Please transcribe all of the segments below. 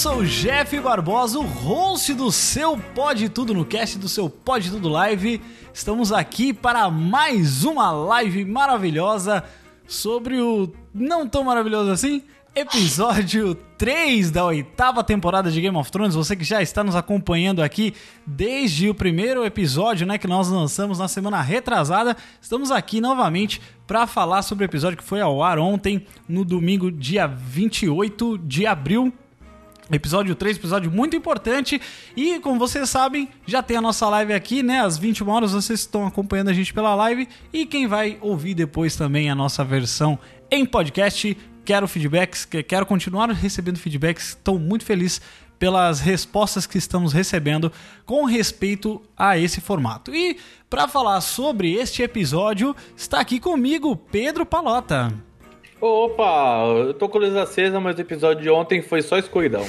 sou o Jeff Barbosa, o host do seu Pode Tudo no cast do seu Pode Tudo Live. Estamos aqui para mais uma live maravilhosa sobre o não tão maravilhoso assim episódio 3 da oitava temporada de Game of Thrones. Você que já está nos acompanhando aqui desde o primeiro episódio, né, que nós lançamos na semana retrasada, estamos aqui novamente para falar sobre o episódio que foi ao ar ontem, no domingo, dia 28 de abril. Episódio 3, episódio muito importante. E como vocês sabem, já tem a nossa live aqui, né? Às 21 horas vocês estão acompanhando a gente pela live. E quem vai ouvir depois também a nossa versão em podcast quero feedbacks, quero continuar recebendo feedbacks. Estou muito feliz pelas respostas que estamos recebendo com respeito a esse formato. E para falar sobre este episódio, está aqui comigo Pedro Palota. Opa, eu tô com a luz acesa, mas o episódio de ontem foi só escuridão.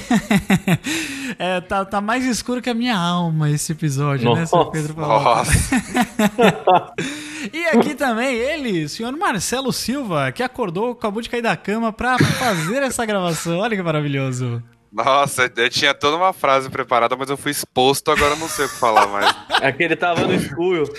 é, tá, tá, mais escuro que a minha alma esse episódio, Nossa. né, seu Pedro Palota? e aqui também ele, senhor Marcelo Silva, que acordou, acabou de cair da cama para fazer essa gravação. Olha que maravilhoso. Nossa, eu tinha toda uma frase preparada, mas eu fui exposto, agora não sei o que falar mais. É que ele tava no escuro.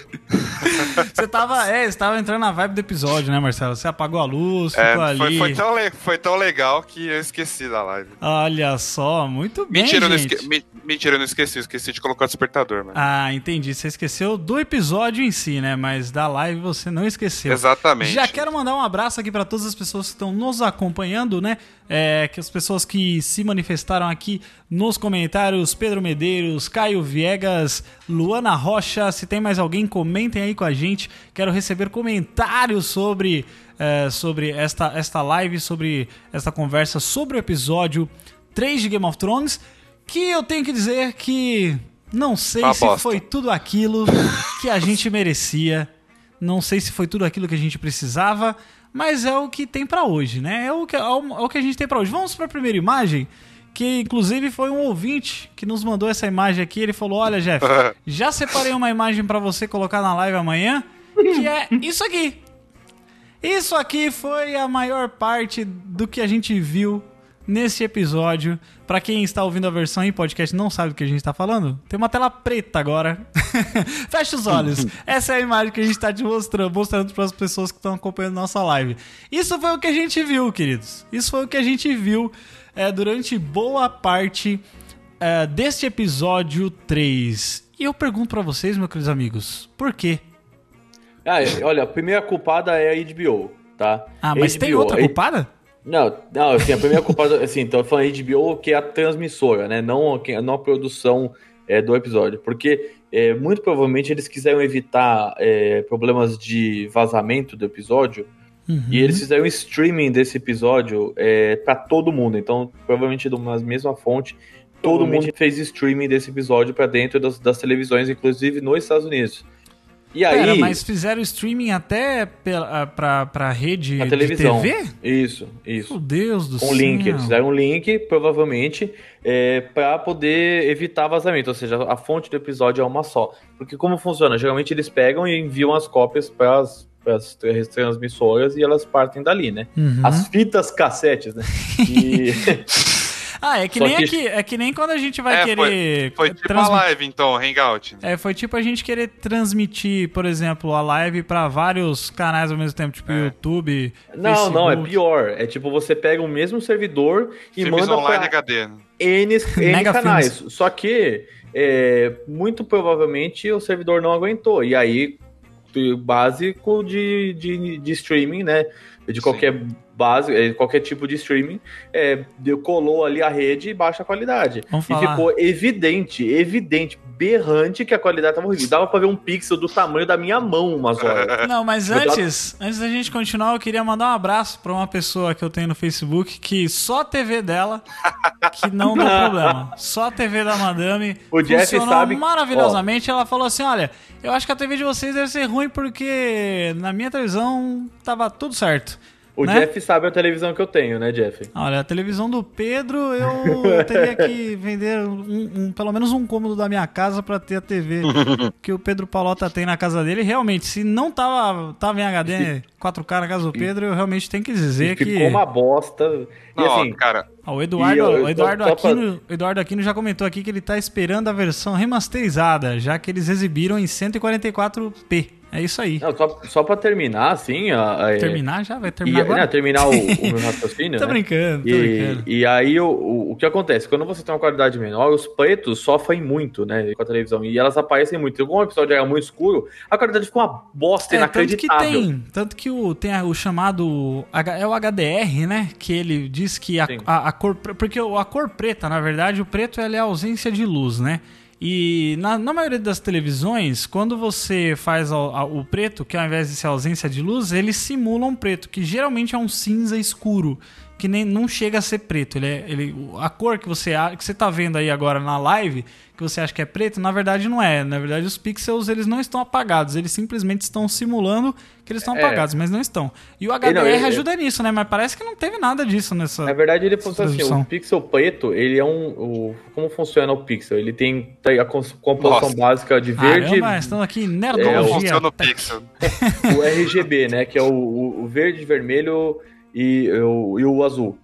Você tava, é, você tava entrando na vibe do episódio, né, Marcelo? Você apagou a luz, é, ficou foi, ali. Foi tão, foi tão legal que eu esqueci da live. Olha só, muito bem, Mentira, gente. Eu não esque... Mentira, eu não esqueci, eu esqueci de colocar o despertador, mano. Ah, entendi. Você esqueceu do episódio em si, né? Mas da live você não esqueceu. Exatamente. Já quero mandar um abraço aqui para todas as pessoas que estão nos acompanhando, né? É, que as pessoas que se manifestaram aqui nos comentários, Pedro Medeiros, Caio Viegas, Luana Rocha, se tem mais alguém, comentem aí com a gente. Quero receber comentários sobre, é, sobre esta, esta live, sobre esta conversa, sobre o episódio 3 de Game of Thrones, que eu tenho que dizer que não sei Uma se bosta. foi tudo aquilo que a gente merecia, não sei se foi tudo aquilo que a gente precisava, mas é o que tem para hoje, né? É o que, é o, é que a gente tem para hoje. Vamos para a primeira imagem, que inclusive foi um ouvinte que nos mandou essa imagem aqui. Ele falou: Olha, Jeff, já separei uma imagem para você colocar na live amanhã, que é isso aqui. Isso aqui foi a maior parte do que a gente viu nesse episódio. Para quem está ouvindo a versão em podcast não sabe do que a gente está falando, tem uma tela preta agora. Fecha os olhos. Essa é a imagem que a gente está te mostrando, mostrando para as pessoas que estão acompanhando nossa live. Isso foi o que a gente viu, queridos. Isso foi o que a gente viu é, durante boa parte é, deste episódio 3. E eu pergunto para vocês, meus queridos amigos, por quê? Ah, olha, a primeira culpada é a HBO, tá? Ah, mas HBO, tem outra culpada? Não, não, assim, a primeira culpada, assim, então eu falando HBO, que é a transmissora, né? Não, não a produção é, do episódio. Porque é, muito provavelmente eles quiseram evitar é, problemas de vazamento do episódio. Uhum. E eles fizeram streaming desse episódio é, para todo mundo. Então, provavelmente de uma mesma fonte, todo mundo fez streaming desse episódio para dentro das, das televisões, inclusive nos Estados Unidos. E aí, Pera, mas fizeram streaming até pela, pra, pra rede a televisão. de TV? Isso, isso. Meu Deus do um céu. Um link, eles fizeram um link, provavelmente, é, para poder evitar vazamento. Ou seja, a fonte do episódio é uma só. Porque como funciona? Geralmente eles pegam e enviam as cópias para as transmissoras e elas partem dali, né? Uhum. As fitas cassetes, né? E... Ah, é que nem que... aqui, é que nem quando a gente vai é, querer. Foi, foi tipo transmit... a live, então, Hangout. É, foi tipo a gente querer transmitir, por exemplo, a live para vários canais ao mesmo tempo, tipo é. YouTube. Não, Facebook. não, é pior. É tipo você pega o mesmo servidor e Filmes manda online pra HD. N, N canais. Só que é, muito provavelmente o servidor não aguentou. E aí, básico de, de, de streaming, né? De qualquer Sim base, é, qualquer tipo de streaming, é, colou ali a rede e baixa qualidade. Vamos e falar. ficou evidente, evidente, berrante que a qualidade tava horrível. Dava pra ver um pixel do tamanho da minha mão umas horas. Não, mas antes, antes da gente continuar, eu queria mandar um abraço pra uma pessoa que eu tenho no Facebook que só a TV dela, que não deu problema. Só a TV da Madame o Jeff sabe maravilhosamente. Ó. Ela falou assim: olha, eu acho que a TV de vocês deve ser ruim porque na minha televisão tava tudo certo. O né? Jeff sabe a televisão que eu tenho, né, Jeff? Olha, a televisão do Pedro, eu, teria que vender um, um- pelo menos um cômodo da minha casa pra ter a TV que o Pedro Palota tem na casa dele. Realmente, se não tava, tava em HD 4K na casa do Pedro, eu realmente tenho que dizer que. Ficou uma bosta. E Não, assim, cara, Ó, o Eduardo, E eu- eu o Eduardo, pra- Aquino, Eduardo Aquino já comentou aqui que ele tá esperando a versão remasterizada, já que eles exibiram em 144p. É isso aí. não, só, só pra terminar, assim. a- a- Terminar já? Vai E, terminar agora? não, terminar o, o meu raciocínio. Tô né? brincando, tô E, brincando. e aí o, o, o que acontece? Quando você tem uma qualidade menor, os pretos sofrem muito, né, com a televisão. E elas aparecem muito. Então, como o episódio era muito escuro, a qualidade ficou uma bosta É, tanto que inacreditável. tem, tanto que o, tem a- o chamado, é o HDR, né, que ele diz que a, Sim. a, a cor, porque o- a cor preta, na verdade, o preto é a ausência de luz, né, e na, na maioria das televisões, quando você faz ao- ao- o preto, que ao invés de ser ausência de luz, ele simula um preto, que geralmente é um cinza escuro, que nem não chega a ser preto. Ele é, ele, a cor que você, a- que você tá vendo aí agora na live, que você acha que é preto, na verdade não é. Na verdade, os pixels eles não estão apagados, eles simplesmente estão simulando que eles estão É. apagados, mas não estão. E o HDR não, ele- ajuda nisso, né? Mas parece que não teve nada disso nessa. Na verdade, ele funciona assim, o pixel preto, ele é um... O, como funciona o pixel? Ele tem, a composição Nossa. básica de verde, Caramba, estamos aqui em como nerdologia. funciona o Pixel? o RGB, né? Que é o, o- o verde, vermelho e o, e o azul.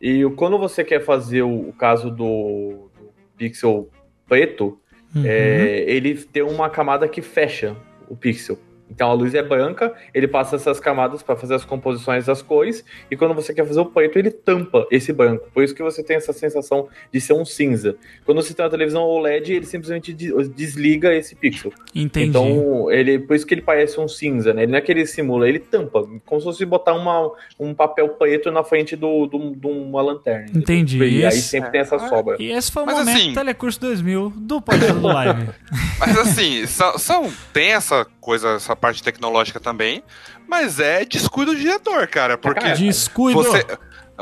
E quando você quer fazer o, o caso do, do pixel preto, Uhum. é, ele tem uma camada que fecha o pixel. Então a luz é branca, ele passa essas camadas para fazer as composições das cores, e quando você quer fazer o preto, ele tampa esse branco. Por isso que você tem essa sensação de ser um cinza. Quando você tem uma televisão OLED, ele simplesmente de- desliga esse pixel. Entendi. Então, ele, por isso que ele parece um cinza, né? Ele não é que ele simula, ele tampa, como se fosse botar uma, um papel preto na frente do, do- de uma lanterna. Entendi. E aí Esse- sempre tem essa sobra. E esse foi o Mas momento assim- Telecurso 2000 do podcast do Live. Mas assim, são, são- tem essa coisa, essa parte tecnológica também, mas é descuido do diretor, cara, porque Descuido. você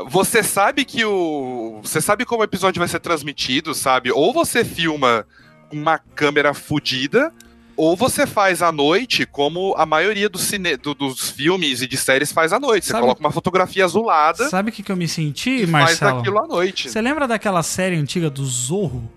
você sabe que o você sabe como o episódio vai ser transmitido, sabe? Ou você filma com uma câmera fodida, ou você faz à noite, como a maioria dos, cine, do- dos filmes e de séries faz à noite. Você Sabe- coloca uma fotografia azulada Sabe o que, que eu me senti, e faz Marcelo? aquilo à noite. Você lembra daquela série antiga do Zorro?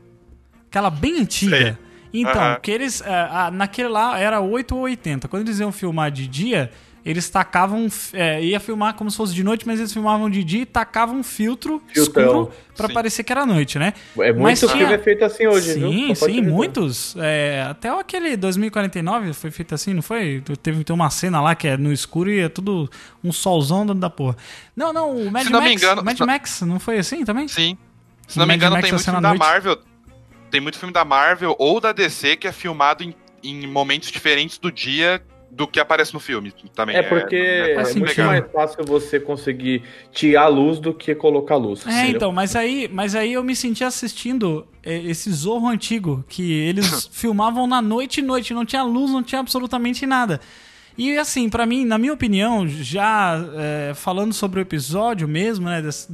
Aquela bem antiga. Sei. Então, que eles. é, ah, naquele lá era 8 ou 80. Quando eles iam filmar de dia, eles tacavam. é, ia filmar como se fosse de noite, mas eles filmavam de dia e tacavam um filtro Filtrão. escuro pra Sim. parecer que era noite, né? É muito Mas tinha- é feito assim hoje, viu? Sim, pode sim, avisar. muitos. É, até aquele 2049 foi feito assim, não foi? Teve tem uma cena lá que é no escuro e é tudo um solzão dentro da porra. Não, não, o Mad Se não Max. me engano- Mad se não- Max não foi assim também? Sim. Se não me engano, Max tem muito da noite. Marvel. Tem muito filme da Marvel ou da DC que é filmado em, em momentos diferentes do dia do que aparece no filme também. É porque é, faz muito sentido. mais fácil você conseguir tirar luz do que colocar luz. É, entendeu? então, mas aí, mas aí eu me senti assistindo é, esse Zorro antigo, que eles filmavam na noite e noite, não tinha luz, não tinha absolutamente nada. E assim, pra mim, na minha opinião, já é, falando sobre o episódio mesmo, né, desse,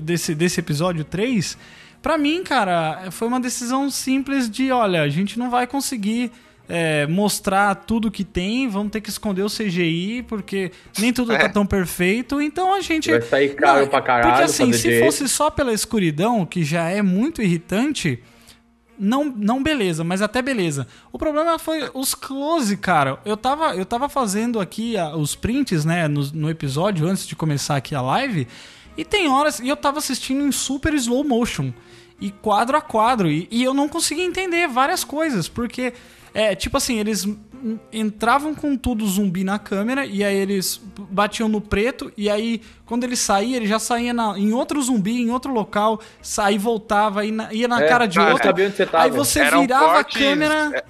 desse, desse episódio 3, pra mim, cara, foi uma decisão simples de, olha, a gente não vai conseguir é, mostrar tudo que tem, vamos ter que esconder o CGI, porque nem tudo tá É. tão perfeito, então a gente... Vai sair caro Não, pra caralho Porque assim, se direito. fosse só pela escuridão, que já é muito irritante, não, não beleza, mas até beleza. O problema foi os close, cara. Eu tava, eu tava fazendo aqui ah, os prints, né, no, no episódio, antes de começar aqui a live, e tem horas, e eu tava assistindo em super slow motion, e quadro a quadro, e, e eu não conseguia entender várias coisas, porque, é, tipo assim, eles entravam com tudo zumbi na câmera, e aí eles batiam no preto, e aí quando ele saía, ele já saía na- em outro zumbi, em outro local, saía, voltava, ia na, ia na É, cara de eu outro. sabia onde você tava. Aí você Eram virava cortes- a câmera.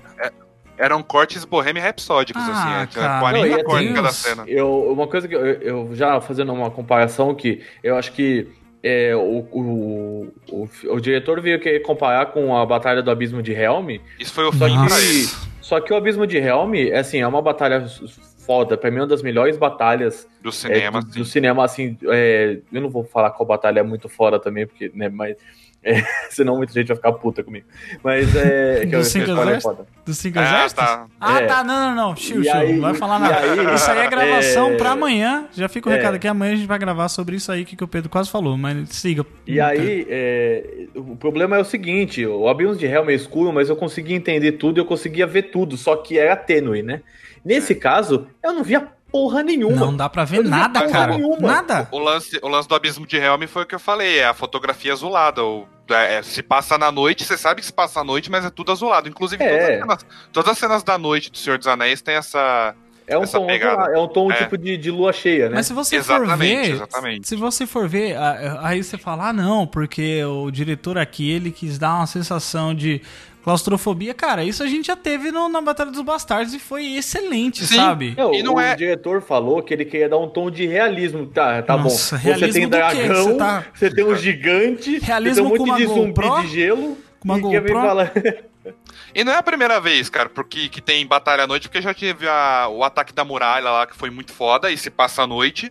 É- é- eram cortes bohemian rapsódicos, Ah, assim. é, cara. 40 Não, e cortes em Deus. cada cena. Eu, uma coisa que eu, eu já fazendo uma comparação que eu acho que é, o, o, o, o diretor veio querer comparar com a Batalha do Abismo de Helm, Isso foi o só fim Nossa. pra que, isso. só que o Abismo de Helm é, assim, é uma batalha foda, pra mim é uma das melhores batalhas Do é, cinema. do, assim. do cinema, assim, é, eu não vou falar qual batalha é muito fora também, porque, né, mas É, senão muita gente vai ficar puta comigo. Mas é. Do Cinco Exércitos? Do Cinco Exércitos? tá. Ah, É. tá. Não, não, não. Chiu, chiu. aí- não vai falar nada. aí- isso aí é gravação é- pra amanhã. Já fica o É. recado aqui. Amanhã a gente vai gravar sobre isso aí que, que o Pedro quase falou. Mas siga. E aí, é, o problema é o seguinte: o Abismo de Helm é escuro, mas eu conseguia entender tudo, eu conseguia ver tudo, só que era tênue, né? Nesse caso, eu não via porra nenhuma. Não dá pra ver não nada, porra cara. nenhuma. Nada. O lance, o lance do abismo de Helm foi o que eu falei, é a fotografia azulada. O, é, é, se passa na noite, você sabe que se passa à noite, mas é tudo azulado. Inclusive, É. todas, as cenas, todas as cenas da noite do Senhor dos Anéis tem essa. É um essa tom, pegada. é um tom É. tipo de, de lua cheia, né? Mas se você Exatamente, for ver, exatamente. se você for ver, aí você fala, ah, não, porque o diretor aqui, ele quis dar uma sensação de claustrofobia. Cara, isso a gente já teve no- na Batalha dos Bastardos e foi excelente, Sim. sabe? Não, E não o é- diretor falou que ele queria dar um tom de realismo. Tá, tá Nossa, bom. Você realismo tem do quê? dragão, Você tá- você tem um gigante, Realismo você tem com um uma monte de zumbi GoPro? de gelo. Com uma e GoPro? falar- E não é a primeira vez, cara, porque que tem batalha à noite, porque já teve a- o ataque da muralha lá, que foi muito foda, e se passa à noite.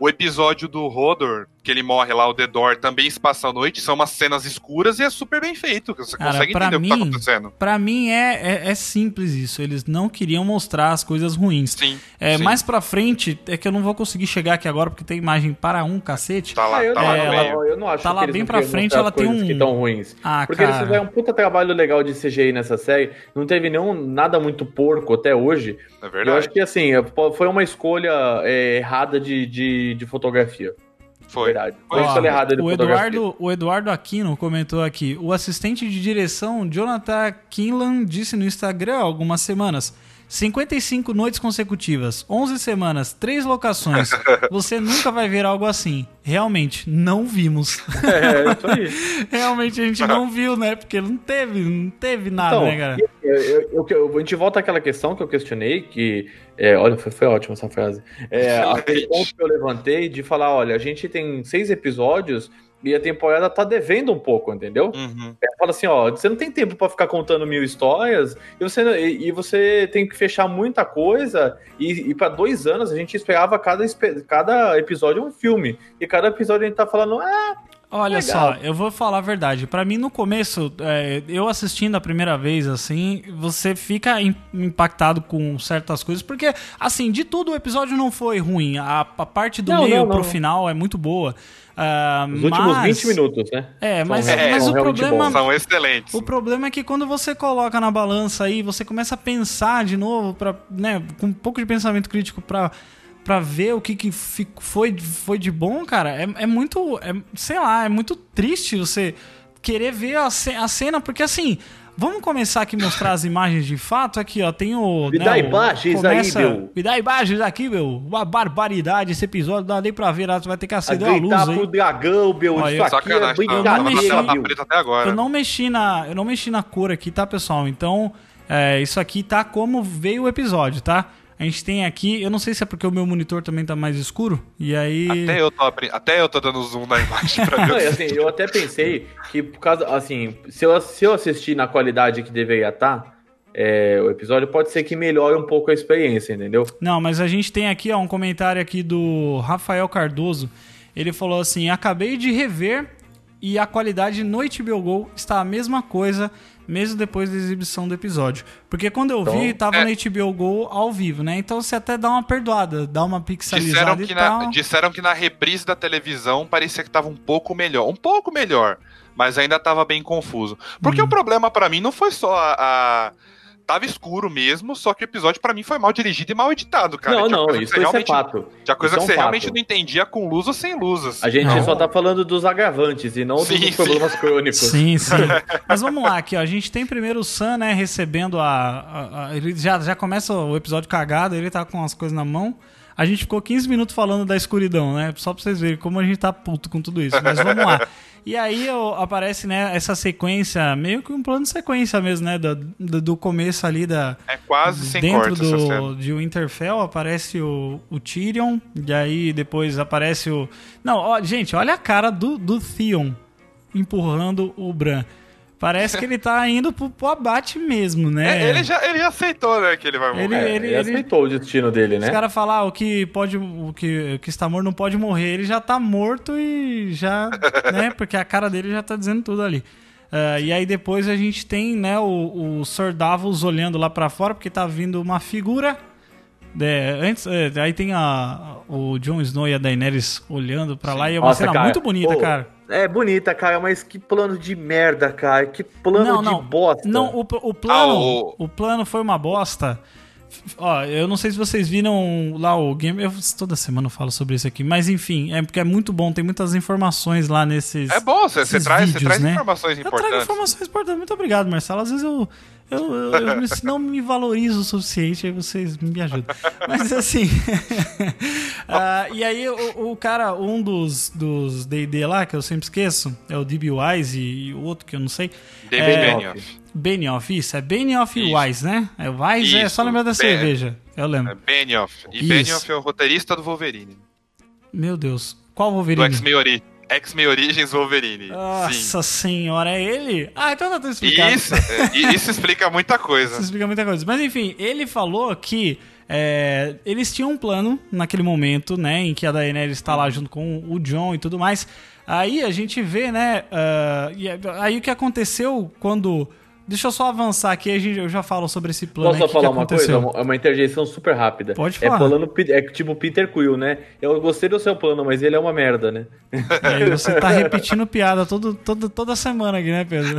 O episódio do Rodor, que ele morre lá, o The Door, também se passa à noite. São umas cenas escuras e é super bem feito. Você Cara, consegue entender o que tá mim- acontecendo. Pra mim é, é, é simples isso. Eles não queriam mostrar as coisas ruins. Sim. É, sim. mais pra frente, é que eu não vou conseguir chegar aqui agora porque tem imagem para um cacete. Tá lá, Ah, eu, tá não, lá É, ela- eu não acho tá que lá eles bem não pra frente, ela tem um- que tão ruins. Ah, Porque eles cara. fizeram um puta trabalho legal de CGI nessa série. Não teve nenhum nada muito porco até hoje. É Eu verdade. acho que assim, foi uma escolha é, errada de, de, de fotografia. Foi. Verdade. Foi Ó, de o. Eduardo, o Eduardo Aquino comentou aqui. O assistente de direção Jonathan Kinlan disse no Instagram há algumas semanas. 55 noites consecutivas, 11 semanas, 3 locações. Você nunca vai ver algo assim. Realmente, não vimos. É, isso aí. Realmente a gente não viu, né? Porque não teve, não teve nada, Então, né, cara? eu, eu- eu- eu- a gente volta àquela questão que eu questionei, que. é, olha, foi, foi ótima essa frase. É, aquele ponto que eu levantei de falar: olha, a gente tem seis episódios e a temporada tá devendo um pouco, entendeu? Uhum. É, fala assim, ó, você não tem tempo pra ficar contando mil histórias e você, e, e você tem que fechar muita coisa e, e para dois anos a gente esperava cada, cada episódio um filme e cada episódio a gente tá falando, ah, Olha Legal. só, eu vou falar a verdade. Pra mim, no começo, é, eu assistindo a primeira vez, assim, você fica im- impactado com certas coisas, porque, assim, de tudo o episódio não foi ruim. A, a parte do Não, meio não, pro não. final é muito boa. Ah, os últimos mas- 20 minutos, né? É, mas, real- mas são o problema. bons. São excelentes. O problema é que quando você coloca na balança aí, você começa a pensar de novo, pra, né, com um pouco de pensamento crítico pra, pra ver o que, que foi, foi de bom, cara, é, é muito, é, sei lá, é muito triste você querer ver a, ce- a cena, porque assim, vamos começar aqui a mostrar as imagens de fato, aqui ó, tem o... Me né, dá imagens aí, meu. Me dá imagens aqui, meu, uma barbaridade esse episódio, não dá nem pra ver, você vai ter que A acender uma luz gritar aí. pro dragão, meu, Olha, isso aqui é. Tá, não mexi- brincadeira, tá preto até agora. Eu não mexi na, eu não mexi na cor aqui, tá, pessoal? Então, é, isso aqui tá como veio o episódio, tá? A gente tem aqui, eu não sei se é porque o meu monitor também tá mais escuro, e aí... Até eu, tô, abri- até eu tô dando zoom na imagem pra ver. assim, eu até pensei que por causa, assim, se eu, se eu assistir na qualidade que deveria estar, é, o episódio pode ser que melhore um pouco a experiência, entendeu? Não, mas a gente tem aqui ó, um comentário aqui do Rafael Cardoso. Ele falou assim: acabei de rever e a qualidade no HBO Go está a mesma coisa, mesmo depois da exibição do episódio. Porque quando eu vi, Então, tava é. no HBO Go ao vivo, né? Então você até dá uma perdoada, dá uma Disseram pixelizada que, e tal. na, disseram que na reprise da televisão parecia que tava um pouco melhor. Um pouco melhor. Mas ainda tava bem confuso. Porque Hum. o problema pra mim não foi só a. a- Tava escuro mesmo, só que o episódio pra mim foi mal dirigido e mal editado, cara. não, Tinha não, coisa que isso, você isso é realmente- fato. Tinha coisa isso que é você um realmente fato. não entendia com luz ou sem luzes. A gente Não. só tá falando dos agravantes e não Sim, dos sim. problemas crônicos. Sim, sim. Mas vamos lá, aqui, ó. A gente tem primeiro o Sam, né, recebendo a. a- a- ele já, já começa o episódio cagado, ele tá com as coisas na mão. A gente ficou 15 minutos falando da escuridão, né? Só pra vocês verem como a gente tá puto com tudo isso. Mas vamos lá. E aí ó, aparece, né, essa sequência, meio que um plano de sequência mesmo, né? Do, do, do começo ali da. É quase sem Dentro do, de Winterfell aparece o, o Tyrion, e aí depois aparece o. Não, ó, gente, olha a cara do, do Theon empurrando o Bran. Parece que ele tá indo pro, pro abate mesmo, né? É, ele, já, ele já aceitou, né, que ele vai morrer. Ele- É, ele- ele, aceitou o destino dele, Os né? caras falam, ah, o que pode. O que, o que está morto não pode morrer. Ele já tá morto e já. né? Porque a cara dele já tá dizendo tudo ali. Ah, e aí depois a gente tem, né, o, o Sir Davos olhando lá pra fora, porque tá vindo uma figura. É, antes, é, aí tem a, o Jon Snow e a Daenerys olhando pra lá e é uma Nossa, cena cara, muito bonita, pô, cara. É bonita, cara, mas que plano de merda, cara. Que plano Não, de não. bosta. Não, o, o plano, Ah, o- o plano foi uma bosta. Ó, eu não sei se vocês viram lá o game. Eu toda semana eu falo sobre isso aqui, mas enfim, é porque é muito bom, tem muitas informações lá nesses. É bom, você, você traz, você vídeos, traz né? informações Eu trago importantes. informações importantes. Muito obrigado, Marcelo. Às vezes eu, eu, eu, eu não me valorizo o suficiente, aí vocês me ajudam. Mas assim. ah, e aí o, o cara, um dos dos DD lá, que eu sempre esqueço, é o DB Wise e, o outro que eu não sei. David É, Benioff. Benioff, isso, é Benioff e. Wise, né? É Wise é Isso, só lembrar da Ben- cerveja. Eu É lembro. Benioff. E Isso. Benioff é o roteirista do Wolverine. Meu Deus. Qual Do Wolverine? X-Men Ori- X-Men Origins Wolverine. Sim. Nossa senhora, é ele? Ah, então tá tudo explicado. Isso, é, isso explica muita coisa. Isso explica muita coisa. Mas enfim, ele falou que é, eles tinham um plano naquele momento, né? Em que a Daenerys está lá junto com o John e tudo mais. Aí a gente vê, né? e aí o que aconteceu quando. Deixa eu só avançar aqui, a gente, eu já falo sobre esse plano. Posso aí, só falar que uma coisa? É uma interjeição super rápida. Pode É falar. falando, Pe- é tipo Peter Quill, né? Eu gostei do seu plano, mas ele é uma merda, né? E aí você tá repetindo piada todo, todo, toda semana aqui, né, Pedro?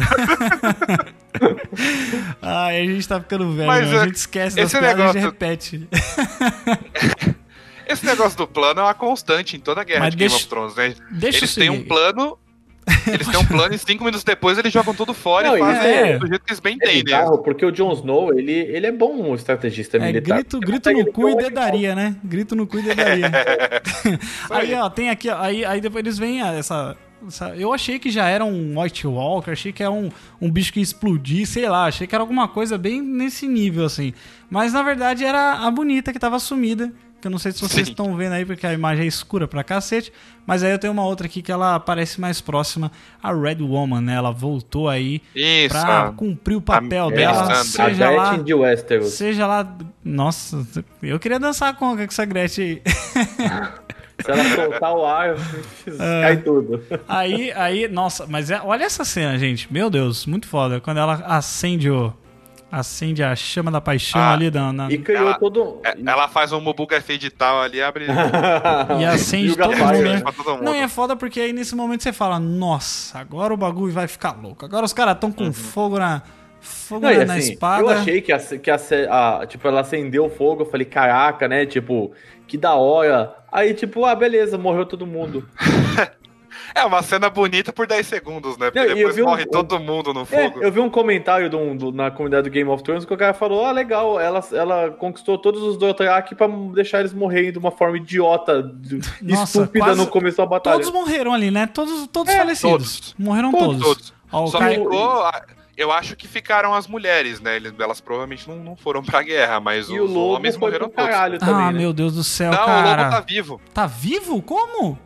Ai, a gente tá ficando velho, Mas, né? a é, gente esquece das esse piadas e a gente negócio- repete. Esse negócio do plano é uma constante em toda a guerra Mas de Game deixa- of Thrones, né? Deixa Eles eu têm um plano. Eles têm um plano e cinco minutos depois eles jogam tudo fora Não, e fazem é- do jeito que eles bem É entendem. bizarro, porque o Jon Snow, ele, ele é bom estrategista É, militar. grito, grito no cu e dedaria, né? Grito no cu e dedaria. aí, ó, tem aqui, ó, aí, aí depois eles vêm essa, essa- Eu achei que já era um White Walker, achei que era um, um bicho que ia explodir, sei lá, achei que era alguma coisa bem nesse nível, assim. Mas na verdade era a bonita que tava sumida. Que eu não sei se vocês Sim. estão vendo aí, porque a imagem é escura pra cacete. Mas aí eu tenho uma outra aqui que ela parece mais próxima. A Red Woman, né? Ela voltou aí Isso. pra a- cumprir o papel a dela. A Seja lá. Gretchen de Westeros. Seja lá. Nossa, eu queria dançar com, com essa Gretchen aí. Se ela soltar o ar, cai tudo. Aí, aí, nossa, mas é- olha essa cena, gente. Meu Deus, muito foda. Quando ela acende o. Acende a chama da paixão Ah, ali na. na- E criou Ela- todo. é- Ela faz um Mubuga edital ali, abre. e acende E todo mundo, né? pra todo mundo. Não, e é foda porque aí nesse momento você fala, nossa, agora o bagulho vai ficar louco. Agora os caras estão com fogo na. Fogo Uhum. Não, na, na assim, espada. eu achei que, a, que a, a- tipo, ela acendeu o fogo, eu falei, caraca, né? Tipo, que da hora. Aí, tipo, ah, beleza, morreu todo mundo. É uma cena bonita por 10 segundos, né? Porque Não, eu depois um- morre um- todo mundo no É, fogo. eu vi um comentário do- do- na comunidade do Game of Thrones que o cara falou: ah, legal, ela, ela conquistou todos os Dothraki pra deixar eles morrerem de uma forma idiota, Nossa, estúpida quase no começo da batalha. Todos morreram ali, né? Todos, todos É, falecidos. todos. Morreram Todos, todos. Todos. Ó, o Só ficou. Eu acho que ficaram as mulheres, né? Elas provavelmente não, não foram pra guerra, mas E o os homens morreram todos. caralho também, Ah, né? meu Deus do céu, Não, o cara. lobo tá vivo. Tá vivo? Como?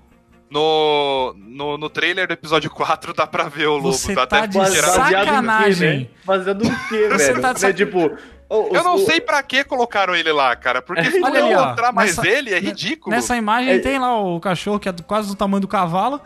No, no, no trailer do episódio 4 dá pra ver o lobo. Você dá tá até de baseado quê, Sacanagem. Baseado em quê, Você velho? tá de sac- tipo, Eu não o- sei pra que colocaram ele lá, cara. Porque se Olha não mostrar mais Nessa- ele, é ridículo. Nessa imagem É- tem lá o cachorro que é do- quase do tamanho do cavalo.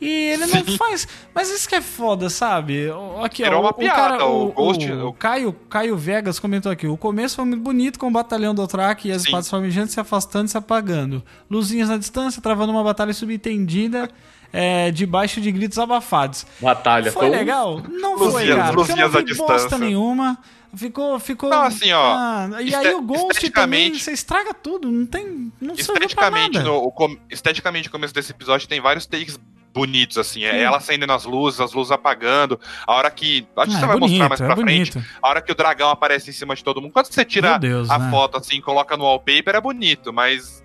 E ele não faz. Mas isso que é foda, sabe? Aqui, ó, Virou o, uma o piada, cara, o, o Ghost- o o- Caio, Caio Vegas comentou aqui. O começo foi muito bonito com o batalhão do Otrak e as Sim. espadas flamejantes se afastando e se apagando. Luzinhas na distância, travando uma batalha subentendida, é, debaixo de gritos abafados. Batalha. Foi legal? Não foi, Luzinhas- cara. Eu não luzinhas à vi bosta distância. nenhuma. Ficou, ficou. Não, assim, ó, Ah, e aí o Ghost também, esteticamente- você estraga tudo. Não tem. Não serviu pra Esteticamente, nada. no, o esteticamente, no começo desse episódio tem vários takes bonitos, assim. É Sim. ela acendendo as luzes, as luzes apagando. A hora que. Acho que Ah, você é vai mostrar bonito, mais é pra frente. bonito. A hora que o dragão aparece em cima de todo mundo. Quando você tira Deus, a né? foto assim e coloca no wallpaper, é bonito, mas.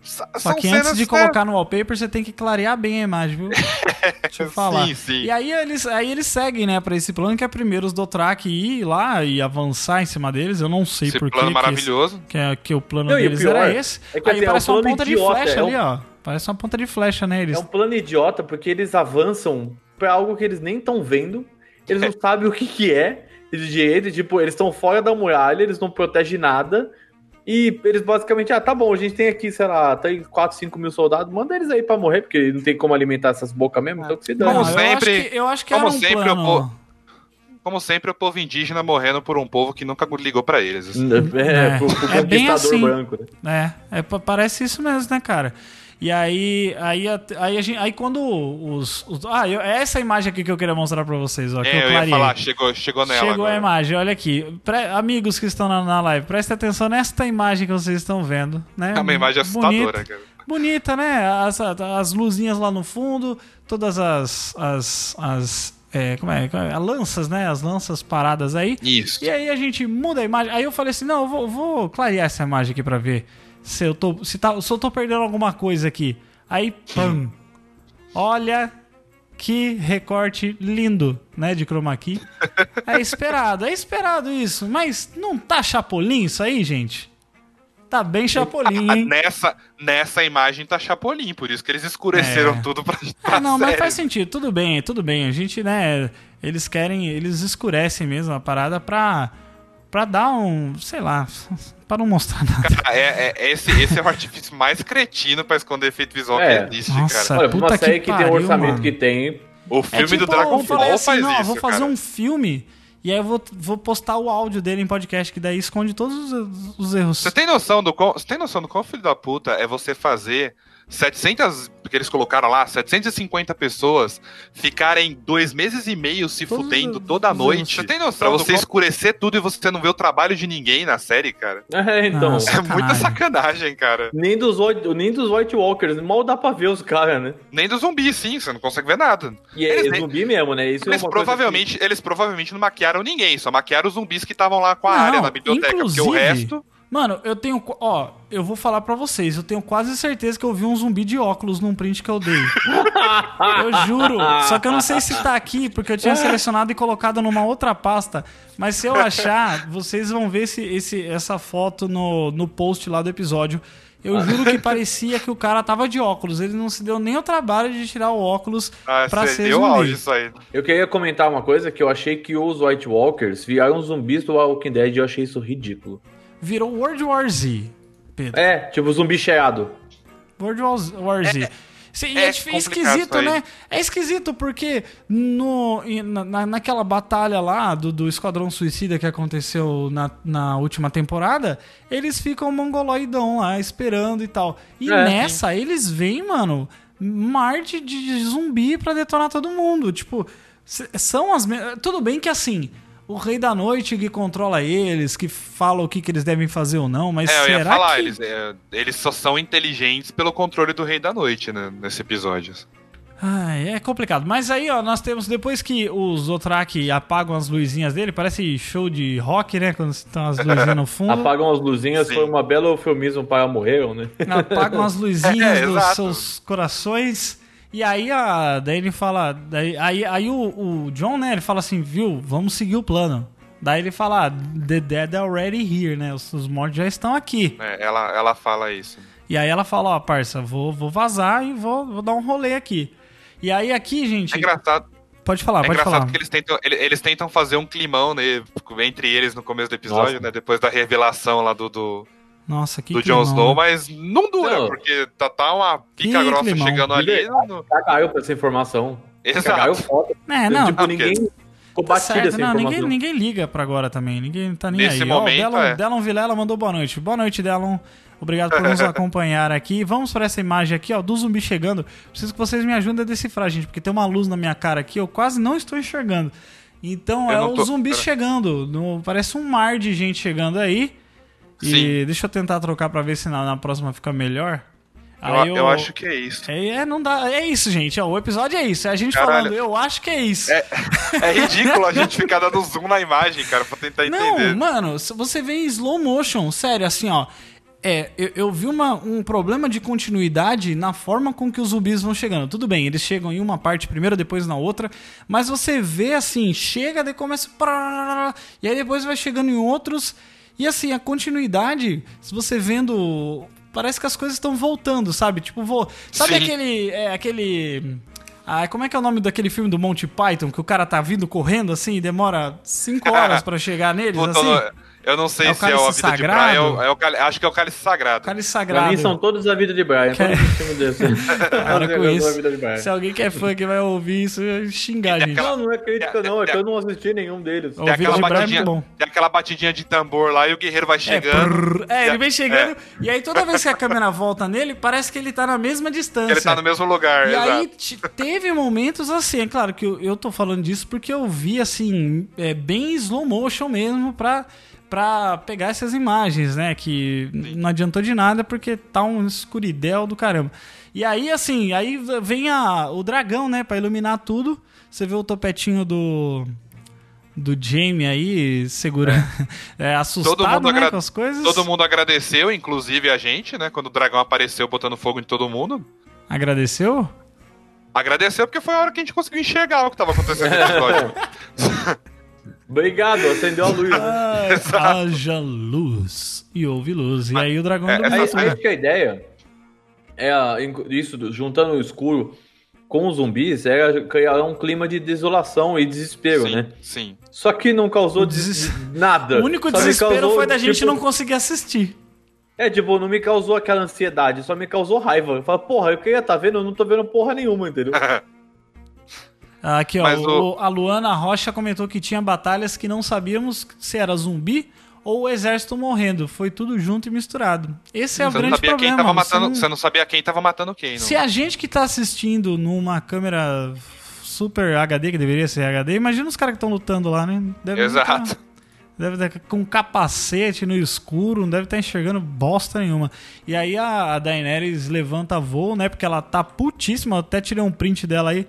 Só são que cenas, antes de né? colocar no wallpaper, você tem que clarear bem a imagem, viu? Deixa eu falar. Sim, sim. E aí eles, aí eles seguem, né, pra esse plano, que é primeiro os Dothraki ir lá e avançar em cima deles. Eu não sei Esse por plano que maravilhoso. Que, é- que o plano Não, o deles pior era esse. é que, aí assim, é um parece uma ponta de idiota, flecha é um- ali, ó. Parece uma ponta de flecha, né? Eles... É um plano idiota porque eles avançam pra algo que eles nem estão vendo. eles não sabem o que, que é de direito, tipo, eles estão fora da muralha, eles não protegem nada. E eles basicamente, ah, tá bom, a gente tem aqui, sei lá, tem 4, 5 mil soldados, manda eles aí pra morrer, porque não tem como alimentar essas bocas mesmo, então que se dane. Como Não, eu sempre- acho que, eu acho que como era um sempre, plano... eu Como sempre, o povo indígena morrendo por um povo que nunca ligou pra eles. assim. É, É, pro, pro é bem conquistador assim. branco, né? É, é, pa- parece isso mesmo, né, cara? E aí, aí, aí, gente, aí quando os, os- Ah, eu- é essa imagem aqui que eu queria mostrar pra vocês, ó. que É, eu clareei. falar, chegou, chegou nela Chegou agora. a imagem, olha aqui. Pre- amigos que estão na, na live, prestem atenção nesta imagem que vocês estão vendo, né? É uma imagem assustadora, cara. Bonita, né? As, as luzinhas lá no fundo, todas as. as, as é, como é? Como é? As lanças, né? As lanças paradas aí. Isso. E aí a gente muda a imagem. Aí eu falei assim: não, eu vou, vou clarear essa imagem aqui pra ver se eu tô, se, tá, se eu tô perdendo alguma coisa aqui. Aí, pam! Olha que recorte lindo, né? De chroma key. É esperado, é esperado isso. Mas não tá chapolim isso aí, gente? Tá bem chapolim, Ah, hein? nessa, nessa imagem tá Chapolin, por isso que eles escureceram É. tudo pra Ah, não, mas sério. faz sentido. Tudo bem, tudo bem. A gente, né? Eles querem, eles escurecem mesmo a parada pra, pra dar um, sei lá, pra não mostrar nada. Ah, É, é- esse, esse é o artifício mais cretino pra esconder efeito visual É. que existe, Nossa. cara. Olha, pra uma puta que série que, tem pariu, o orçamento mano. que tem, O filme do tipo, Dragon eu falei Ball assim, faz não, eu isso, vou fazer cara. um filme e aí eu vou, vou postar o áudio dele em podcast, que daí esconde todos os, os erros. Você tem noção do quão, você tem noção do quão filho da puta é você fazer 700, porque eles colocaram lá, 750 pessoas ficarem dois meses e meio se Todos fudendo toda noite. Você tem noção pra você escurecer tudo e você não ver o trabalho de ninguém na série, cara? É, então. Nossa. É muita Sacanagem. cara. Nem dos, White- nem dos White Walkers, mal dá pra ver os caras, né? Nem do zumbi, sim, você não consegue ver nada. E é Eles- zumbi mesmo, né? Isso Eles é uma coisa provavelmente, eles provavelmente não maquiaram ninguém, só maquiaram os zumbis que estavam lá com a Não, área na biblioteca, porque o inclusive- resto. Mano, eu tenho. Ó, eu vou falar pra vocês. Eu tenho quase certeza que eu vi um zumbi de óculos num print que eu dei. eu juro. Só que eu não sei se tá aqui, porque eu tinha selecionado e colocado numa outra pasta. Mas se eu achar, vocês vão ver esse, esse, essa foto no, no post lá do episódio. Eu juro que parecia que o cara tava de óculos. Ele não se deu nem o trabalho de tirar o óculos Ah, pra você ser deu zumbi. áudio isso aí. Eu queria comentar uma coisa que eu achei que os White Walkers viraram zumbis do Walking Dead e eu achei isso ridículo. Virou World War Z, Pedro. É, tipo zumbi cheirado. World War Z. Sim, e é é, complicado esquisito, né? É esquisito porque no, na, na- naquela batalha lá do, do Esquadrão Suicida que aconteceu na, na última temporada, eles ficam mongoloidão lá esperando e tal. E É, nessa, eles vêm, mano, um mar de, de zumbi pra detonar todo mundo. Tipo, são as. Tudo bem que assim. O Rei da Noite que controla eles, que fala o que, que eles devem fazer ou não, mas É, eu será ia falar, que... eles, é, eles só são inteligentes pelo controle do Rei da Noite, né, nesse episódio. Ai, é complicado. Mas aí, ó, nós temos, depois que os Otrak apagam as luzinhas dele, parece show de rock, né? Quando estão as luzinhas no fundo. Apagam as luzinhas, Sim. foi uma bela eufemismo para morreram, né? apagam as luzinhas É, dos exato. seus corações. E aí, a, daí ele fala. Daí, aí aí o, o John, né? Ele fala assim, viu? Vamos seguir o plano. Daí ele fala, ah, The Dead are already here, né? Os, os mortos já estão aqui. É, ela, ela fala isso. E aí ela fala, ó, parça, vou, vou vazar e vou, vou dar um rolê aqui. E aí aqui, gente. É engraçado, Pode falar, é pode engraçado falar. porque eles tentam, ele- eles tentam fazer um climão né, entre eles no começo do episódio, Nossa. né? Depois da revelação lá do, do, Nossa, que do Jon Snow, né? mas não dura, Não. porque tá, tá uma pica Que grossa climão. chegando ali. não- Cagaram pra essa informação. Cagaram Exato. foda. É, não, tipo, Ah, ninguém ficou Tá certo, não, ninguém, ninguém liga pra agora também. Ninguém tá nem Nesse aí. momento, Ó, Delon, é. Delon Vilela mandou boa noite. Boa noite, Delon. Obrigado por nos acompanhar aqui. Vamos para essa imagem aqui, ó, do zumbi chegando. Preciso que vocês me ajudem a decifrar, gente, porque tem uma luz na minha cara aqui, eu quase não estou enxergando. Então Eu é o tô- zumbi pera. chegando. No- parece um mar de gente chegando aí. E Sim. deixa eu tentar trocar pra ver se na, na próxima fica melhor. Eu, Aí eu acho que é isso. É, é, não dá. É isso, gente. O episódio é isso. É a gente Caralho. falando, eu acho que é isso. É, é ridículo a gente ficar dando zoom na imagem, cara, pra tentar Não, entender. mano, se você vê em slow motion, sério, assim, ó. É, eu, eu vi uma, um problema de continuidade na forma com que os zumbis vão chegando. Tudo bem, eles chegam em uma parte primeiro, depois na outra, mas você vê assim, chega, daí começa. E aí depois vai chegando em outros. E assim, a continuidade, se você vendo. Parece que as coisas estão voltando, sabe? Tipo, vou. Sabe Sim. aquele. É, aquele. Ah, como é que é o nome daquele filme do Monty Python? Que o cara tá vindo correndo assim e demora 5 horas pra chegar neles, Puta, assim? Eu não sei É se é o A Vida de sagrado? Brian, é o- é o acho que é o Cálice Sagrado. Cálice Pra Sagrado. mim são todos a vida de Brian, Quer- todos. Para com isso. de Brian. Se alguém que é fã que vai ouvir isso, xingar a gente. Não, não é crítica não, é que eu não assisti nenhum deles. Tem aquela, de Brian é batidinha, bom. tem aquela batidinha de tambor lá e o guerreiro vai É, chegando. prrr. É, ele vem chegando e aí toda vez que a câmera volta nele, parece que ele tá na mesma distância. Ele tá no mesmo lugar, E aí exato. te- teve momentos assim, é claro que eu, eu tô falando disso porque eu vi assim, é, bem slow motion mesmo pra, pra pegar essas imagens, né? Que não adiantou de nada porque tá um escuridel do caramba. E aí, assim, aí vem a, o dragão, né, pra iluminar tudo. Você vê o topetinho do. Do Jamie aí, segurando. É, assustado, Todo mundo, né, agra- com as coisas. todo mundo agradeceu, inclusive a gente, né? Quando o dragão apareceu botando fogo em todo mundo. Agradeceu? Agradeceu porque foi a hora que a gente conseguiu enxergar o que tava acontecendo no episódio. Obrigado, acendeu a luz. né? Exato. haja luz. E houve luz. E aí o dragão é, Aí, tudo. aí que a ideia é a- isso, do- juntando o escuro com os zumbis, é criar um clima de desolação e desespero, sim, né? sim. Só que não causou des- nada. O único Só desespero causou, foi da gente tipo, não conseguir assistir. É, tipo, não me causou aquela ansiedade, só me causou raiva. Eu falo, porra, eu queria tá vendo, eu não tô vendo porra nenhuma, entendeu? Aqui, ó, o- o- a Luana Rocha comentou que tinha batalhas que não sabíamos se era zumbi ou o exército morrendo. Foi tudo junto e misturado. Esse é o Você não grande problema. você matando. não- Você não sabia quem tava matando quem. não. Se a gente que tá assistindo numa câmera super HD, que deveria ser HD, imagina os caras que estão lutando lá, né? Deve Exato. tá- deve estar com capacete no escuro, não deve estar enxergando bosta nenhuma. E aí a, a Daenerys levanta voo, né? Porque ela tá putíssima. Eu até tirei um print dela aí,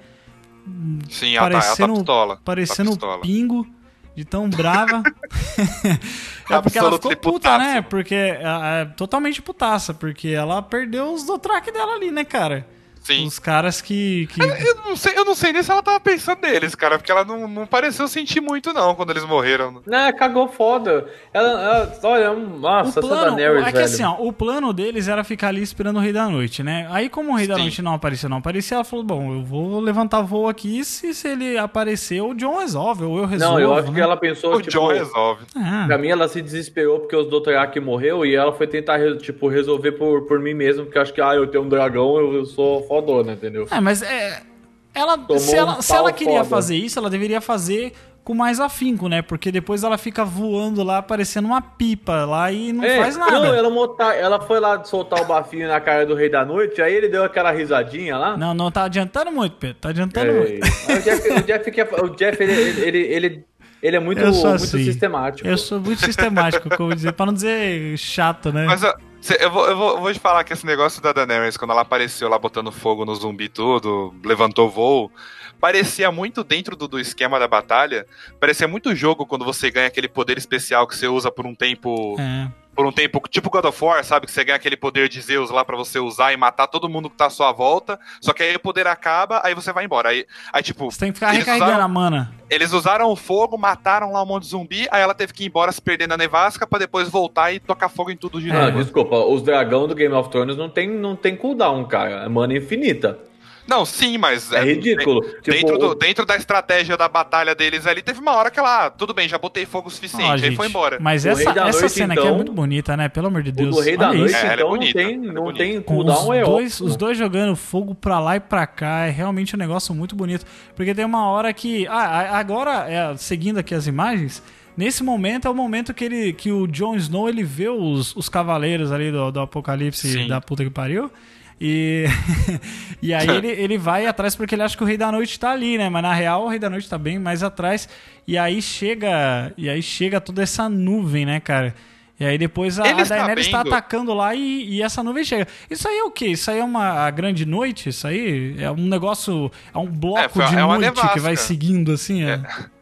Sim, tá, tá parecendo, pistola. parecendo tá pistola. pingo. De tão brava. é porque ela ficou puta, né? Porque é, é totalmente putaça. Porque ela perdeu os Dothraki dela ali, né, cara? Sim. Os caras que. que... Eu não, sei, eu não sei nem se ela tava pensando neles, cara, porque ela não, não pareceu sentir muito, não, quando eles morreram. Né, cagou foda. Ela, ela olha, um- nossa, o essa plano, Daenerys, é que assim, ó, o plano deles era ficar ali esperando o Rei da Noite, né? Aí, como o Rei da Sim. Noite não apareceu, não aparecia, ela falou: Bom, eu vou levantar voo aqui. Se, se ele aparecer, o John resolve, ou eu resolvo. Não, eu acho que né? ela pensou, O tipo, John resolve. Ah, Pra mim, ela se desesperou porque os Dothraki morreu e ela foi tentar, tipo, resolver por, por mim mesmo, porque eu acho que, ah, eu tenho um dragão, eu, eu sou fodona, entendeu? É, mas é. Ela, Tomou se ela, um se ela queria foda. fazer isso, ela deveria fazer com mais afinco, né? Porque depois ela fica voando lá, parecendo uma pipa lá e não É, faz nada. Não, ela, monta- ela foi lá soltar o bafinho na cara do Rei da Noite, aí ele deu aquela risadinha lá. Não, não tá adiantando muito, Pedro. Tá adiantando É, muito. o Jeff, o Jeff, é- o Jeff, ele, ele, ele, ele, ele é muito, muito assim. sistemático. Eu sou muito sistemático, como dizer, pra não dizer chato, né? Mas cê- eu, vou, eu, vou, eu vou te falar que esse negócio da Daenerys, quando ela apareceu lá botando fogo no zumbi tudo, levantou voo, parecia muito dentro do, do esquema da batalha, parecia muito jogo quando você ganha aquele poder especial que você usa por um tempo, É. por um tempo, tipo God of War, sabe? Que você ganha aquele poder de Zeus lá pra você usar e matar todo mundo que tá à sua volta, só que aí o poder acaba, aí você vai embora. Aí, aí tipo, Você tem que ficar Eles recarregando usaram- a mana. eles usaram o fogo, mataram lá um monte de zumbi, aí ela teve que ir embora se perder na nevasca pra depois voltar e tocar fogo em tudo de Não, novo. desculpa, os dragão do Game of Thrones não tem, não tem cooldown, cara. É mana infinita. Não, sim, mas. É ridículo. de- Tipo, dentro, do- o- dentro da estratégia da batalha deles ali, teve uma hora que ela. ah, Tudo bem, já botei fogo o Ó, suficiente, aí gente, foi embora. Mas O essa, essa Noite, cena aqui é então, muito bonita, né? Pelo amor de O Deus. do Rei da Noite, isso. É, ela é então, bonita, não tem, é não bonita. tem Com os cooldown, é dois, os dois jogando fogo pra lá e pra cá é realmente um negócio muito bonito. Porque tem uma hora que. Ah, agora, é, seguindo aqui as imagens, nesse momento é o momento que, ele, que o Jon Snow ele vê os, os cavaleiros ali do, do apocalipse Sim. da puta que pariu. E, e aí ele, ele vai atrás porque ele acha que o Rei da Noite tá ali, né? Mas na real o Rei da Noite tá bem mais atrás. E aí chega. E aí chega toda essa nuvem, né, cara? E aí depois a, a está Daenerys tá vendo- atacando lá e, e essa nuvem chega. Isso aí é o quê? Isso aí é uma grande noite? Isso aí é um negócio. É um bloco É, de é noite que vai seguindo assim? É.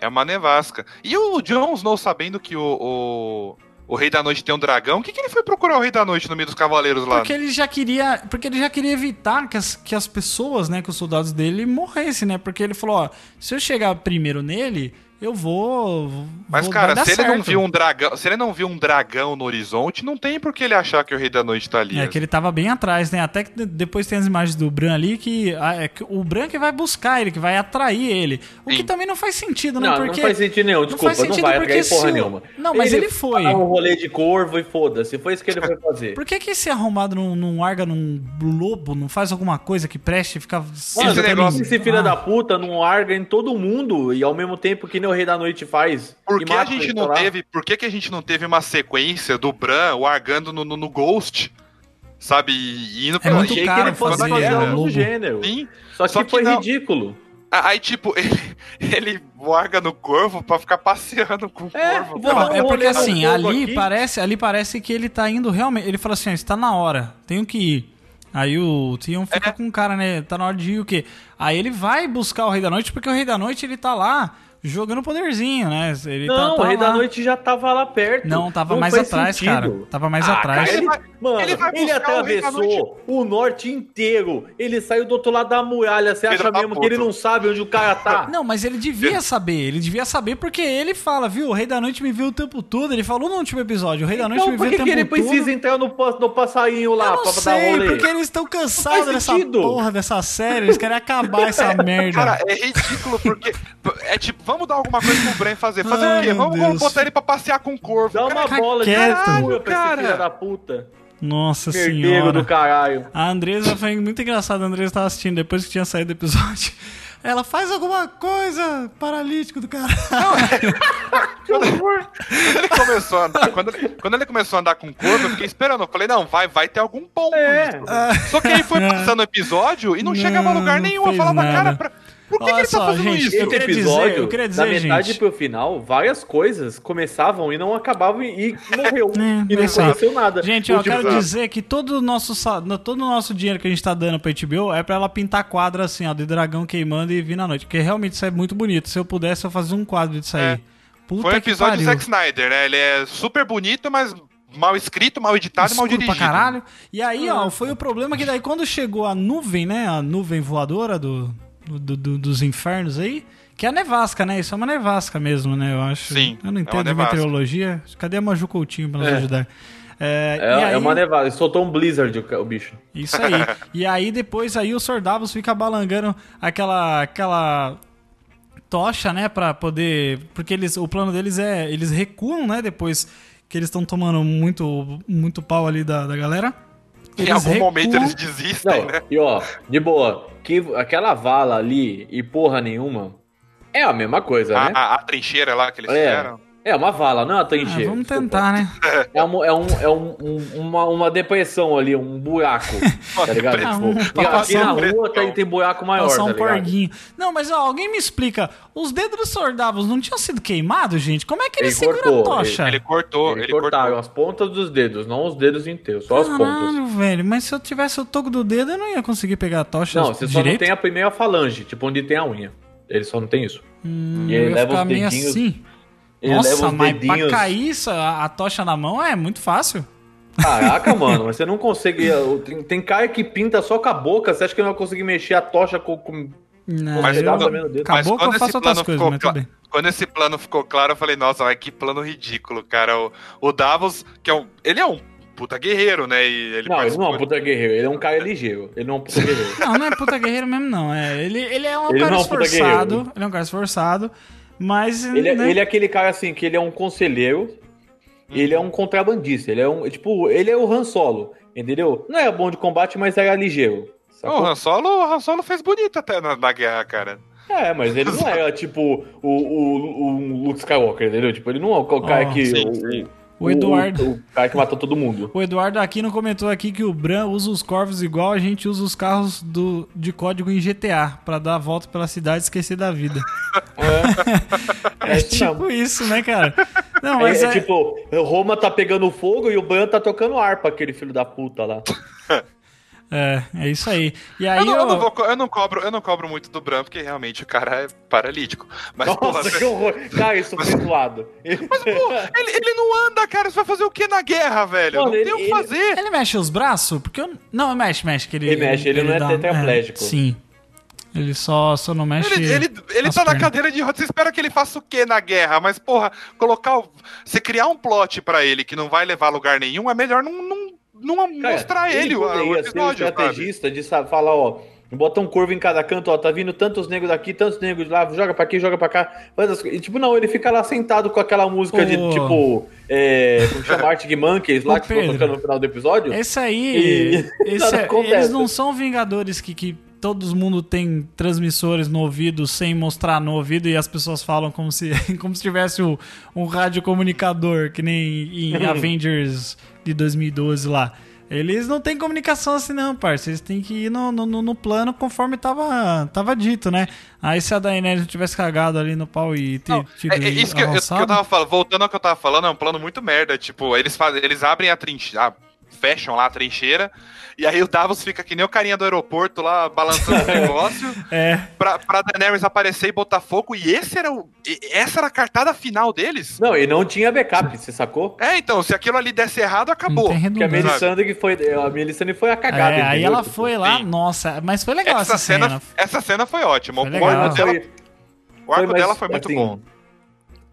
É uma nevasca. E o Jon Snow, sabendo que o, o, o Rei da Noite tem um dragão, o que, que ele foi procurar o Rei da Noite no meio dos cavaleiros lá? Porque ele já queria. Porque ele já queria evitar que as, que as pessoas, né, que os soldados dele morressem, né? Porque ele falou, ó, se eu chegar primeiro nele, eu vou. Mas, vou- cara, vai dar se ele não viu um dragão, se ele não viu um dragão no horizonte, não tem por que ele achar que o Rei da Noite tá ali. É que ele tava bem atrás, né? Até que de- depois tem as imagens do Bran ali que, é que o Bran que vai buscar ele, que vai atrair ele. O que Sim. também não faz sentido, né? Não, Porque não faz sentido nenhum, desculpa, faz não, sentido vai porque atrair porra se nenhuma. Não, mas ele foi. dá um rolê de corvo e foda-se, foi isso que ele foi fazer. Por que, que esse arrombado não, não larga num lobo, não faz alguma coisa que preste e fica. Mano, Esse negócio- esse filho Ah. da puta não larga em todo mundo e ao mesmo tempo que nem o Rei da Noite faz. Por que a gente não teve, por que, que a gente não teve uma sequência do Bran largando no, no, no Ghost? Sabe? E indo É muito Achei que caro ele fosse fazer, fazer né, algo do gênero. Sim. Só que, Só que foi não. ridículo. Aí, tipo, ele, ele larga no corvo pra ficar passeando com o É, corvo. Vamos é porque assim, ali aqui. parece, ali parece que ele tá indo realmente. Ele fala assim: ó, está na hora, tenho que ir. Aí o Tion fica É. com o cara, né? Tá na hora de ir o quê? Aí ele vai buscar o Rei da Noite, porque o Rei da Noite ele tá lá jogando poderzinho, né? Ele tá, Não, tá o Rei lá. da Noite já tava lá perto. Não, tava mais faz atrás, sentido. cara. Tava mais Ah, atrás. cara, ele, mano, ele ele, o atravessou o norte inteiro. Ele saiu do outro lado da muralha. Você acha mesmo que ele não sabe onde o cara tá? Não, mas ele devia saber. Ele devia saber porque ele fala, viu? O Rei da Noite me viu o tempo todo. Ele falou no último episódio. O Rei da Noite Então me por viu que, o que tempo ele todo. precisa entrar no, no passarinho lá Eu não pra dar sei, rolê? porque eles estão cansados dessa porra dessa série. Eles querem acabar essa merda. Cara, é ridículo, porque. É tipo, vamos dar alguma coisa pro Bran fazer. Fazer Ai, o quê? Vamos, Deus. vamos botar ele pra passear com o corvo. Dá uma Cara, Fica bola de quieto. caralho pra Cara. esse filho da puta. Nossa Herdeiro senhora. do caralho. A Andresa foi muito engraçada. A Andresa tava assistindo depois que tinha saído do episódio. Ela faz alguma coisa, paralítico do cara. Quando ele começou a andar, quando ele, quando ele começou a andar com o corvo, eu fiquei esperando. Eu falei, não, vai, vai ter algum ponto É. Só que aí foi passando o episódio e não, chegava a Não, lugar não nenhum. Eu falava, nada. cara, pra- por que, Olha que ele só, tá fazendo gente, isso? eu queria dizer- episódio, eu queria dizer, da metade gente- pro final, várias coisas começavam e não acabavam e e morreu. É, e não aconteceu nada. Gente, eu O tipo- quero dizer que todo o nosso, todo o nosso dinheiro que a gente tá dando pra HBO é pra ela pintar quadro assim, ó, de dragão queimando e vir na noite. Porque realmente isso é muito bonito. Se eu pudesse, eu fazia um quadro disso aí. É. Puta Foi um que episódio do. Zack Snyder, né? Ele é super bonito, mas mal escrito, mal editado e mal Escuro dirigido. pra caralho. E aí, ó, foi o problema que daí quando chegou a nuvem, né? A nuvem voadora do, do- do- dos infernos aí, que é a nevasca, né? Isso é uma nevasca mesmo, né? Eu acho. Sim, Eu não é uma entendo de nevasca. meteorologia. Cadê a Maju Coutinho pra nos É. ajudar? É, É, e aí, é uma nevada. Ele soltou um blizzard o, bicho. Isso aí. e aí depois aí o Sordavos fica balangando aquela aquela tocha, né, Pra poder, porque eles o plano deles é, eles recuam, né, depois que eles estão tomando muito muito pau ali da, da galera. Em Eles algum momento eles desistem, Não, né? e ó, de boa, que aquela vala ali e porra nenhuma é a mesma coisa, A, né? a- a trincheira lá que eles É. fizeram. É uma vala, não é uma Ah, trincheira. vamos desculpa. tentar, né? É, um, é, um, é um, um- uma, uma depressão ali, um buraco, tá ligado? Ah, Tipo, um- e aqui na um rua tem, tem buraco maior, Passar tá um ligado? porguinho. Não, mas ó, alguém me explica. Os dedos do Sordavos não tinham sido queimados, gente? Como é que ele, Ele segura cortou, a tocha? Ele cortou, Eles ele cortaram cortou. as pontas dos dedos, não os dedos inteiros, só as pontas. Caralho, velho. Mas se eu tivesse o toco do dedo, eu não ia conseguir pegar a tocha Não, você só não direito. tem a primeira falange, tipo onde tem a unha. Ele só não tem isso. Hum, E ele leva os meio dedinhos- assim. Ele Nossa, leva os mas dedinhos. pra cair isso, a, a tocha na mão é muito fácil. Caraca, mano, mas você não consegue. Tem, tem cara que pinta só com a boca, você acha que não vai conseguir mexer a tocha com. com... Não, Mas eu, acabou mas eu quando faço esse outras plano coisas, ficou mas tudo cla- bem. Quando esse plano ficou claro, eu falei, nossa, mas que plano ridículo, cara. O, o Davos, que é um. Ele é um puta guerreiro, né? E ele Não, ele não é um puta guerreiro, ele é um cara ligeiro. Ele não é um puta guerreiro. Não, não é puta guerreiro mesmo, não. É, ele, ele é um Ele cara é um esforçado. Ele é um cara esforçado. Mas. Ele é, né, ele é aquele cara assim, que ele é um conselheiro, e ele é um contrabandista. Ele é um. Tipo, ele é o Han Solo, entendeu? Não era bom de combate, mas era ligeiro. O sacou? Han Solo, o Han Solo fez bonito até na, na guerra, cara. É, mas ele não era tipo o, o, o Luke Skywalker, entendeu? Tipo, ele não é o cara Ó, que. sim, o, sim. O Eduardo. O, o cara que matou todo mundo. O Eduardo Aquino comentou aqui que o Bran usa os corvos igual a gente usa os carros do, de código em GTA, pra dar a volta pela cidade e esquecer da vida. É, É, mesmo. tipo isso, né, cara? Não, É, mas é é, tipo, Roma tá pegando fogo e o Bran tá tocando harpa, aquele filho da puta lá. é, é isso aí. E aí, Eu não, eu, não ó, vou eu não cobro, eu não cobro muito do Bran, porque realmente o cara é paralítico. Mas, porra, Nossa, que horror. Cara, isso foi zoado. Mas, pô, ele, ele não anda, cara. Você vai fazer o que na guerra, velho? Mano, não ele- tem o que ele- fazer. ele mexe os braços? Porque eu... Não, mexe, mexe. Que ele, Ele mexe, ele não é tetraplégico. sim. Ele só, só não mexe. Ele, ele, ele tá na pernas. cadeira de rodas. Você espera que ele faça o quê na guerra? Mas, porra, colocar. o- Você criar um plot pra ele que não vai levar a lugar nenhum, é melhor não, não, não Cara, mostrar ele, o, o poderia ser um episódio, sabe? estrategista de sa- falar, ó, bota um curvo em cada canto, ó, tá vindo tantos negros daqui, tantos negros de lá, joga pra aqui, joga pra cá, faz as coisas. E, tipo, não, ele fica lá sentado com aquela música de, Ô. tipo, é, como chama, Arctic Monkeys, lá Ô, que ficou Pedro. tocando no final do episódio. Esse aí. E- esse é- eles não são Vingadores que, que todo mundo tem transmissores no ouvido sem mostrar no ouvido e as pessoas falam como se, como se tivesse um, um radiocomunicador, que nem em Avengers de 2012 lá. Eles não têm comunicação assim, não, parça. Eles têm que ir no, no, no- no plano conforme tava, tava dito, né? Aí se a Daenerys não tivesse cagado ali no pau e tido é, é isso que eu, que eu tava falando, voltando ao que eu tava falando, é um plano muito merda. Tipo, eles fazem, eles abrem a trincheira, fecham lá a trincheira, e aí o Davos fica que nem o carinha do aeroporto lá, balançando o negócio, É, pra, pra Daenerys aparecer e botar fogo, e esse era o. Essa era a cartada final deles? Não, e não tinha backup, você sacou? É, então, se aquilo ali desse errado, acabou. Porque a. Melisandre foi, a Melisandre foi a cagada. É, aí ela foi lá, sim. nossa, mas foi legal essa, Essa cena, cena. essa cena foi ótima. Foi o arco, dela, foi- o arco foi, mas, dela foi muito assim, bom.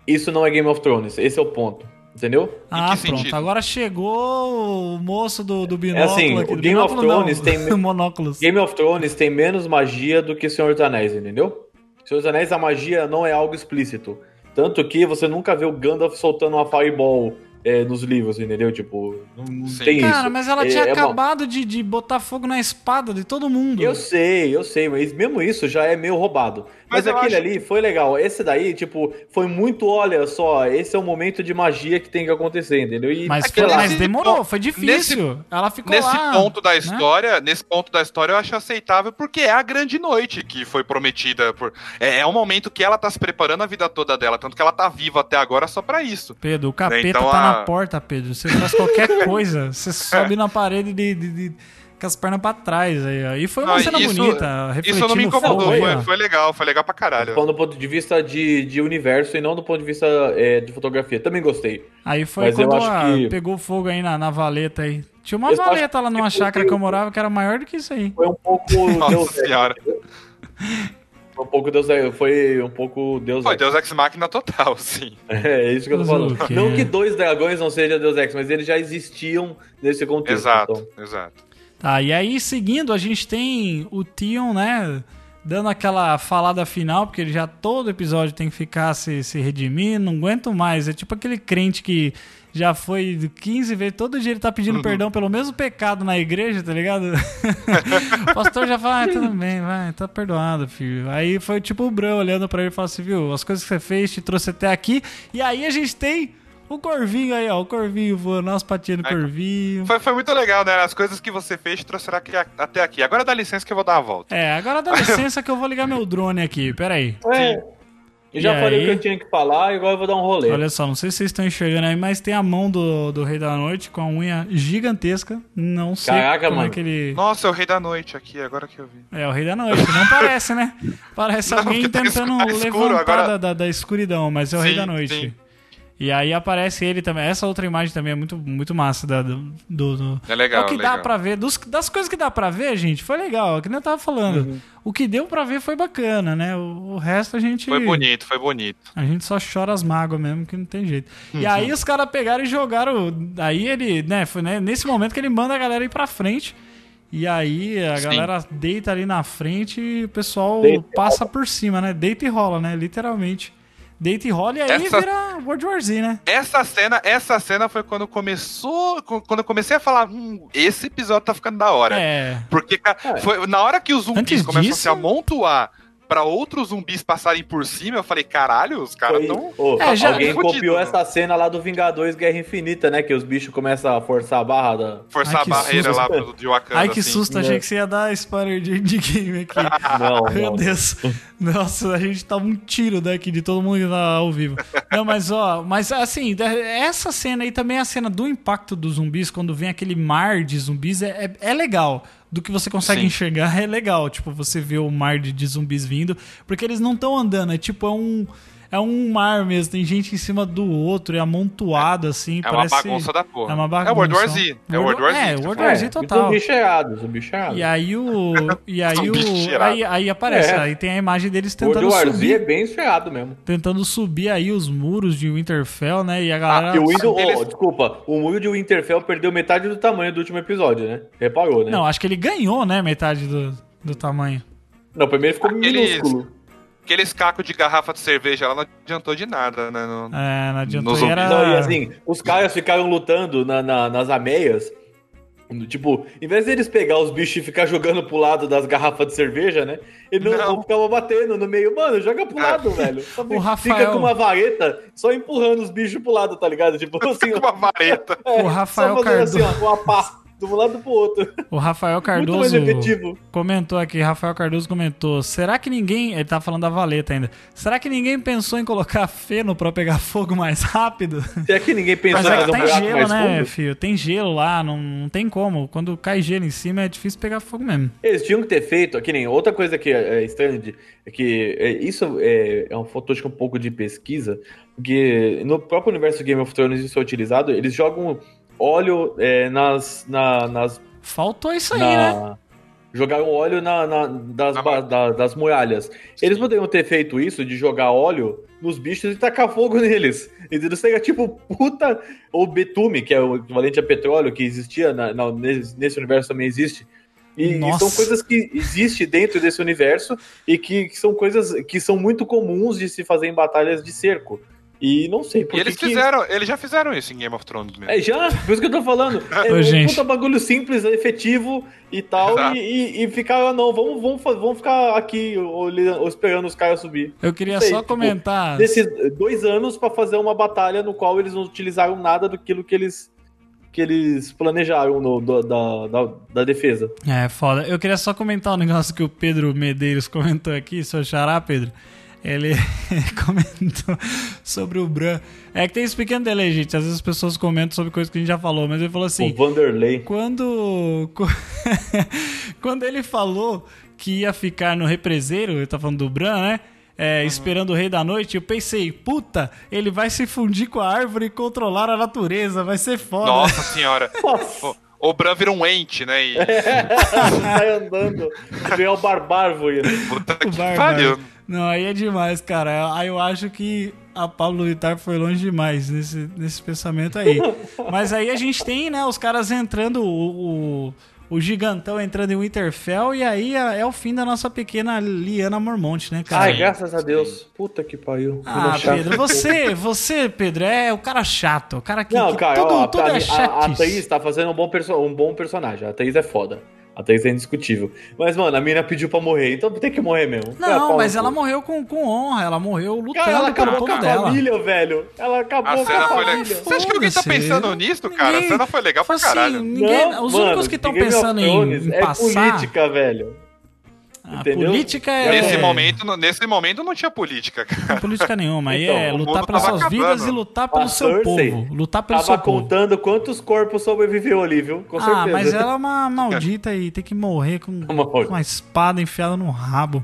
Isso não é Game of Thrones, esse é o ponto. Entendeu? Ah, que pronto. sentido? Agora chegou o moço do, do binóculo. assim, aqui. o Do Game of binóculo não, Thrones tem- monóculos. Game of Thrones tem menos magia do que Senhor dos Anéis, entendeu? Senhor dos Anéis, a magia não é algo explícito. Tanto que você nunca vê o Gandalf soltando uma fireball é, nos livros, entendeu? Tipo, não, Sim. tem Cara, isso. mas ela É- tinha é uma- acabado de, de botar fogo na espada de todo mundo. Eu sei, eu sei, mas mesmo isso já é meio roubado. Mas, Mas aquele acho- ali foi legal. Esse daí, tipo, foi muito, olha só, esse é o momento de magia que tem que acontecer, entendeu? E Mas, foi, mas nesse demorou, ponto- foi difícil. ela ficou Nesse lá. ponto da né? história, nesse ponto da história eu acho aceitável porque é a grande noite que foi prometida por é, é um momento que ela tá se preparando a vida toda dela, tanto que ela tá viva até agora só pra isso. Pedro, o capeta Então tá a- na porta, Pedro. Você faz qualquer coisa, você sobe na parede de, de- de- com as pernas pra trás. Aí, ó. E foi uma Não, cena isso- bonita, refletindo Isso não me incomodou, aí, foi, foi legal, foi legal pra caralho. falando do ponto de vista de, de universo e não do ponto de vista é, de fotografia. Também gostei. Aí foi Mas eu quando acho a- que- pegou fogo aí na, na valeta aí. Tinha uma Eu valeta lá numa chácara que eu morava que era maior do que isso aí. Foi um pouco Nossa Deus senhora. Foi um pouco Deus Ex. Foi um pouco Deus Foi Ex. Deus Ex Machina total, sim. É, isso que eu tô falando. Não que dois dragões não seja Deus Ex, mas eles já existiam nesse contexto. Exato, então. exato. Tá, e aí seguindo, a gente tem o Tion, né? Dando aquela falada final, porque ele já todo episódio tem que ficar se, se redimindo, não aguento mais. É tipo aquele crente que já foi 15 vezes, todo dia ele tá Uhum. pedindo perdão pelo mesmo pecado na igreja, tá ligado? o pastor já fala, ah, tudo bem, vai, tá perdoado, filho. Aí foi tipo o Brão olhando pra ele e falou assim, viu, as coisas que você fez te trouxe até aqui. E aí a gente tem o Corvinho aí, ó, o Corvinho voando, as patinhas do Aí, Corvinho. Foi, foi muito legal, né? As coisas que você fez te trouxeram aqui, até aqui. Agora dá licença que eu vou dar a volta. É, agora dá licença que eu vou ligar meu drone aqui, peraí. É. Eu já E falei aí? o que eu tinha que falar e agora eu vou dar um rolê. Olha só, não sei se vocês estão enxergando aí, mas tem a mão do, do Rei da Noite com a unha gigantesca. Não sei Caraca, como é mano. que ele. Nossa, é o Rei da Noite aqui, agora que eu vi. É o Rei da Noite, não parece, né? Parece Não, alguém tá tentando escuro- levantar agora- da, da, da escuridão, mas é o Rei Sim, da Noite. sim. E aí aparece ele também. Essa outra imagem também é muito, muito massa da- do, do, do- É legal, o que legal. dá pra ver. Dos, das coisas que dá pra ver, gente, foi legal. Que nem eu tava falando. Uhum. O que deu pra ver foi bacana, né? O, o resto a gente. Foi bonito, foi bonito. A gente só chora as mágoas mesmo, que não tem jeito. E Uhum. aí os caras pegaram e jogaram. Aí ele, né, foi né, nesse momento que ele manda a galera ir pra frente. E aí a Sim. galera deita ali na frente e o pessoal Deita e passa por cima, né? Deita e rola, né? Literalmente. Deita e rola e aí Essa- vira World War Z, né? Essa cena, essa cena foi quando começou, quando eu comecei a falar, hum, esse episódio tá ficando da hora. É. Porque cara, É. foi na hora que os zumbis Antes começam disso- a se amontoar pra outros zumbis passarem por cima, eu falei, caralho, os caras tão Ô, É, já- alguém Fudido, copiou né? essa cena lá do Vingadores Guerra Infinita, né? Que os bichos começam a forçar a barra da. forçar Ai, a barreira susto. lá pro, de Wakanda. Ai, que assim. susto, achei que você ia dar spoiler de, de game aqui. Não, Meu não. Deus. Nossa, a gente tá um tiro daqui de todo mundo que tá ao vivo. Não, mas ó, mas assim, da- essa cena aí também é a cena do impacto dos zumbis, quando vem aquele mar de zumbis, é, é, é legal. Do que você consegue Sim. enxergar é legal. Tipo, você vê o mar de, de zumbis vindo, porque eles não estão andando, é tipo, é um. É um mar mesmo, tem gente em cima do outro, é amontoado assim, É parece... uma bagunça da porra. É uma bagunça. É World War Z. É World War Z. É, que você World. War Z É, total. Zumbi cheirado, zumbi cheirado. E aí o. E aí o. Aí, aí aparece, É. aí tem a imagem deles World tentando War Z é subir. bem cheirado mesmo. Tentando subir aí os muros de Winterfell, né? E a galera. E o Windows, oh, eles- desculpa, o muro de Winterfell perdeu metade do tamanho do último episódio, né? Reparou, né? Não, acho que ele ganhou, né? Metade do, do tamanho. Não, primeiro ficou Aqueles- minúsculo. Aqueles cacos de garrafa de cerveja lá não adiantou de nada, né? Não- É, não adiantou. Nos E era... Não, e assim, os caras ficaram lutando na- na- nas ameias. Tipo, em vez deles pegar os bichos e ficar jogando pro lado das garrafas de cerveja, né? Eles não, Não. ficavam batendo no meio. Mano, joga pro lado, velho. Só O fica- Rafael- Fica com uma vareta só empurrando os bichos pro lado, tá ligado? Tipo assim, Com uma vareta. é, O Rafael só fazendo assim, Cardoso. ó, com uma pá, um lado pro outro. O Rafael Cardoso comentou aqui, Rafael Cardoso comentou, será que ninguém, ele tá falando da valeta ainda, será que ninguém pensou em colocar feno pra pegar fogo mais rápido? Será que ninguém pensou Mas em é que tem gelo, né, fundo? filho? Tem gelo lá, não, não tem como. Quando cai gelo em cima é difícil pegar fogo mesmo. Eles tinham que ter feito, que nem outra coisa que é, é estranha, de- é que é, isso é, é um fotótipo um pouco de pesquisa, porque no próprio universo Game of Thrones isso é utilizado, eles jogam óleo é, nas, na- nas Faltou isso aí, na- né? Jogaram óleo na, na- das, da- das muralhas. Eles poderiam ter feito isso de jogar óleo nos bichos e tacar fogo neles. Entendeu? Seria tipo puta. Ou betume, que é o equivalente a petróleo que existia na- na- nesse, universo também existe. E, e são coisas que existem dentro desse universo e que, que são coisas que são muito comuns de se fazer em batalhas de cerco. E não sei por E eles que que- fizeram, eles já fizeram isso em Game of Thrones mesmo. é, já, por isso que eu tô falando. É Ô, um gente. puta bagulho simples, efetivo e tal. E, e, e ficar, não, vamos, vamos, vamos ficar aqui olhando- esperando os caras subir. Eu queria Sei, só tipo, comentar. Desses dois anos pra fazer uma batalha no qual eles não utilizaram nada daquilo que eles, que eles planejaram no, do- da, da, da defesa. É, foda. Eu queria só comentar um negócio que o Pedro Medeiros comentou aqui, seu xará, Pedro. Ele comentou sobre o Bran. É que tem esse pequeno delay, gente. Às vezes as pessoas comentam sobre coisas que a gente já falou, mas ele falou assim: o Vanderlei. quando. Quando ele falou que ia ficar no represeiro, ele tá falando do Bran, né? É, esperando o Rei da Noite, eu pensei, puta, ele vai se fundir com a árvore e controlar a natureza, vai ser foda. Nossa senhora. Nossa, O, o Bran vira um ente, né? E, sai andando. Vem o barbárvore. Né? puta O que barbaro. pariu. Não, aí é demais, cara. Aí eu acho que a Pablo Vittar foi longe demais nesse, nesse pensamento aí. Mas aí a gente tem, né, os caras entrando, o, o, o gigantão entrando em Winterfell, e aí é, é o fim da nossa pequena Liana Mormonte, né, cara? Ai, graças a Deus. Puta que pariu. Ah. Pedro, você, você, Pedro, é o cara chato, o cara que, Não, que cara, tudo, ó, tudo pra é a, a. Thaís tá fazendo um bom, perso um bom personagem. A Thaís é foda. A Thaís é indiscutível. Mas, mano, a mina pediu pra morrer, então tem que morrer mesmo. Não, mas ela morreu com, com honra, ela morreu lutando Cara, ela acabou com a dela. família, velho. Ela acabou A com a família. Você acha que alguém tá pensando nisso, cara? Ninguém- A cena foi legal pra Assim, caralho. ninguém- Não, os mano, únicos que estão pensando em, em é passar. política, velho. A entendeu? política é. Nesse, momento, nesse momento não tinha política, cara. Não política nenhuma. Aí Então, é lutar pelas tava suas vidas acabando. e lutar pelo A seu Cersei povo. Lutar pelo Tava seu povo. contando quantos corpos sobreviveu ali, viu? Com certeza. Ah, mas ela é uma maldita e tem que morrer com, Uma com uma espada enfiada no rabo.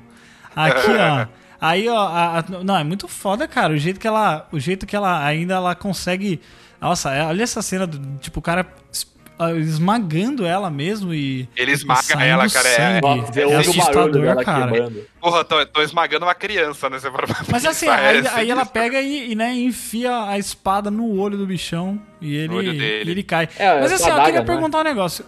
Aqui, ó. Aí, ó, a- a- não, é muito foda, cara. O jeito que ela, o jeito que ela ainda ela consegue. Nossa, é- olha essa cena do tipo o cara ah, esmagando ela mesmo e Ele e esmaga saindo ela, cara, é-. Nossa, É barulho assustador, dela cara. Porra, tô, tô esmagando uma criança, né? Você Mas assim, aí, é aí ela pega e, e, né, enfia a espada no olho do bichão e ele, e ele cai. É, Mas é assim, eu queria adaga, não é? perguntar um negócio.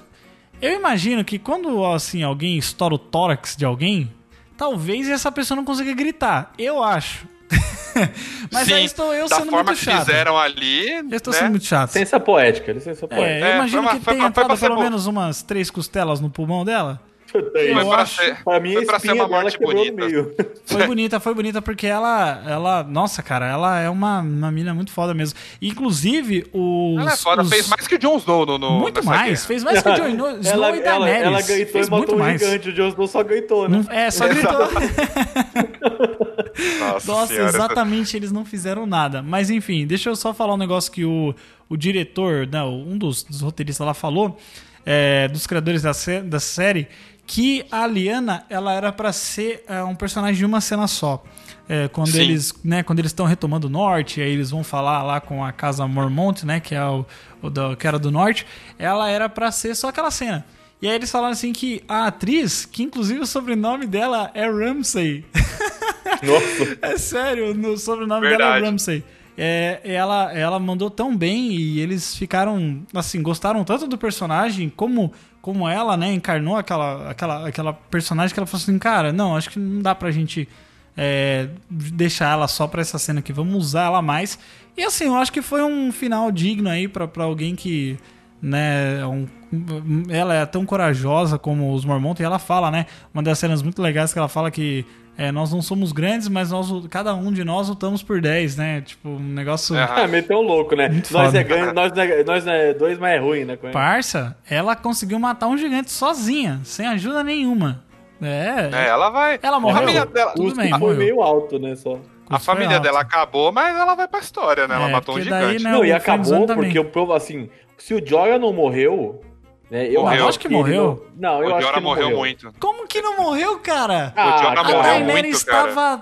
Eu imagino que quando assim alguém estoura o tórax de alguém, talvez essa pessoa não consiga gritar. Eu acho. Mas Sim, aí estou eu da sendo forma muito que chato. fizeram ali, Eu estou né? sendo muito chato. Licença poética, licença É, poética. eu É, imagino foi uma- que tenha pra- foi pra entrado pelo bom. menos umas três costelas no pulmão dela. Puta, Foi eu pra acho- ser- pra mim, foi pra ser uma morte bonita. meio. Foi bonita, foi bonita porque ela, ela, nossa, cara, ela é uma, uma mina muito foda mesmo. Inclusive, os. Ela é foda, os- fez mais que o Jon Snow no, no, Muito mais, guerra. fez mais que o Jon Snow ela, e ela, Daenerys. ela gritou fez e muito matou um mais. gigante. O Jon Snow só gritou, né? Não- é, só gritou. Nossa, Nossa, exatamente, eles não fizeram nada. Mas enfim, deixa eu só falar um negócio que o, o diretor, né, um dos, dos roteiristas lá falou, é, dos criadores da, da série, que a Liana ela era pra ser é, um personagem de uma cena só. É, quando Sim. eles né, quando eles estão retomando o norte, aí eles vão falar lá com a casa Mormont, né, que é o, o do, que era do norte, ela era pra ser só aquela cena. E aí eles falaram assim que a atriz, que inclusive o sobrenome dela é Ramsey. Nossa. É sério, no sobrenome dela é Verdade. Ramsey. É, ela, ela mandou tão bem e eles ficaram, assim, gostaram tanto do personagem como, como ela, né, encarnou aquela, aquela, aquela personagem que ela falou assim, cara, não, acho que não dá pra gente é, deixar ela só pra essa cena aqui, vamos usar ela mais. E assim, eu acho que foi um final digno aí pra, pra alguém que, né, é um- ela é tão corajosa como os Mormont e ela fala, né, uma das cenas muito legais que ela fala que é, nós não somos grandes, mas nós, cada um de nós lutamos por 10, né? Tipo, um negócio. É. É, meio tão louco, né? Muito Nós foda. é, ganho, nós, é, nós é dois, mas é ruim, né? Parça, ela conseguiu matar um gigante sozinha, sem ajuda nenhuma. É. É, ela vai. Ela A morreu. família dela, Tudo bem, foi morreu. meio alto, né? Só. a família dela acabou, mas ela vai pra história, né? Ela É, matou um porque daí, gigante. né, Não, e acabou também. porque o provo assim, se o Jorah não morreu, né? Eu Morreu. acho Acho que morreu. Não, eu o acho Jorah que morreu morreu muito. Como que não morreu, cara? Ah, O Jorah a morreu Daenerys muito, cara. tava,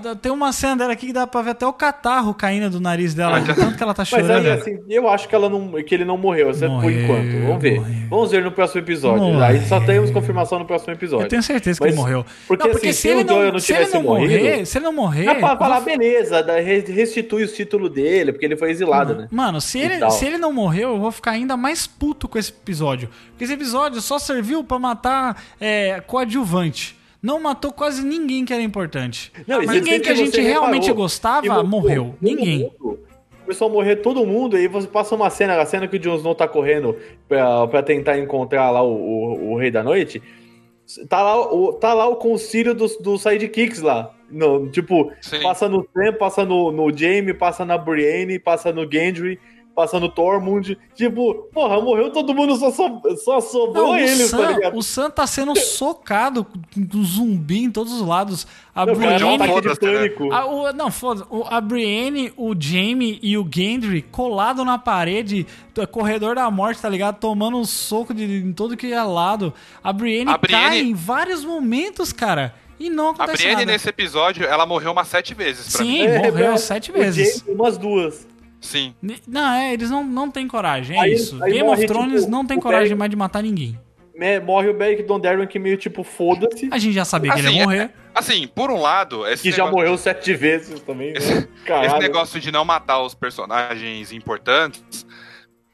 tava. Tem uma cena dela aqui que dá pra ver até o catarro caindo do nariz dela, de tanto que ela tá Mas chorando. aí, assim, eu acho que, ela não, que ele não morreu, isso é por Morreu, enquanto. Vamos ver. morreu. Vamos ver no próximo episódio. Morreu. Aí só temos confirmação no próximo episódio. Eu tenho certeza que Mas- ele morreu. porque, não, porque assim, se, se ele não, não se ele tivesse não morrer, morrido- se ele não morrer. Dá pra falar, beleza, restitui o título dele, porque ele foi exilado, né? Mano, se ele, se ele não morreu, eu vou ficar ainda mais puto com esse episódio. Porque esse episódio só serviu pra matar é, coadjuvante. Não matou quase ninguém que era importante. Não, e ninguém que a gente realmente reparou gostava morreu. todo Ninguém. mundo- Começou a morrer todo mundo, e aí você passa uma cena, a cena que o Jon Snow tá correndo pra, pra tentar encontrar lá o, o, o Rei da Noite. Tá lá, o, tá lá o concílio dos, dos sidekicks lá. No, tipo, Sim. passa no Sam, passa no, no Jaime, passa na Brienne, passa no Gendry, passa no Tormund. Tipo, porra, morreu todo mundo, só, so- só sobrou Não, o, eles, tá Sam, ligado? o Sam tá sendo socado com zumbi em todos os lados. A Não, cara Brienne. né? pânico. A, o- não, foda o, A Brienne, o Jaime e o Gendry colado na parede, corredor da morte, tá ligado? Tomando um soco de, em todo que é lado. A Brienne, A Brienne- cai em vários momentos, cara. E não A acontece Brienne, nada. nesse episódio, ela morreu umas sete vezes pra mim. Sim, morreu é, sete o vezes. Jaime, umas duas. Sim. Não, é, eles não, não têm coragem, é Aí- isso. aí Game morre, of Thrones tipo, não tem coragem Beric- mais de matar ninguém. Me- Morre o Beric Dondarrion que meio tipo, foda-se. A gente já sabia que ele Assim, ia morrer. Assim, por um lado, esse Que já negócio- morreu sete vezes também. né? Esse Caralho. negócio de não matar os personagens importantes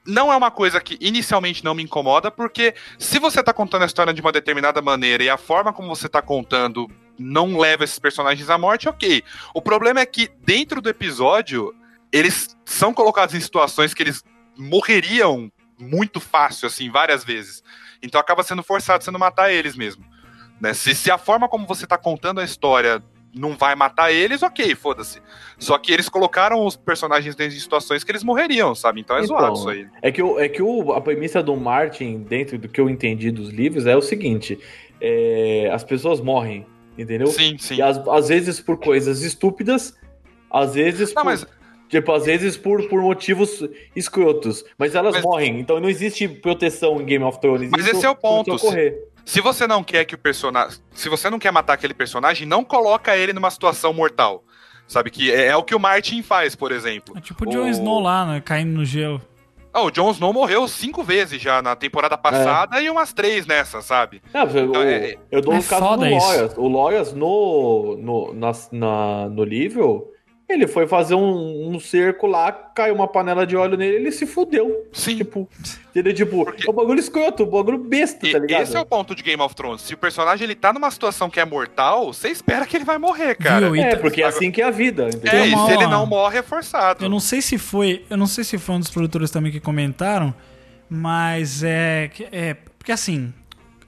não é uma coisa que inicialmente não me incomoda, porque se você tá contando a história de uma determinada maneira e a forma como você tá contando não leva esses personagens à morte, ok. O problema é que dentro do episódio eles são colocados em situações que eles morreriam muito fácil, assim, várias vezes. Então acaba sendo forçado não matar eles mesmo. Né? Se, se a forma como você tá contando a história não vai matar eles, ok, foda-se. Só que eles colocaram os personagens dentro de situações que eles morreriam, sabe? Então é Então, zoado isso aí. É que, o, é que o, a premissa do Martin, dentro do que eu entendi dos livros, é o seguinte: é, as pessoas morrem, entendeu? Sim, sim. E às, às vezes por coisas estúpidas, às vezes Não, por. mas- Tipo, às vezes por, por motivos escrotos. Mas elas Mas- morrem. Então não existe proteção em Game of Thrones. Mas Isso esse é o ponto, correr. Se você não quer que o personagem. Se você não quer matar aquele personagem, não coloca ele numa situação mortal. Sabe? Que é, é o que o Martin faz, por exemplo. É tipo o Jon Snow lá, né, caindo no gelo. Ah, o Jon Snow morreu cinco vezes já na temporada passada e umas três nessa, sabe? Eu, Então, é- eu dou é um caso do. Loyas. O Loyas no, no, na, na- no livro, ele foi fazer um, um cerco lá, caiu uma panela de óleo nele, ele se fudeu. Sim. Tipo, ele, tipo, Porque- é um bagulho escroto, um bagulho besta, E tá ligado? esse é o ponto de Game of Thrones. Se o personagem ele tá numa situação que é mortal, você espera que ele vai morrer, cara. Viu? É, tá- porque é assim que é a vida, entendeu? É, e se ele não morre, é forçado. Eu não sei se foi, eu não sei se foi um dos produtores também que comentaram, mas é, que- é porque assim,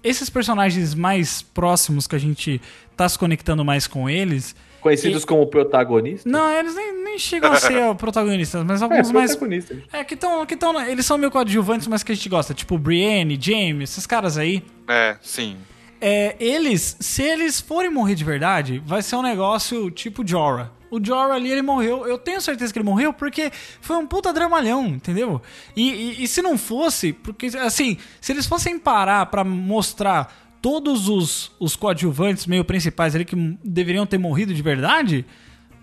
esses personagens mais próximos que a gente tá se conectando mais com eles, Conhecidos como protagonistas. não, eles nem, nem chegam a ser protagonistas, mas É, alguns mais protagonistas. é que estão que estão eles são meio coadjuvantes, mas que a gente gosta, tipo Brienne, Jaime, esses caras aí. É, sim. É, eles, se eles forem morrer de verdade, vai ser um negócio tipo Jorah. O Jorah ali, ele morreu. Eu tenho certeza que ele morreu porque foi um puta dramalhão, entendeu? E, e- e se não fosse, porque, assim, se eles fossem parar pra mostrar todos os, os coadjuvantes meio principais ali que deveriam ter morrido de verdade,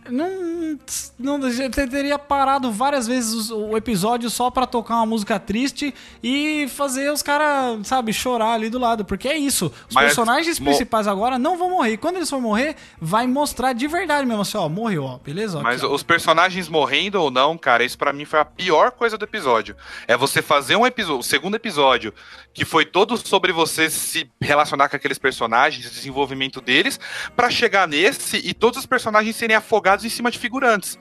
não, não você teria parado várias vezes o episódio só para tocar uma música triste e fazer os caras, sabe, chorar ali do lado. Porque é isso. Os Mas, personagens principais agora não vão morrer. Quando eles for morrer, vai mostrar de verdade mesmo assim, ó, morreu, ó, beleza? Mas ó. os personagens morrendo ou não, cara, isso pra mim foi a pior coisa do episódio. É você fazer um episódio, o segundo episódio, que foi todo sobre você se relacionar com aqueles personagens, desenvolvimento deles, pra chegar nesse e todos os personagens serem afogados em cima de figurantes.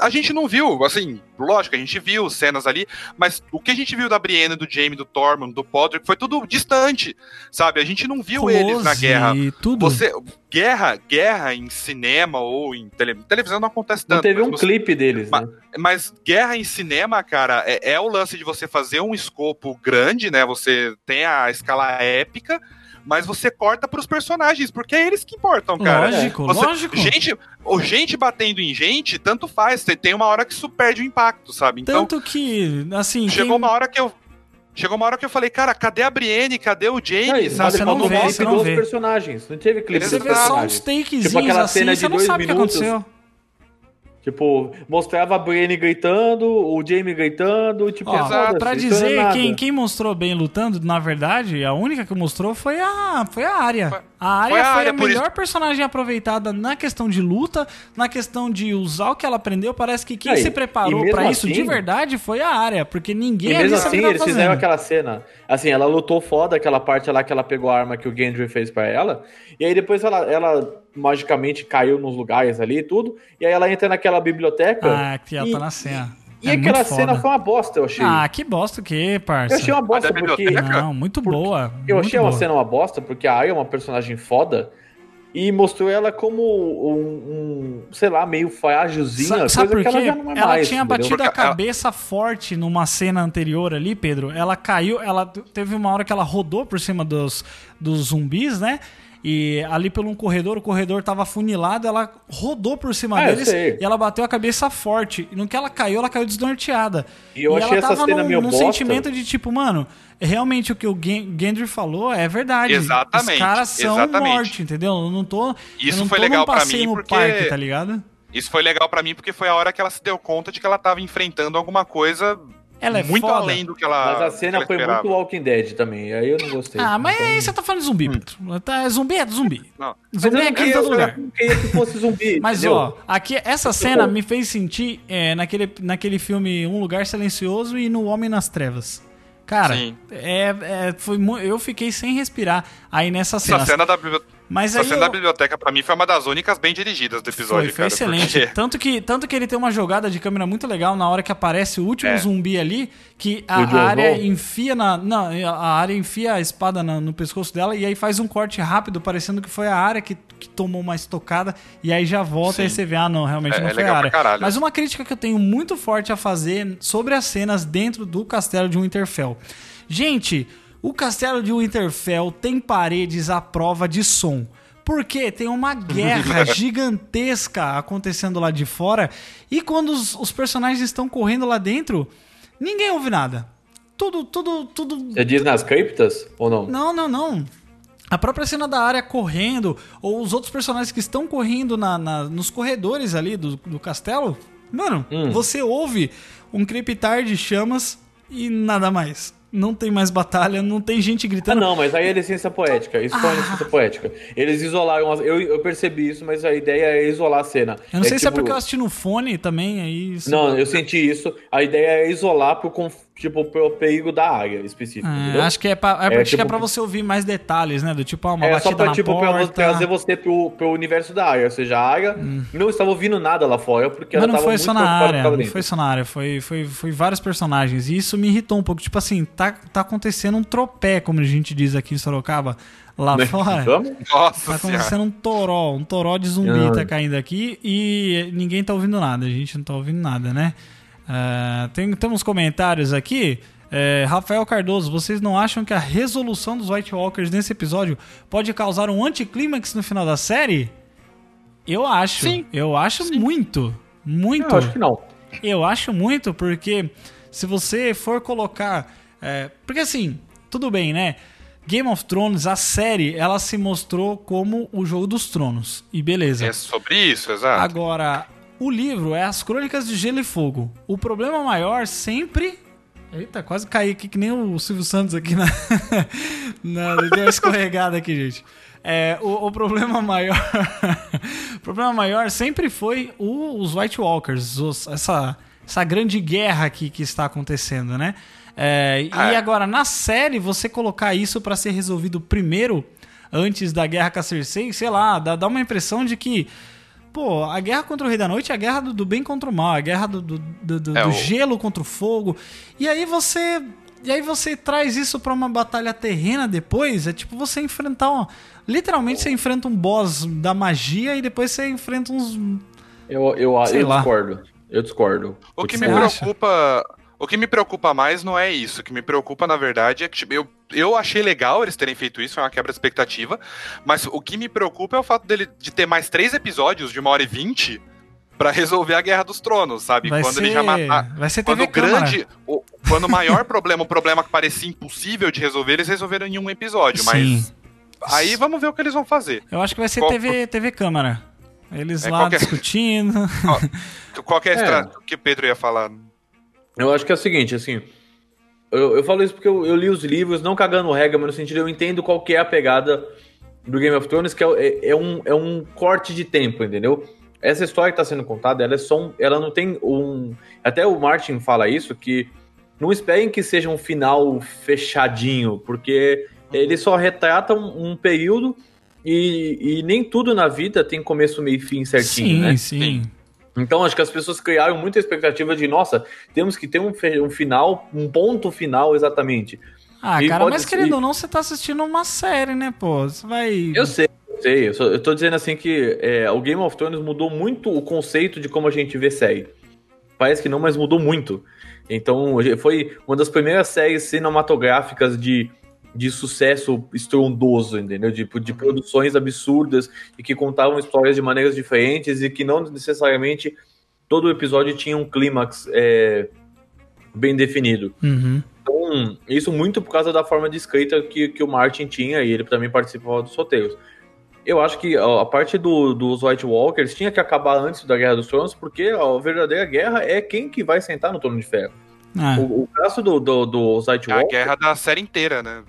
A, a gente não viu, assim, lógico, a gente viu cenas ali, mas o que a gente viu da Brienne, do Jaime, do Tormund, do Podrick, foi tudo distante, sabe? A gente não viu eles na Close guerra. e tudo. Você, guerra, guerra em cinema ou em tele, televisão não acontece tanto. Não teve um você- clipe deles, Mas- né? mas guerra em cinema, cara, é, é o lance de você fazer um escopo grande, né? Você tem a escala épica, mas você corta pros personagens, porque é eles que importam, cara. Lógico, Você- lógico. Gente, o gente batendo em gente, tanto faz. Tem- Tem uma hora que isso perde o impacto, sabe? Então, Tanto que, assim, chegou quem- uma hora que eu. Chegou uma hora que eu falei, cara, cadê a Brienne? Cadê o Não, Jaime? sabe? você não faltou vê, você não vê. personagens. Não teve clipe Você você vê só uns takezinhos Tipo aquela assim, cena você de não dois sabe o que minutos. aconteceu. Tipo, mostrava a Brienne gritando, o Jamie gritando, tipo, Ó, pra não é dizer, nada. quem, quem mostrou bem lutando, na verdade, a única que mostrou foi a, foi a. Foi- A Arya foi foi a a, Arya, por melhor isso- personagem aproveitada na questão de luta, na questão de usar o que ela aprendeu. Parece que quem Aí, se preparou mesmo pra isso de assim- verdade foi a Arya, porque ninguém E ali mesmo sabia assim, que eles fizeram aquela cena. Assim, ela lutou foda, aquela parte lá que ela pegou a arma que o Gendry fez pra ela. E aí depois ela, ela magicamente caiu nos lugares ali e tudo. E aí ela entra naquela biblioteca. Ah, que ela e, tá na cena. e É aquela cena foda. foi uma bosta, eu achei. Ah, que bosta o quê, parça? eu achei uma bosta porque. biblioteca? Não, muito Porque boa. Eu muito achei uma boa. cena uma bosta, porque a Arya é uma personagem foda. E mostrou ela como um, um, sei lá, meio frágilzinha, Sa- Sabe coisa por que quê? ela já não é ela mais. tinha entendeu? batido a cabeça forte numa cena anterior ali, Pedro. Ela caiu, ela teve uma hora que ela rodou por cima dos, dos zumbis, né? E ali pelo um corredor, o corredor tava afunilado, ela rodou por cima Ah, deles e ela bateu a cabeça forte. E no que ela caiu, ela caiu desnorteada. E eu achei ela essa tava cena num, meio num bosta. sentimento de tipo, mano, realmente o que o Gen- Gendry falou é verdade. Exatamente, Os caras são exatamente. morte, entendeu? Eu não tô. eu Isso não foi tô legal passeio mim, no porque- parque, tá ligado? Isso foi legal pra mim porque foi a hora que ela se deu conta de que ela tava enfrentando alguma coisa Ela é muito foda. além do que ela. Mas a cena foi esperava. muito Walking Dead também. Aí eu não gostei. Ah, mas Então- aí você tá falando de zumbi, Pedro. Tá, zumbi é zumbi. Não. Mas Zumbi eu é não aqui em todo eu lugar. não queria que fosse zumbi. Mas, entendeu? ó, aqui, essa cena me fez sentir é, naquele, naquele filme Um Lugar Silencioso e no Homem nas Trevas. Cara, Sim. é, é, foi, eu fiquei sem respirar aí nessa cena. Essa cena da, bibli- Mas essa aí cena da eu- biblioteca, pra mim, foi uma das únicas bem dirigidas do episódio, foi, foi cara. excelente. porque- Tanto, que, tanto que ele tem uma jogada de câmera muito legal na hora que aparece o último É. zumbi ali, que a, a área enfia na. Não, a área enfia a espada na- no pescoço dela e aí faz um corte rápido, parecendo que foi a área que, que tomou uma estocada, e aí já volta Sim. e você vê, ah, não, realmente É- não é foi a área. caralho. Mas uma crítica que eu tenho muito forte a fazer sobre as cenas dentro do castelo de Winterfell. Gente, o castelo de Winterfell tem paredes à prova de som. Porque tem uma guerra gigantesca acontecendo lá de fora. E quando os, os personagens estão correndo lá dentro, ninguém ouve nada. Tudo, tudo, tudo. Você diz nas criptas ou não? Não, não, não. A própria cena da área correndo, ou os outros personagens que estão correndo na, na- nos corredores ali do, do castelo, mano, Hum. você ouve um crepitar de chamas e nada mais. Não tem mais batalha, não tem gente Ah, gritando. não, mas aí é licença poética. Isso foi uma Ah. licença poética. Eles isolaram. as- Eu, eu percebi isso, mas a ideia é isolar a cena. Eu não sei se é tipo- porque eu assisti no fone também, aí. isso- Não, eu senti isso. A ideia é isolar pro, conf- tipo, pro perigo da área específica. Ah, entendeu? acho que é, pra, é, É, é tipo- pra você ouvir mais detalhes, né? Do tipo, ah, uma É batida só pra, na tipo, pra porta. você- trazer você pro, pro universo da área. Ou seja, a área não estava ouvindo nada lá fora, porque Mas ela não tava foi muito só na área, não dentro. foi só na área, foi, foi, foi vários personagens. E isso me irritou um pouco. Tipo assim, tá, tá acontecendo um tropé, como a gente diz aqui em Sorocaba, lá Né? fora. Vamos? Nossa Tá senhora. acontecendo um toró, um toró de zumbi Ah. tá caindo aqui e ninguém tá ouvindo nada, a gente não tá ouvindo nada, né? Ah, tem, temos comentários aqui. É, Rafael Cardoso, vocês não acham que a resolução dos White Walkers nesse episódio pode causar um anticlímax no final da série? Eu acho. Sim. Eu acho muito. Muito. Eu acho que não. Eu acho muito, porque se você for colocar. é, porque assim, tudo bem, né? Game of Thrones, a série, ela se mostrou como o jogo dos tronos. E beleza. É sobre isso, exato. Agora, o livro é As Crônicas de Gelo e Fogo. O problema maior sempre. Eita, quase caí aqui que nem o Silvio Santos aqui na. na deu uma escorregada aqui, gente. É, o, o problema maior. o problema maior sempre foi o- os White Walkers, os- essa, essa grande guerra aqui que está acontecendo, né? É, e Ah, é. agora, na série, você colocar isso para ser resolvido primeiro, antes da guerra com a Cersei, sei lá, dá, dá uma impressão de que. Pô, a guerra contra o Rei da Noite é a guerra do, do bem contra o mal, a guerra do, do, do- do- É, do o- gelo contra o fogo. E aí você. E aí você traz isso pra uma batalha terrena depois, é tipo você enfrentar um, literalmente você enfrenta um boss da magia e depois você enfrenta uns Eu, eu, eu discordo. Eu discordo. O que me acha? preocupa. O que me preocupa mais não é isso. O que me preocupa, na verdade, é que tipo, eu, eu achei legal eles terem feito isso, é uma quebra de expectativa. Mas o que me preocupa é o fato dele de ter mais três episódios de uma hora e vinte pra resolver a Guerra dos Tronos, sabe? vai quando ser ele já matar. vai ser Quando TV o grande. O, quando o maior problema, o problema que parecia impossível de resolver, eles resolveram em um episódio. Sim. Mas aí vamos ver o que eles vão fazer. Eu acho que vai ser Qual- TV, TV câmara. Eles É, lá qualquer- discutindo. Qual que é a É. que o Pedro ia falar? Eu acho que é o seguinte, assim. Eu, eu falo isso porque eu, eu li os livros, não cagando regra, mas no sentido eu entendo qual que é a pegada do Game of Thrones, que é, é, é um, é um corte de tempo, entendeu? Essa história que está sendo contada, ela é só um, ela não tem um. Até o Martin fala isso, que não esperem que seja um final fechadinho, porque ele só retrata um, um período e, e nem tudo na vida tem começo, meio e fim certinho, sim, né? sim. Então acho que as pessoas criaram muita expectativa de, nossa, temos que ter um, um final, um ponto final exatamente. Ah, E cara, mas ser- querendo ou não, você tá assistindo uma série, né, pô? Você vai. Eu sei, eu sei. Eu, só- eu tô dizendo assim que é, o Game of Thrones mudou muito o conceito de como a gente vê série. Parece que não, mas mudou muito. Então foi uma das primeiras séries cinematográficas de, de sucesso estrondoso, entendeu? De, de produções absurdas e que contavam histórias de maneiras diferentes e que não necessariamente todo episódio tinha um clímax é, bem definido. Uhum. Então, isso muito por causa da forma de escrita que, que o Martin tinha e ele também participava dos roteiros. Eu acho que ó, a parte do- dos White Walkers tinha que acabar antes da Guerra dos Tronos, porque a verdadeira guerra é quem que vai sentar no trono de ferro. Ah, O, o caso do, do- dos White É a Walkers, guerra da série inteira, né?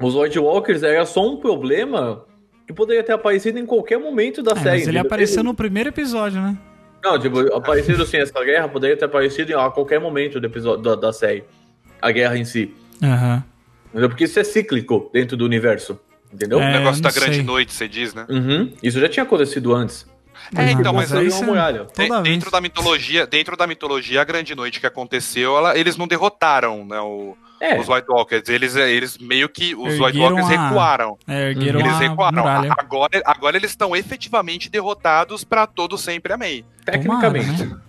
Os White Walkers era só um problema que poderia ter aparecido em qualquer momento da é, série. mas ele apareceu no primeiro episódio, né? Não, tipo, aparecido assim, essa guerra poderia ter aparecido a qualquer momento do episódio, da, da série. A guerra em si. Aham. Entendeu? Porque isso é cíclico dentro do universo. Entendeu? O É, negócio não da grande sei. noite, você diz, né? Uhum. Isso já tinha acontecido antes. É, então, mas aí vez. dentro da mitologia, dentro da mitologia, a grande noite que aconteceu, ela- eles não derrotaram, né, o- É, os White Walkers. Eles, eles meio que os White Ergueram Walkers a- recuaram. É, ergueram Eles a recuaram. muralha. Agora, agora eles estão efetivamente derrotados pra todo sempre, amém. tecnicamente. Tomara, né?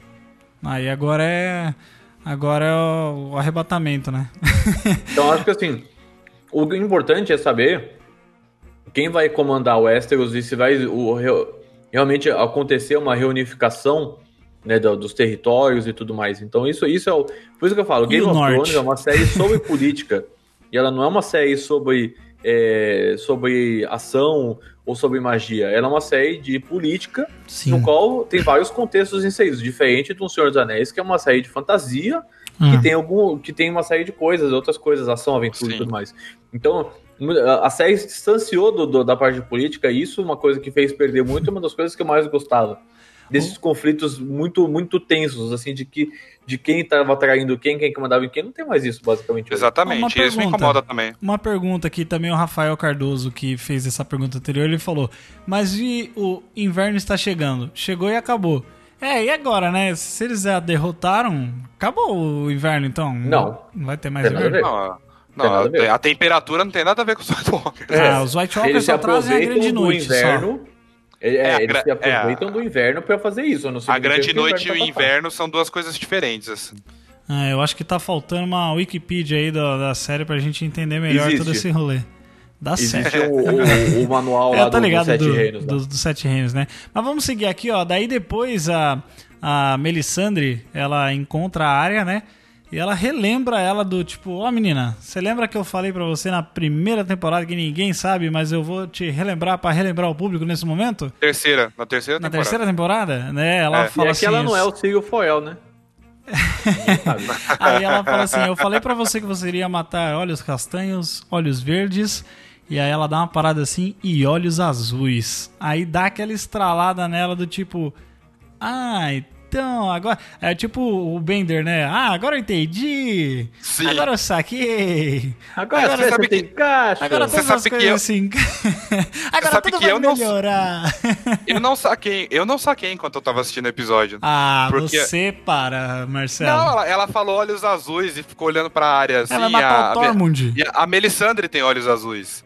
Aí agora é. Agora é o, arrebatamento, né? Então acho que assim, o importante é saber quem vai comandar o Westeros e se vai o- realmente acontecer uma reunificação né, do- dos territórios e tudo mais. Então isso, isso é o. Por isso que eu falo, E Game of norte? Thrones é uma série sobre política. E ela não é uma série sobre, é, sobre ação ou sobre magia. Ela é uma série de política Sim. no qual tem vários contextos inseridos, diferente do Senhor dos Anéis, que é uma série de fantasia Ah. que tem algum que tem uma série de coisas, outras coisas, ação, aventura e Sim. tudo mais. Então, a série se distanciou do, do- da parte política, e isso é uma coisa que fez perder muito, uma das coisas que eu mais gostava. Desses conflitos muito muito tensos, assim, de que de quem estava traindo quem, quem que mandava em quem, não tem mais isso, basicamente. hoje. Exatamente. Uma Isso me pergunta. incomoda também. Uma pergunta aqui também, o Rafael Cardoso, que fez essa pergunta anterior, ele falou: Mas e o inverno está chegando? Chegou e acabou. É, e agora, né? Se eles já derrotaram, acabou o inverno, então? Não. Não vai ter mais a inverno? ver. Não, a a, temperatura não tem nada a ver com os White Walkers. É. Os White Walkers Eles só trazem a aproveitam grande do noite. Inverno. É, É, a eles gra- se aproveitam é, do inverno pra fazer isso. eu não sei A grande noite e o tá inverno são duas coisas diferentes. assim. Ah, eu acho que tá faltando uma Wikipedia aí da, da série pra gente entender melhor Existe. todo esse rolê. Dá certo. Existe o, o- o manual lá É, tá do, ligado dos Sete do, Reinos. lá. do- dos Sete Reinos, né? Mas vamos seguir aqui, ó. Daí depois a, a Melisandre, ela encontra a área, né? E ela relembra ela do tipo, ó menina, você lembra que eu falei pra você na primeira temporada que ninguém sabe, mas eu vou te relembrar pra relembrar o público nesse momento? Terceira, na terceira Na temporada. terceira temporada, né? Ela É. E fala é assim. que ela não é o Sirio Foel, né? Aí ela fala assim: Eu falei pra você que você iria matar olhos castanhos, olhos verdes. E aí ela dá uma parada assim e olhos azuis. Aí dá aquela estralada nela do tipo. Ah, então agora. É tipo o Bender, né? Ah, agora eu entendi. Sim. Agora eu saquei. Agora, Agora você sabe tem caixa. Agora Você todas as sabe que coisas eu- assim. agora sabe tudo que vai eu não- melhorar. Eu não saquei, eu não saquei enquanto eu tava assistindo o episódio. Ah, Porque- você para, Marcelo. Não, ela, ela falou olhos azuis e ficou olhando pra área assim. ela matar a, o Tormund. e a- a Melisandre tem olhos azuis.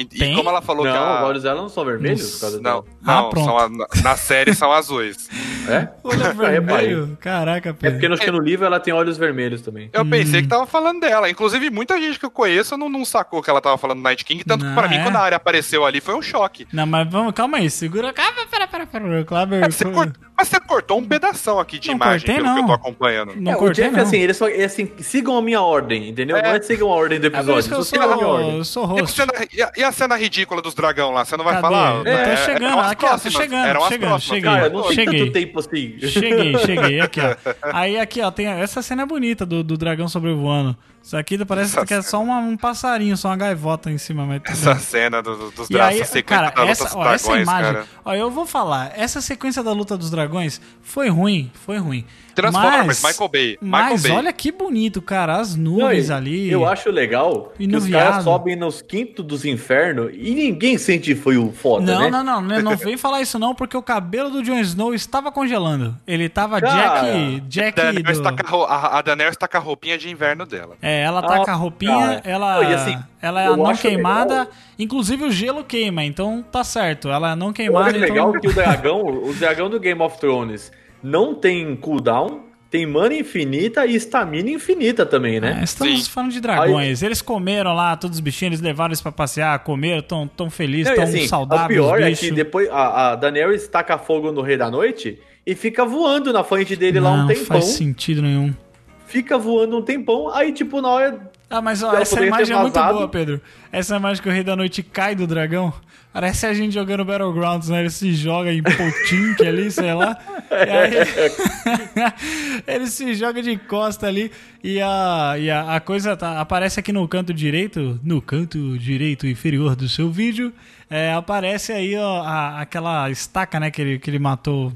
E, e como ela falou Não, que a... os olhos dela não são vermelhos por causa Não. Ah, não, pronto. são a- na, na série são azuis. É? Olho Reparei. vermelho. Caraca, É Pedro. porque no, acho que no livro ela tem olhos vermelhos também. Eu Hum. pensei que tava falando dela. Inclusive, muita gente que eu conheço não, não sacou que ela tava falando Night King. Tanto Não, que pra mim, é? quando a área apareceu ali, foi um choque. Não, mas vamos, calma aí, segura. Calma, pera, pera, pera. Kleber. Mas você, cort- mas você cortou um pedação aqui de Não imagem, cortei, pelo que não. eu tô acompanhando. Não é, o cortei, Jeff, não. assim, ele só é assim, sigam a minha ordem, entendeu? É. Não é sigam a ordem do É episódio, que eu só sigam a minha ordem. eu sou E a, host. cena, e, a, e a cena ridícula dos dragão lá? Você não vai Cadê? falar? Eu tô É, chegando, eram aqui, ó, tô próximas, chegando, Eram chegando, próximas. cheguei. Cara, não tem Cheguei. tanto tempo assim. Cheguei, cheguei, aqui, ó. Aí aqui, ó, tem essa cena é bonita do, do dragão sobrevoando. Isso aqui parece Essa que é só uma- um passarinho, só uma gaivota em cima, mas Essa cena do, do- dos dragões, essa sequência cara, da luta essa, dos ó, essa dragões, imagem, cara. ó, eu vou falar, essa sequência da luta dos dragões foi ruim, foi ruim. Transformers, mas, Michael Bay. Michael Mas Bay. olha que bonito, cara, as Não, nuvens e- ali. Eu acho legal E que os caras sobem nos quintos dos infernos e ninguém sente que foi o foda, Não, né? não, não, não, não vem falar isso não, porque o cabelo do Jon Snow estava congelando. Ele tava Cara, Jack, Jack Daenerys do... tá com a a, a Daenerys tá com a roupinha de inverno dela. É, ela tá Ah, com a roupinha, cara. ela, Não, e assim, ela é eu não queimada, legal- inclusive o gelo queima, então tá certo. Ela é não Eu queimada, acho então... legal que o dragão, o dragão do Game of Thrones não tem cooldown, tem mana infinita e estamina infinita também, né? É, estamos Sim. falando de dragões. Eles comeram lá, todos os bichinhos, eles levaram eles pra passear, comeram, tão, tão felizes, Não, e tão assim, saudáveis. o pior os é que depois a, a Daenerys taca fogo no Rei da Noite e fica voando na frente dele lá um Não tempão. faz sentido nenhum. Fica voando um tempão, aí tipo, na hora. Ah, mas ó, essa imagem é muito boa, Pedro. Essa imagem que o Rei da Noite cai do dragão. Parece a gente jogando Battlegrounds, né? Ele se joga em Potink ali, sei lá. E aí... ele se joga de costa ali e a, e a, a coisa tá, aparece aqui no canto direito, no canto direito inferior do seu vídeo, é, aparece aí ó, a- aquela estaca, né, que ele, que ele matou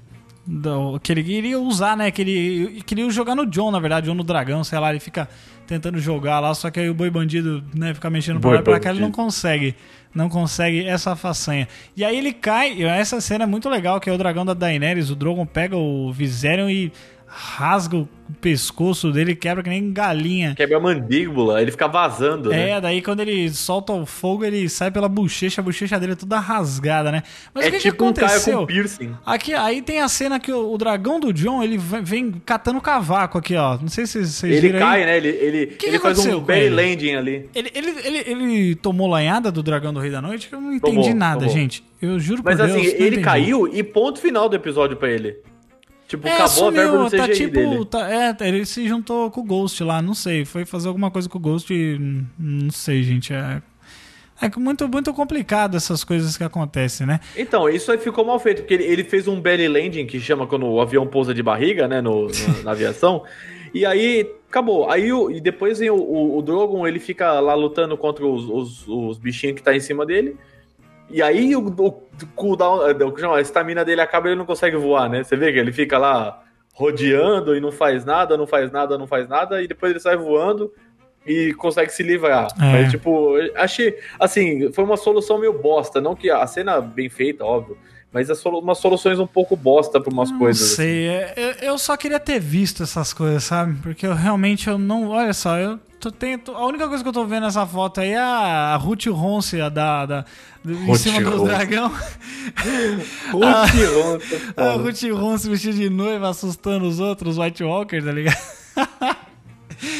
do- que ele queria usar, né? Que ele queria jogar no John, na verdade, ou no dragão, sei lá, ele fica tentando jogar lá, só que aí o boi bandido, né, fica mexendo pra lá e pra cá, ele não consegue. Não consegue essa façanha. E aí ele cai, essa cena é muito legal, que é o dragão da Daenerys, o Drogon pega o Viserion e rasga o pescoço dele, quebra que nem galinha. Quebra a mandíbula, ele fica vazando, né? É, daí quando ele solta o fogo, ele sai pela bochecha, a bochecha dele é toda rasgada, né? Mas É o que, tipo que um aconteceu? com piercing. Aqui, aí tem a cena que o, o dragão do John, ele vem, catando cavaco aqui, ó. Não sei se vocês Ele cai, aí. né? Ele, ele, que ele faz aconteceu um belly landing ali. Ele, ele, ele, ele tomou lanhada do dragão do Rei da Noite? que Eu não entendi Tomou, nada, tomou. gente. Eu juro Mas por Deus. assim, não ele entendi. caiu e ponto final do episódio pra ele. Tipo, É, acabou a verba sumiu, CGI tá tipo. dele. Tá, é, ele se juntou com o Ghost lá, não sei. Foi fazer alguma coisa com o Ghost e. hum, Não sei, gente. É. É muito, muito complicado essas coisas que acontecem, né? Então, isso aí ficou mal feito, porque ele, ele fez um belly landing, que chama quando o avião pousa de barriga, né, no, na, na aviação. E aí, acabou. Aí, o, e depois vem o, o, o Drogon, ele fica lá lutando contra os, os, os bichinhos que tá em cima dele. E aí, o, o cooldown, eh, o chama, a estamina dele acaba e ele não consegue voar, né? Você vê que ele fica lá rodeando e não faz nada, não faz nada, não faz nada, e depois ele sai voando e consegue se livrar. É. Mas, tipo, achei, assim, foi uma solução meio bosta. Não que a cena bem feita, óbvio, mas as solu umas soluções um pouco bosta pra umas Não coisas. assim. sei, é, eu, eu só queria ter visto essas coisas, sabe? Porque eu realmente eu não. Olha só, eu tô, tenho, tô- a única coisa que eu tô vendo nessa foto aí é a Ruth Ronce a da, da, do- em Ruth cima do Ronce. dragão. Putz, que ronca, A. Ruth Ronce vestida de noiva assustando os outros White Walkers, tá ligado?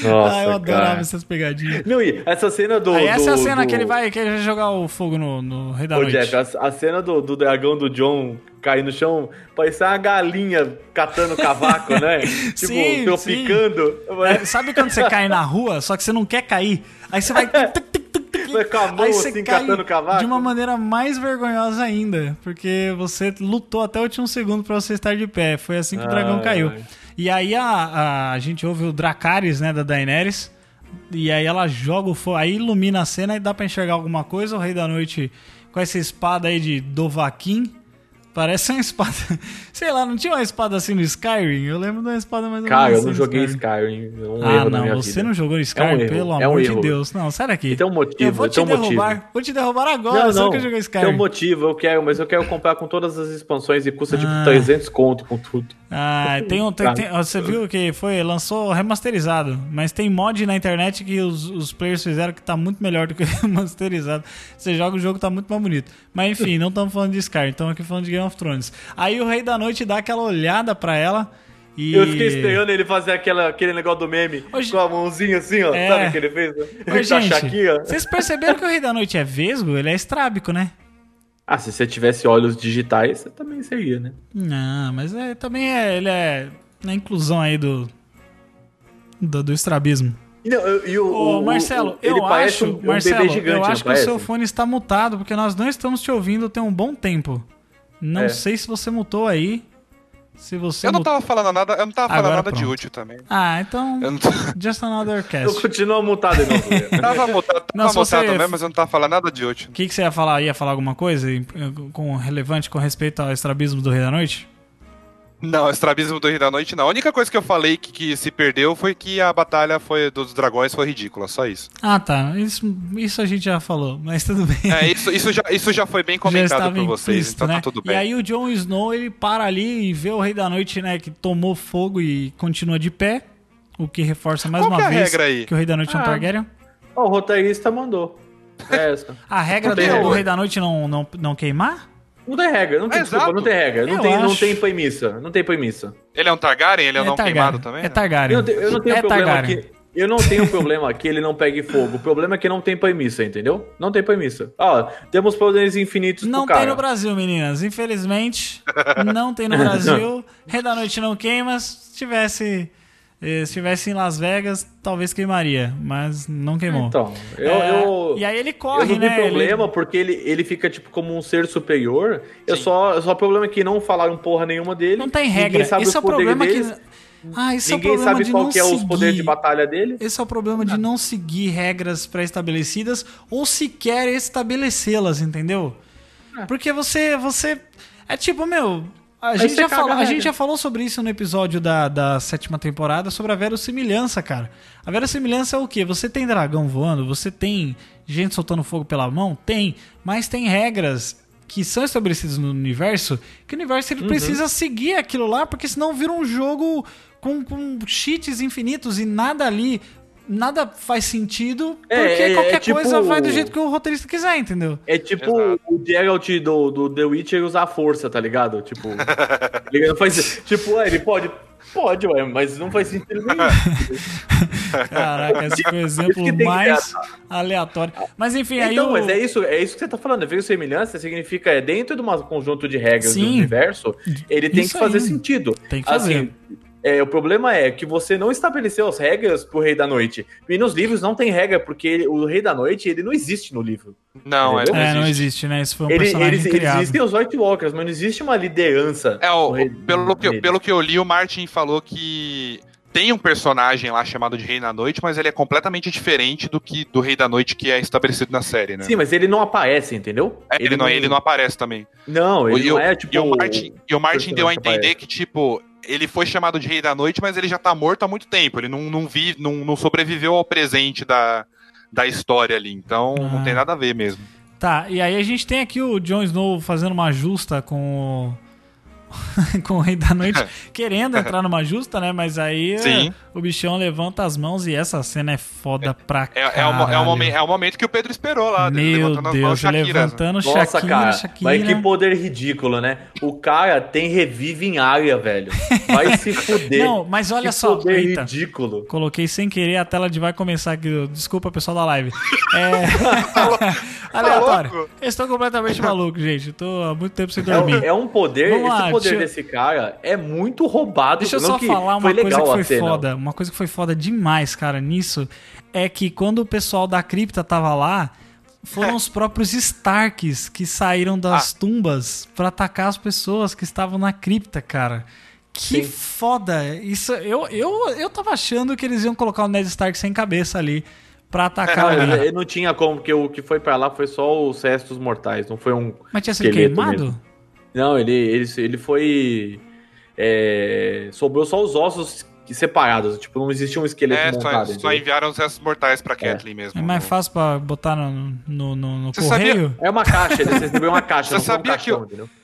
Nossa, ah, eu adorava cara. essas pegadinhas. Não, e essa cena do. Aí essa é a do- cena do- que ele vai, que ele vai jogar o fogo no, no Rei da Ô, Noite. Jeff, a, a cena do, do dragão do John cair no chão parecia uma galinha catando cavaco, né? tipo, Sim, tropicando. É, sabe quando você cai na rua, só que você não quer cair? Aí você vai. com a mão Aí você assim, cai catando cavaco. de uma maneira mais vergonhosa ainda, porque você lutou até o último segundo pra você estar de pé. Foi assim que o dragão Ai, caiu. ai. E aí a, a, a gente ouve o Dracarys, né, da Daenerys, e aí ela joga o fogo, aí ilumina a cena e dá pra enxergar alguma coisa. O Rei da Noite com essa espada aí de Dovahkiin. Parece uma espada. Sei lá, não tinha uma espada assim no Skyrim? Eu lembro de uma espada mais ou Cara, menos eu não assim joguei Skyrim. Skyrim. É um Ah, erro na não, minha você vida. não jogou Skyrim, É um pelo é um amor de erro. Deus. Não, sai daqui. E tem um motivo, Eu vou te tem um motivo. derrubar. Vou te derrubar agora, Não, você não. jogou Tem Skyrim. um motivo, eu quero, mas eu quero comprar com todas as expansões e custa tipo Ah. 300 conto com tudo. Ah, tem um. tem- tem- você viu que foi, lançou remasterizado, mas tem mod na internet que os, os players fizeram que tá muito melhor do que remasterizado. Você joga o jogo, tá muito mais bonito. Mas enfim, não estamos falando de Skyrim, estamos aqui falando de Game of Thrones. Aí o Rei da Noite dá aquela olhada pra ela e. Eu fiquei esperando ele fazer aquela, aquele negócio do meme Hoje- com a mãozinha assim, ó. É. Sabe o que ele fez? Ô, Ele gente, tá aqui, ó. vocês perceberam que o Rei da Noite é vesgo? Ele é estrábico, né? Ah, se você tivesse olhos digitais, você também seria, né? Não, mas é, também é. Ele é na inclusão aí do. Do, do estrabismo. Não, eu- e o, Ô, o- Marcelo, o- eu parece acho, um, um Marcelo, bebê gigante, eu acho que o parece? seu fone está mutado, porque nós não estamos te ouvindo tem um bom tempo. Não É. sei se você mutou aí. Se você Eu não mutou. tava falando nada, eu não tava falando Agora nada de pronto. útil também. Ah, então. Eu não Just another Eu cast. continuo mutado de novo. tava mutado, tava Não, se você- mutado mesmo, mas eu não tava falando nada de útil. O que, que você ia falar? Ia falar alguma coisa com relevante com respeito ao estrabismo do Rei da Noite? Não, estrabismo do Rei da Noite não. A única coisa que eu falei que, que se perdeu foi que a batalha foi dos dragões foi ridícula, só isso. Ah, tá. Isso, isso a gente já falou, mas tudo bem. É, isso, isso, já, isso já foi bem comentado por vocês, implícito, então né? tá tudo E bem. aí o Jon Snow, ele para ali e vê o Rei da Noite, né, que tomou fogo e continua de pé, o que reforça mais Qual uma que é vez regra aí? que o Rei da Noite é um Ah. Targaryen. O roteirista mandou. É essa. A regra do, do. Rei da Noite não, não, não queimar? Não tem regra, não tem É, desculpa, exato. não tem regra. Não Eu tem, não tem premissa. Não tem premissa. Ele é um Targaryen? Ele é, um não Targaryen. queimado também? É Targaryen. Eu, não tenho- eu não tenho é problema Targaryen. que. Eu não tenho problema que ele não pegue fogo. O problema é que não tem premissa, entendeu? Não tem premissa. Ó, temos poderes infinitos Não pro cara. tem no Brasil, meninas. Infelizmente, não tem no Brasil. Rei da Noite não queima. Se tivesse, se tivesse em Las Vegas, talvez queimaria, mas não queimou. Então, eu, É, eu, e aí ele eu corre, não né? tenho problema Ele- porque ele, ele fica tipo como um ser superior. Eu Sim. só, só o problema é que não falaram porra nenhuma dele. Não tem ninguém regra. sabe Esse os é o problema deles, que. Ah, esse é o Ninguém problema sabe de qual não que é os seguir. poderes de batalha dele. Esse é o problema de não seguir regras pré-estabelecidas ou sequer estabelecê-las, entendeu? Porque você, você é tipo, meu, a gente, já falou, a a gente já falou sobre isso no episódio da, da sétima temporada, sobre a verossimilhança, cara. A verossimilhança é o quê? Você tem dragão voando, você tem gente soltando fogo pela mão? Tem, mas tem regras que são estabelecidas no universo, que o universo Uhum. ele precisa seguir aquilo lá, porque senão vira um jogo com, com cheats infinitos e nada ali, nada faz sentido, porque É, é, qualquer é tipo- coisa vai do jeito que o roteirista quiser, entendeu? É tipo Exato. o Geralt do, do The Witcher usar a força, tá ligado? Tipo, ele não faz, tipo, ué, ele pode. Pode, ué, mas não faz sentido nenhum. Caraca, esse foi o exemplo mais aleatório. Mas enfim, aí Então, o... mas é isso, é isso que você tá falando. Veio semelhança significa é dentro de um conjunto de regras Sim. do universo, ele tem Isso que fazer aí. sentido. Tem que fazer. Assim, é, o problema é que você não estabeleceu as regras pro Rei da Noite. E nos livros não tem regra, porque ele- o Rei da Noite ele não existe no livro. Não, ele Entendeu? não É, não existe. existe, né? Isso foi um Ele, personagem eles, criado. existem os White Walkers, mas não existe uma liderança. É, o, Rei- pelo, que, pelo que eu li, o Martin falou que tem um personagem lá chamado de Rei da Noite, mas ele é completamente diferente do que do Rei da Noite que é estabelecido na série, né? Sim, mas ele não aparece, entendeu? É, ele, não, ele não aparece também. Não, ele e, não o, é tipo. e o Martin, e o Martin deu a entender que, tipo, ele foi chamado de Rei da Noite, mas ele já tá morto há muito tempo. Ele não, não, vive, não, não sobreviveu ao presente da, da história ali. Então, Ah. não tem nada a ver mesmo. Tá, e aí a gente tem aqui o Jon Snow fazendo uma justa com com o Rei da Noite querendo entrar numa justa, né? Mas aí Sim. o bichão levanta as mãos e essa cena é foda pra É, caralho. é, o, é, o momento, é o momento que o Pedro esperou lá. Meu levantando mãos, Deus, Shakira. levantando Nossa, Shakira, cara, Shakira. mas que poder ridículo, né? O cara tem revive em área, velho. Vai se fuder. Não, mas olha que só, poder eita. ridículo. Coloquei sem querer, a tela de vai começar aqui. Desculpa, pessoal da live. É... Aleatório. Eu estou completamente maluco, gente. Tô há muito tempo sem É dormir. um, é um poder, Vamos esse lá, poder deixa desse cara é muito roubado. Deixa eu só falar uma coisa que foi foda. Uma coisa que foi foda demais, cara, nisso. É que quando o pessoal da cripta tava lá, foram os próprios Starks que saíram das Ah. tumbas pra atacar as pessoas que estavam na cripta, cara. Que Sim. foda. Isso, eu, eu, eu tava achando que eles iam colocar o Ned Stark sem cabeça ali pra atacar alguém. ele, ele não tinha como, porque o que foi pra lá foi só os restos mortais, não foi um. Mas tinha sido queimado? mesmo. Não, ele, ele, ele foi. é, sobrou só os ossos que- separados. Tipo, não existia um esqueleto É, montado. só, só enviaram os restos mortais pra Kathleen mesmo. É mais fácil pra botar no, no, no- no Você sabia- correio? É uma caixa, ele recebeu uma caixa, Você foi um sabia que?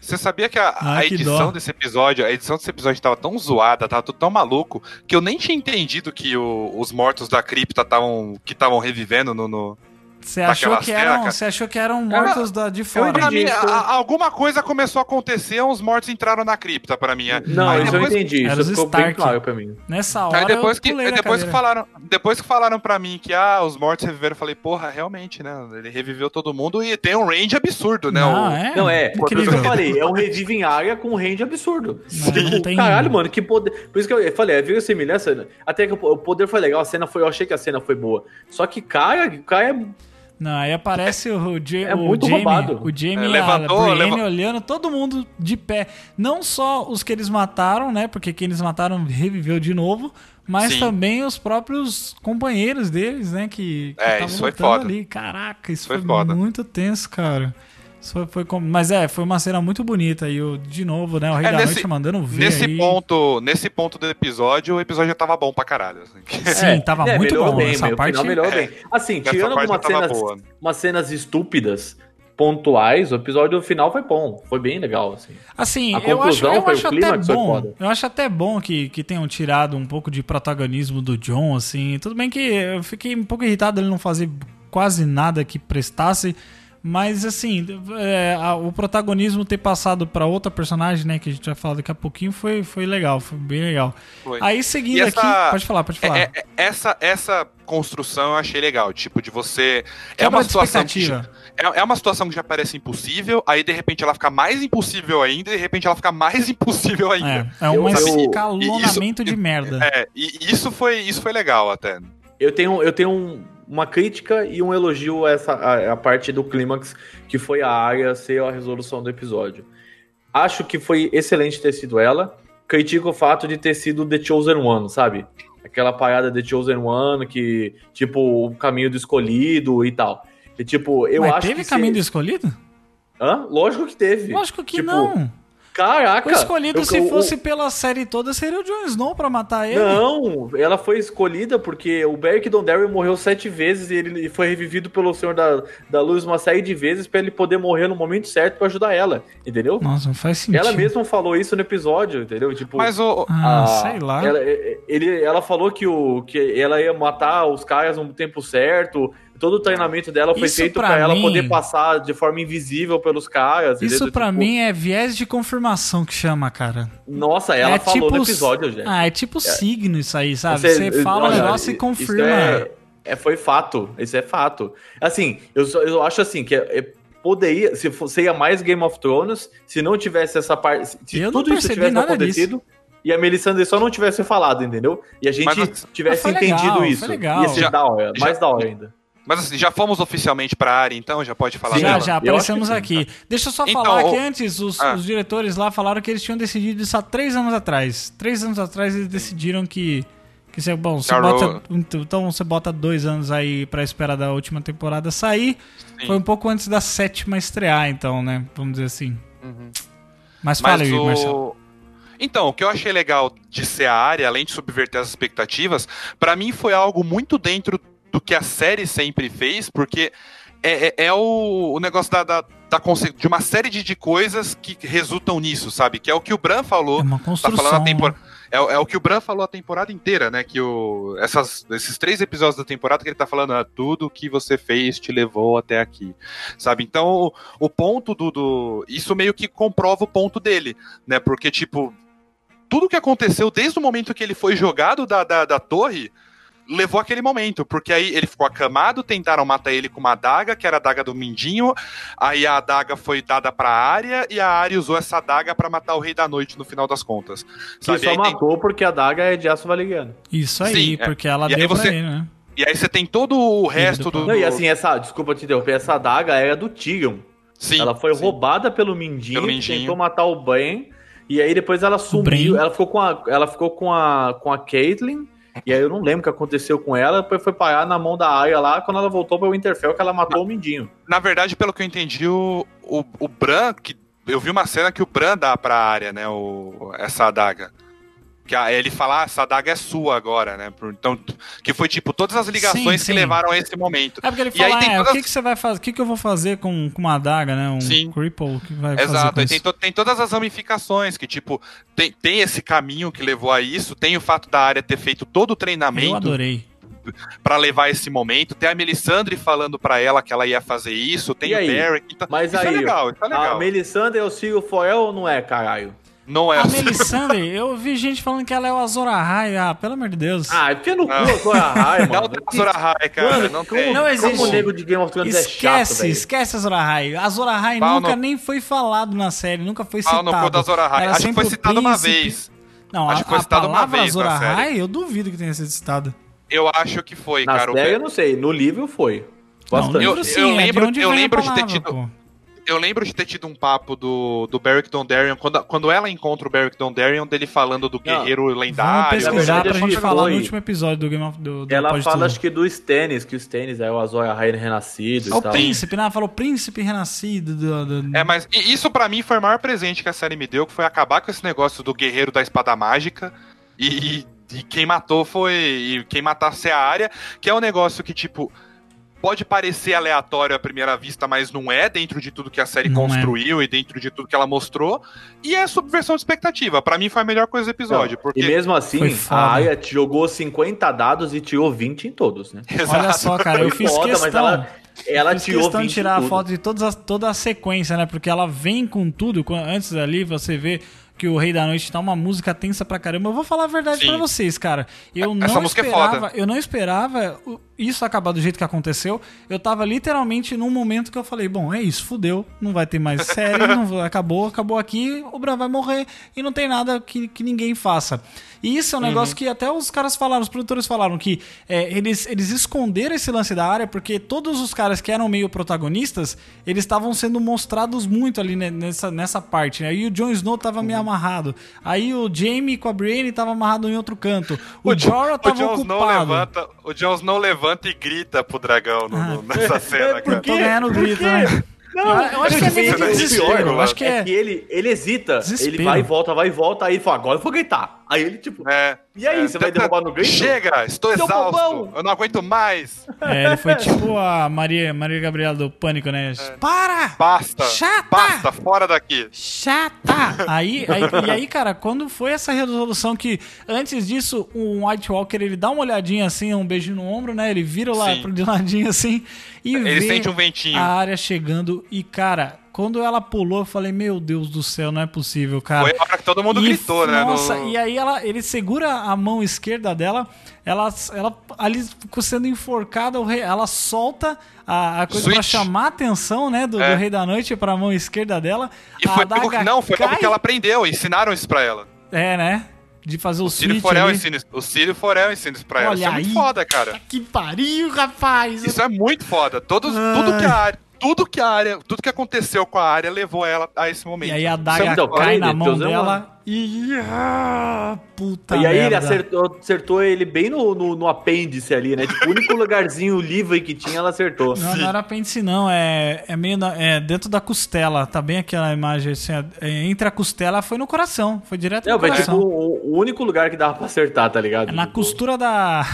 Você sabia que a, a Ai, que edição dó. desse episódio, a edição desse episódio tava tão zoada, tava tudo tão maluco, que eu nem tinha entendido que o- os mortos da cripta estavam que estavam revivendo no, no- Você achou, que cena, eram, você achou que eram mortos da, de fora? Pra mim, entendi, a- alguma coisa começou a acontecer, os mortos entraram na cripta pra mim. é. Não, Aí isso depois- eu entendi, Era isso ficou bem Stark. claro pra mim. Nessa hora Aí depois, eu que, depois, que falaram, depois que falaram pra mim que ah, os mortos reviveram, eu falei, porra, realmente, né? Ele reviveu todo mundo e tem um range absurdo, né? Não, o- é, Não, é, por isso que eu falei, é um revive em área com um range absurdo. Não, não tem- Caralho, mano, que poder. Por isso que eu falei, é, viu a semelhança? né? Até que o o poder foi legal, a cena foi. Eu achei que a cena foi boa. Só que, cara, o cara é. Não, aí aparece o, Ja- É o muito Jamie, roubado. o Jamie É, e levantou, a Brienne leva- olhando, todo mundo de pé. Não só os que eles mataram, né? Porque quem eles mataram reviveu de novo, mas Sim. também os próprios companheiros deles, né? Que que É, estavam isso foi lutando foda. ali. Caraca, isso foi, Foi foda. muito tenso, cara. Foi, foi com- Mas é, foi uma cena muito bonita. E o, de novo, né? O Rei É, da nesse- Noite mandando ver Nesse aí. ponto, nesse ponto do episódio, o episódio já tava bom pra caralho. assim. Sim, tava muito melhorou bom. bem, essa meu, parte... final melhorou É. bem. Assim, tirando algumas cenas, umas cenas estúpidas, pontuais, o episódio final foi bom. Foi bem legal, assim. Assim, A eu acho, eu foi o acho até foi bom. Eu acho até bom que, que tenham tirado um pouco de protagonismo do John, assim. Tudo bem que eu fiquei um pouco irritado ele não fazer quase nada que prestasse. Mas, assim, é, a- o protagonismo ter passado pra outra personagem, né, que a gente vai falar daqui a pouquinho, foi, foi legal, foi bem legal. Foi. Aí, seguindo essa- aqui. Pode falar, pode falar. É- é- essa, essa construção eu achei legal, tipo, de você. É uma situação que é, é uma situação que já parece impossível, aí de repente ela fica mais impossível ainda, e de repente ela fica mais impossível ainda. É, é um eu- escalonamento de merda. É, e isso foi, isso foi legal até. Eu tenho, eu tenho um- uma crítica e um elogio a essa a, a parte do clímax, que foi a área ser a resolução do episódio. Acho que foi excelente ter sido ela. Critico o fato de ter sido The Chosen One, sabe? Aquela parada The Chosen One, que, tipo, o caminho do escolhido e tal. E, tipo, eu Mas acho teve que. se- caminho do escolhido? Hã? Lógico que teve. Lógico que Tipo, não. Caraca! O escolhido, eu- se eu- fosse pela série toda, seria o Jon Snow pra matar ele. Não, ela foi escolhida porque o Beric Dondarrion morreu sete vezes e ele foi revivido pelo Senhor da, da Luz uma série de vezes pra ele poder morrer no momento certo pra ajudar ela, entendeu? Nossa, não faz sentido. Ela mesma falou isso no episódio, entendeu? Tipo, Mas o. Ah, a- sei lá. Ela, ele, ela falou que, o, que ela ia matar os caras no tempo certo. Todo o treinamento dela foi Isso feito pra pra, ela mim- poder passar de forma invisível pelos caras. Isso pra Tipo, mim é viés de confirmação que chama, cara. Nossa, ela é falou tipo no episódio, gente. Ah, é tipo signo isso aí, sabe? Você, fala o negócio e isso confirma. É, é, foi fato, isso é fato. Assim, eu, eu acho assim que é- é- poderia, se fosse seria mais Game of Thrones, se não tivesse essa parte, se Eu não tudo isso tivesse acontecido e a Melisandre só não tivesse falado, entendeu? E a gente Mas- tivesse Mas legal, entendido foi isso. legal. Ia ser Já- da hora, já- mais da hora ainda. Mas assim, já fomos oficialmente pra área, então? Já pode falar Sim, já, já aparecemos aqui. Deixa eu só Então, falar o- que antes os, Ah. os diretores lá falaram que eles tinham decidido isso há três anos atrás. Três anos atrás eles decidiram que. que você, bom, você bota, então você bota dois anos aí pra esperar da última temporada sair. Sim. Foi um pouco antes da sétima estrear, então, né? Vamos dizer assim. Uhum. Mas fala Mas aí, o... Marcelo. Então, o que eu achei legal de ser a área, além de subverter as expectativas, pra mim foi algo muito dentro do que a série sempre fez, porque é, é- é o, o negócio da, da, da de uma série de, de coisas que resultam nisso, sabe? Que é o que o Bran falou. É uma Tá construção. né? É, é o que o Bran falou a temporada inteira, né? Que o, essas, esses três episódios da temporada que ele tá falando, ah, tudo que você fez te levou até aqui. Sabe? Então, o, o ponto do, do. Isso meio que comprova o ponto dele, né? Porque, tipo, tudo que aconteceu desde o momento que ele foi jogado da, da, da torre levou aquele momento, porque aí ele ficou acamado, tentaram matar ele com uma adaga, que era a adaga do Mindinho, aí a adaga foi dada pra área e a área usou essa adaga pra matar o Rei da Noite no final das contas. Que Sabe? só Aí tem- matou porque a daga é de aço valeriano. Isso aí, Sim, é. porque ela E aí deu você- pra ele, né? E aí você tem todo o resto do. Não, e assim, essa, desculpa te interromper, essa adaga era do Tyrion. Sim, ela foi sim. roubada pelo Mindinho, Pelo que Mindinho. tentou matar o Bran, e aí depois ela sumiu, ela ficou com a ela ficou com a com a Caitlyn, e aí eu não lembro o que aconteceu com ela, depois foi parar na mão da Arya lá, quando ela voltou para o Winterfell que ela matou o Mindinho. Na verdade, pelo que eu entendi, o, o, o Bran, que eu vi uma cena que o Bran dá pra área, né? O, essa adaga. Que a- ele fala, ah, essa adaga é sua agora, né? Então, que foi tipo todas as ligações Sim, que sim. levaram a esse momento. É porque ele E aí fala, tem é, todas- o que, que você vai fazer? O que, que eu vou fazer com, com uma adaga, né? Um Sim. cripple que vai fazer Exato, com aí isso? tem, to- tem todas as ramificações, que tipo, tem, tem esse caminho que levou a isso, tem o fato da área ter feito todo o Eu treinamento adorei. pra levar esse momento, tem a Melisandre falando pra ela que ela ia fazer isso, tem E o aí? Beric, então, Mas isso aí, é legal, isso é a legal. Melisandre é o Ciro Forel ou não é, caralho? Não é A assim. Melisandre, eu vi gente falando que ela é o Azor Ahai. Ah, pelo amor de Deus. Ah, enfia no cu Não. a Zora High, Não mano. tem Azor Ahai, cara, Mano, não como, tem. Não existe. Como o nego de Game of Thrones é chato, esquece, velho. esquece a Azor Ahai. A Azor Ahai nunca no- nem foi falado na série, nunca foi Pau citado. no cu da Azor Ahai. Acho que foi o citado uma príncipe. vez. Não, Acho a, que foi citado uma vez na Azor série. Ahai, eu duvido que tenha sido citado. Eu acho que foi, Na cara. o série eu não sei, no livro foi. Não, Bastante. livro Eu- sim, eu é de lembro- onde eu vem a lembro de ter tido- pô. Eu lembro de ter tido um papo do, do Beric Dondarrion, quando, quando ela encontra o Beric Dondarrion, dele falando do guerreiro Vamos lendário. pesquisar verdade, pra gente falar foi. no último episódio do Game of do, do Ela fala, acho que do Stannis, que o Stannis é o Azor Ahai renascido É o tal. príncipe, né? Ela falou príncipe renascido. Do, do- É, mas isso pra mim foi o maior presente que a série me deu, que foi acabar com esse negócio do guerreiro da espada mágica. E, e quem matou foi. E quem matasse é a área, que é um negócio que, tipo. Pode parecer aleatório à primeira vista, mas não é dentro de tudo que a série Não é. construiu e dentro de tudo que ela mostrou. E é subversão de expectativa. Pra mim foi a melhor coisa do episódio. Não, porque E mesmo assim, a Arya te jogou 50 dados e tirou 20 em todos, né? Olha só, cara, eu fiz foda, mas questão. ela, ela fiz tirou questão 20 de tirar a foto de todas as- toda a sequência, né? Porque ela vem com tudo. Antes ali, você vê que o Rei da Noite tá uma música tensa pra caramba. Eu vou falar a verdade pra vocês, cara. Eu Essa não música é esperava, foda. eu não esperava isso acabar do jeito que aconteceu. Eu tava literalmente num momento que eu falei, bom, é isso, fudeu, não vai ter mais série, não acabou, acabou aqui, o Bran vai morrer e não tem nada que, que ninguém faça. E isso é um negócio que até os caras falaram, os produtores falaram que é, eles, eles esconderam esse lance da área porque todos os caras que eram meio protagonistas, eles estavam sendo mostrados muito ali nessa, nessa parte. né? Aí o Jon Snow tava meio amarrado. Aí o Jaime com a Brienne tava amarrado em outro canto. O, Jo- Jorah tava o Snow ocupado. levanta, o Jon Snow levanta e grita pro dragão no- Ah. nessa cena, É, cara. Eu tô ganhando grito, né? Não, eu, eu acho que é meio que é desespero. pior, Eu acho que é é. que ele, ele hesita, Desespero. ele vai e volta, vai e volta, aí ele fala, agora eu vou gritar. Aí ele, tipo, É. e aí, É, você vai tenta- derrubar no grito? Chega, estou Seu exausto. bobão. Eu não aguento mais. É, ele foi tipo a Maria, Maria Gabriela do Pânico, né? Para! Basta. Chata! Basta, fora daqui. Chata! Aí, aí, e aí, cara, quando foi essa resolução que antes disso o White Walker ele dá uma olhadinha assim, um beijinho no ombro, né? Ele vira lá Sim. pro de ladinho assim e Ele vê sente um ventinho. a área chegando e cara, quando ela pulou, eu falei, meu Deus do céu, não é possível, cara. Foi a hora que todo mundo E, gritou, né? no- Nossa, e aí ela, ele segura a mão esquerda dela, ela, ela ali ficou sendo enforcada, ela solta a, a coisa pra Switch. chamar a atenção, né, do, É. do Rei da Noite pra mão esquerda dela. E foi algo adaga que, não, foi cai- que ela aprendeu. Ensinaram isso pra ela. É, né? De fazer o, O Círio switch Forel ensina isso. O Círio Forel ensina isso pra ela. Isso Olha é muito foda, cara. Que pariu, rapaz! Isso é muito foda. Todos, Ai. tudo que a. Tudo que a área. Tudo que aconteceu com a área levou ela a esse momento. E aí a é daga muito cai na mão Deus é dela e... Ah, puta e aí ele merda. acertou, acertou ele bem no, no, no apêndice ali, né? Tipo, o único lugarzinho livre que tinha, ela acertou. Não, não era apêndice, não. É, é meio na- é dentro da costela. Tá bem aquela imagem. Assim, é, entre a costela foi no coração. Foi direto Não, no tipo coração. o, o único lugar que dava pra acertar, tá ligado? É na Tipo, costura da.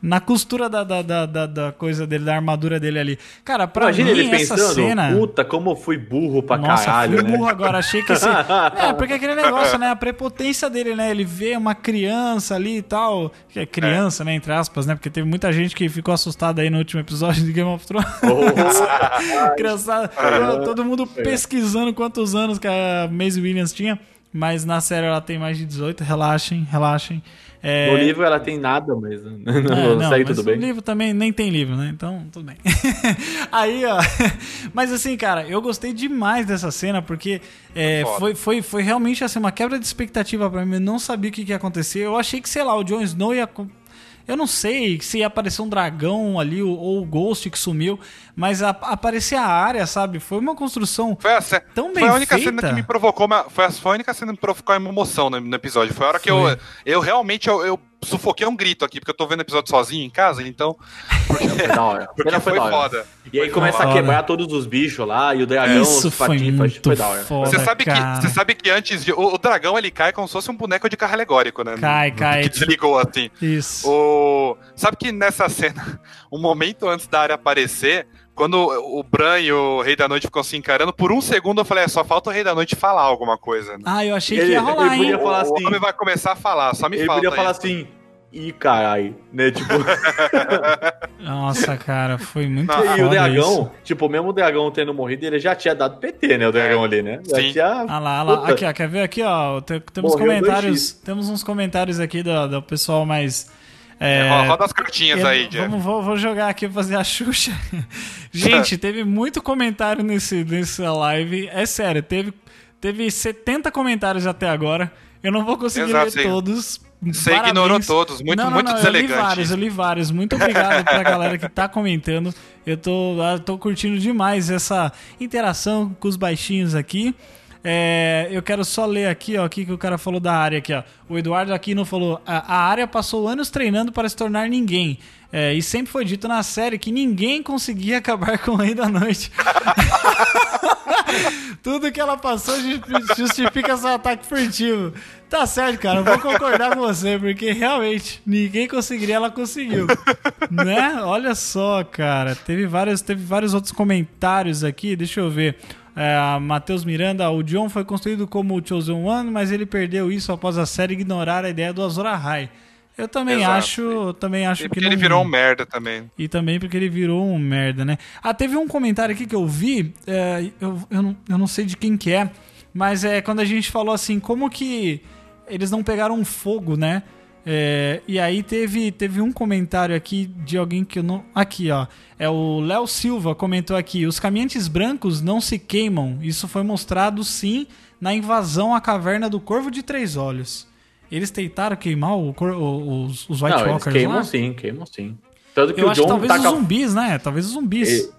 Na costura da, da, da, da, coisa dele, da armadura dele ali. Cara, pra Imagina mim, ele essa pensando, cena. puta, como eu fui burro pra Nossa, caralho, fui né? burro agora. Achei que esse. é, porque aquele negócio, né? A prepotência dele, né? Ele vê uma criança ali e tal. Que é criança, né? Entre aspas, né? Porque teve muita gente que ficou assustada aí no último episódio de Game of Thrones. Criançada, todo mundo pesquisando quantos anos que a Maisie Williams tinha. Mas na série ela tem mais de 18. Relaxem, relaxem. É, No livro ela tem nada, mas é, não, não, sei, mas tudo bem. livro também nem tem livro, né? Então, tudo bem. Aí, ó. Mas assim, cara, eu gostei demais dessa cena porque é, foi, foi, foi realmente assim, uma quebra de expectativa pra mim. Eu não sabia o que, que ia acontecer. Eu achei que, sei lá, o Jon Snow ia. Eu não sei se ia aparecer um dragão ali ou o Ghost que sumiu, mas a, aparecer a área, sabe? Foi uma construção. Foi a, ce- Tão bem foi a única feita. cena que me provocou uma, foi, a, foi a única cena que me provocou uma emoção no, no episódio. Foi a hora que eu, Foi. eu realmente eu, eu sufoquei um grito aqui, porque eu tô vendo o episódio sozinho em casa, então. Foi da hora. Porque foi da hora. foda. E aí começa foda. a quebrar todos os bichos lá, e o dragão, Isso os foi foi da hora. foda, Você sabe, que, você sabe que antes de. O, o dragão ele cai como se fosse um boneco de carro alegórico, né? Cai, cai. Que desligou assim. Isso. O... Sabe que nessa cena, um momento antes da área aparecer, quando o Bran e o Rei da Noite ficam se encarando, por um segundo eu falei, é, só falta o Rei da Noite falar alguma coisa. Né? Ah, eu achei que Ele- ia rolar, ele podia hein? falar o assim- homem vai começar a falar, só me Ele falta podia falar isso. assim, ih, carai, né? Tipo, Nossa, cara, foi muito Não, e o dragão, isso. tipo, mesmo o dragão tendo morrido, ele já tinha dado PT, né? O dragão ali, né? Já Sim. tinha. Ah lá, ah lá. Aqui, ó, quer ver aqui, ó? Tem- Temos Morreu comentários. 2x. Temos uns comentários aqui do, do pessoal mais. É, É, ro- Roda as cartinhas eu- aí, Jeff. vamos, vou, vou jogar aqui pra fazer a Xuxa. Gente, teve muito comentário nesse, nessa live. É sério, teve, teve 70 comentários até agora. Eu não vou conseguir Exato, ler você- todos. Você Parabéns. ignorou todos, muito, não, não, muito não, deselegante. Eu li vários, eu li vários. Muito obrigado pra galera que tá comentando. Eu tô, eu tô curtindo demais essa interação com os baixinhos aqui. É, eu quero só ler aqui, ó, o que o cara falou da área aqui, ó. O Eduardo Aquino falou: a, a área passou anos treinando para se tornar ninguém. É, e sempre foi dito na série que ninguém conseguia acabar com o Rei da Noite. Tudo que ela passou ju- justifica seu ataque furtivo. Tá certo, cara. Eu vou concordar com você, porque realmente ninguém conseguiria, ela conseguiu. né? Olha só, cara. Teve vários, teve vários outros comentários aqui. Deixa eu ver. É, Matheus Miranda, o John foi construído como o Chosen One, mas ele perdeu isso após a série ignorar a ideia do Azor Ahai. Eu também Exato. acho, eu também acho E que porque ele não- virou um merda também. e também porque ele virou um merda, né? Ah, teve um comentário aqui que eu vi, é, eu, eu, não, eu não sei de quem que é, mas é quando a gente falou assim, como que eles não pegaram fogo, né? É, e aí teve, teve um comentário aqui de alguém que eu não. Aqui, ó. É o Léo Silva comentou aqui: os caminhantes brancos não se queimam. Isso foi mostrado sim na invasão à caverna do Corvo de Três Olhos. Eles tentaram queimar o o- os, os White Não, eles Walkers queimam lá? sim, queimam sim. Tanto que Eu o acho que John talvez taca... os zumbis, né? Talvez os zumbis.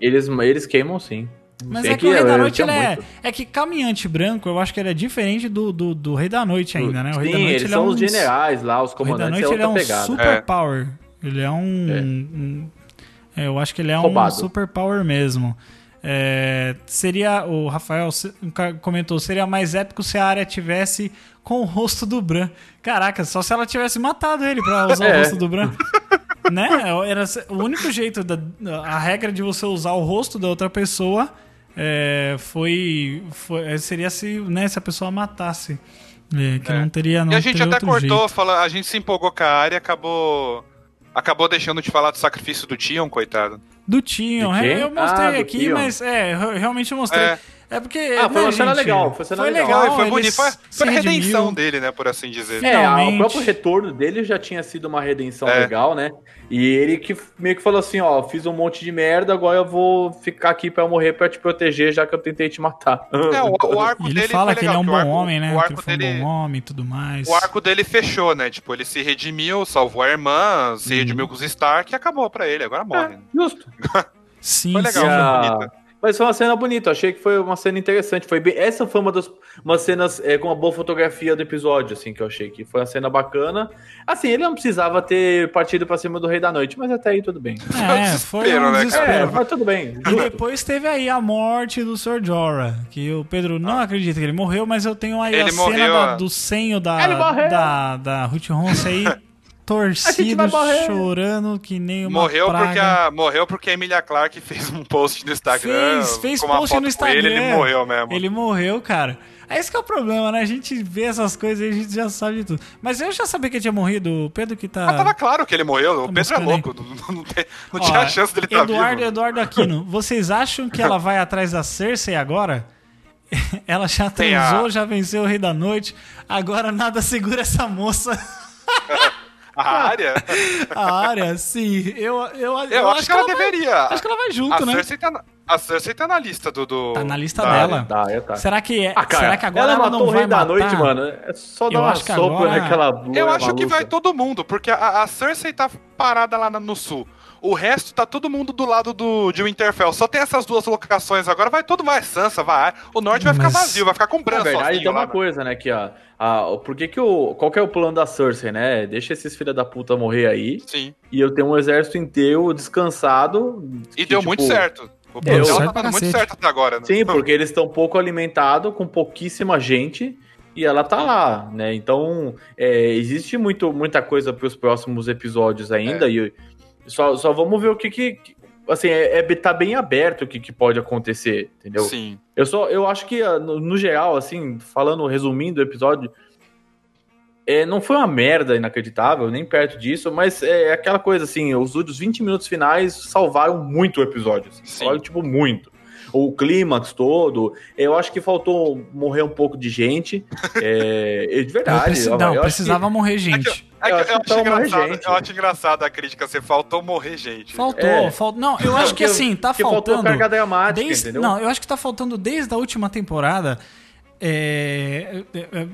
Eles, eles queimam sim. Mas Sei é que, o Rei da Noite ele é. muito. É que Caminhante Branco, eu acho que ele é diferente do, do, do Rei da Noite ainda, né? O Rei Sim, da Noite eles ele são é um, os generais lá, os O Rei da comandantes, Noite é ele é um pegada. super É. power. Ele é um. É. um- é, eu acho que ele é um Roubado. super power mesmo. É, seria. O Rafael um comentou: seria mais épico se a área tivesse com o rosto do Bran. Caraca, só se ela tivesse matado ele pra usar o É. rosto do Bran. né? Era o único jeito da a regra de você usar o rosto da outra pessoa é, foi, foi seria se, né, se a pessoa matasse. É, que É. não teria não E a gente até cortou, jeito. fala, a gente se empolgou com a área e acabou. Acabou deixando de falar do sacrifício do Tion, coitado. Do Tion, quem? eu mostrei Ah, aqui, Tion. mas é, realmente eu mostrei. É, É. porque. Ah, foi né, uma cena gente, legal, foi cena legal. legal. foi, foi ele bonito. Foi, foi a redenção redimiu. dele, né, por assim dizer. É, o próprio retorno dele já tinha sido uma redenção É. legal, né? E ele que meio que falou assim, ó, fiz um monte de merda, agora eu vou ficar aqui pra eu morrer pra te proteger, já que eu tentei te matar. É, o, o arco ele dele fala foi que ele é legal, um bom arco- homem, né? O Que ele arco, foi um dele, bom homem e tudo mais. o arco dele fechou, né? Tipo, ele se redimiu, salvou a irmã, se Uhum. redimiu com os Stark e acabou pra ele, agora morre. né? Justo. Sim, Foi legal, foi bonita. Mas foi uma cena bonita, achei que foi uma cena interessante. Foi bem... Essa foi uma das umas cenas é, com uma boa fotografia do episódio, assim, que eu achei que foi uma cena bacana. Assim, ele não precisava ter partido pra cima do Rei da Noite, mas até aí tudo bem. É, foi Desespero, um né. É, mas tudo bem. E depois teve aí a morte do Sr. Jorah, que o Pedro não acredita que ele morreu, mas eu tenho aí a Ele cena morreu, da- ó. do senho da, Ele morreu. da, da Ruth Ronce aí. morrer. chorando que nem uma Morreu praga. porque, a, morreu porque a Emilia Clarke fez um post no Instagram. Fez, fez com uma post foto no Instagram. Ele, ele morreu mesmo. Ele morreu, cara. É esse que é o problema, né? A gente vê essas coisas e a gente já sabe de tudo. Mas eu já sabia que ele tinha morrido. O Pedro que tá. Mas tava claro que ele morreu. O Tá Pedro é louco. Não, não tem- não Ó, tinha chance dele estar Eduardo, vivo. Eduardo Aquino, vocês acham que ela vai atrás da Cersei agora? Ela já Tem a- transou, já venceu o Rei da Noite. Agora nada segura essa moça. A área? A área, sim. Eu, eu, eu, Eu, acho, que ela, vai- deveria. acho que ela vai junto, a, né? Cersei tá na, a Cersei tá na lista do. do Tá na lista da dela. área. Tá, é, tá. Será que, é, Ah, cara, será que agora ela, ela, matou não o vai rei da matar? noite, mano. É só dar Eu uma acho que sopa agora- naquela Eu acho que maluca. vai todo mundo, porque a, a Cersei tá parada lá no sul. O resto tá todo mundo do lado do, de Winterfell. Só tem essas duas locações agora. Vai todo, vai Sansa, vai. O norte vai ficar Mas- vazio, vai ficar com Na Bran verdade, sozinho tem uma lá. coisa, né? Que, ó, a, por que que o, qual que é o plano da Cersei, né? Deixa esses filha da puta morrer aí Sim. e eu tenho um exército inteiro descansado. E que, deu tipo, muito certo. O Deu plano pra tá dando muito certo até agora, né? Sim, porque eles estão pouco alimentados, com pouquíssima gente, e ela tá lá, né? Então, é, existe muito, muita coisa para os próximos episódios ainda, e só, só vamos ver o que que. Assim, é, é- tá bem aberto o que, que pode acontecer, entendeu? Sim. Eu só, eu acho que ah, no, no geral, assim, falando, resumindo o episódio, é, não foi uma merda inacreditável, nem perto disso, mas é aquela coisa assim, os últimos 20 minutos finais salvaram muito o episódio, assim, Sim. salvaram, tipo, muito. O clímax todo, eu acho que faltou morrer um pouco de gente, é, de Eu verdade. preci- não, eu precisava morrer gente. É que Eu eu, acho que engraçado, gente. eu acho engraçado a crítica, você faltou morrer gente. Faltou, É. faltou. Não, eu acho que assim, tá que faltou faltando. carga dramática, Desde, entendeu? não, eu acho que tá faltando desde a última temporada. é, é, é,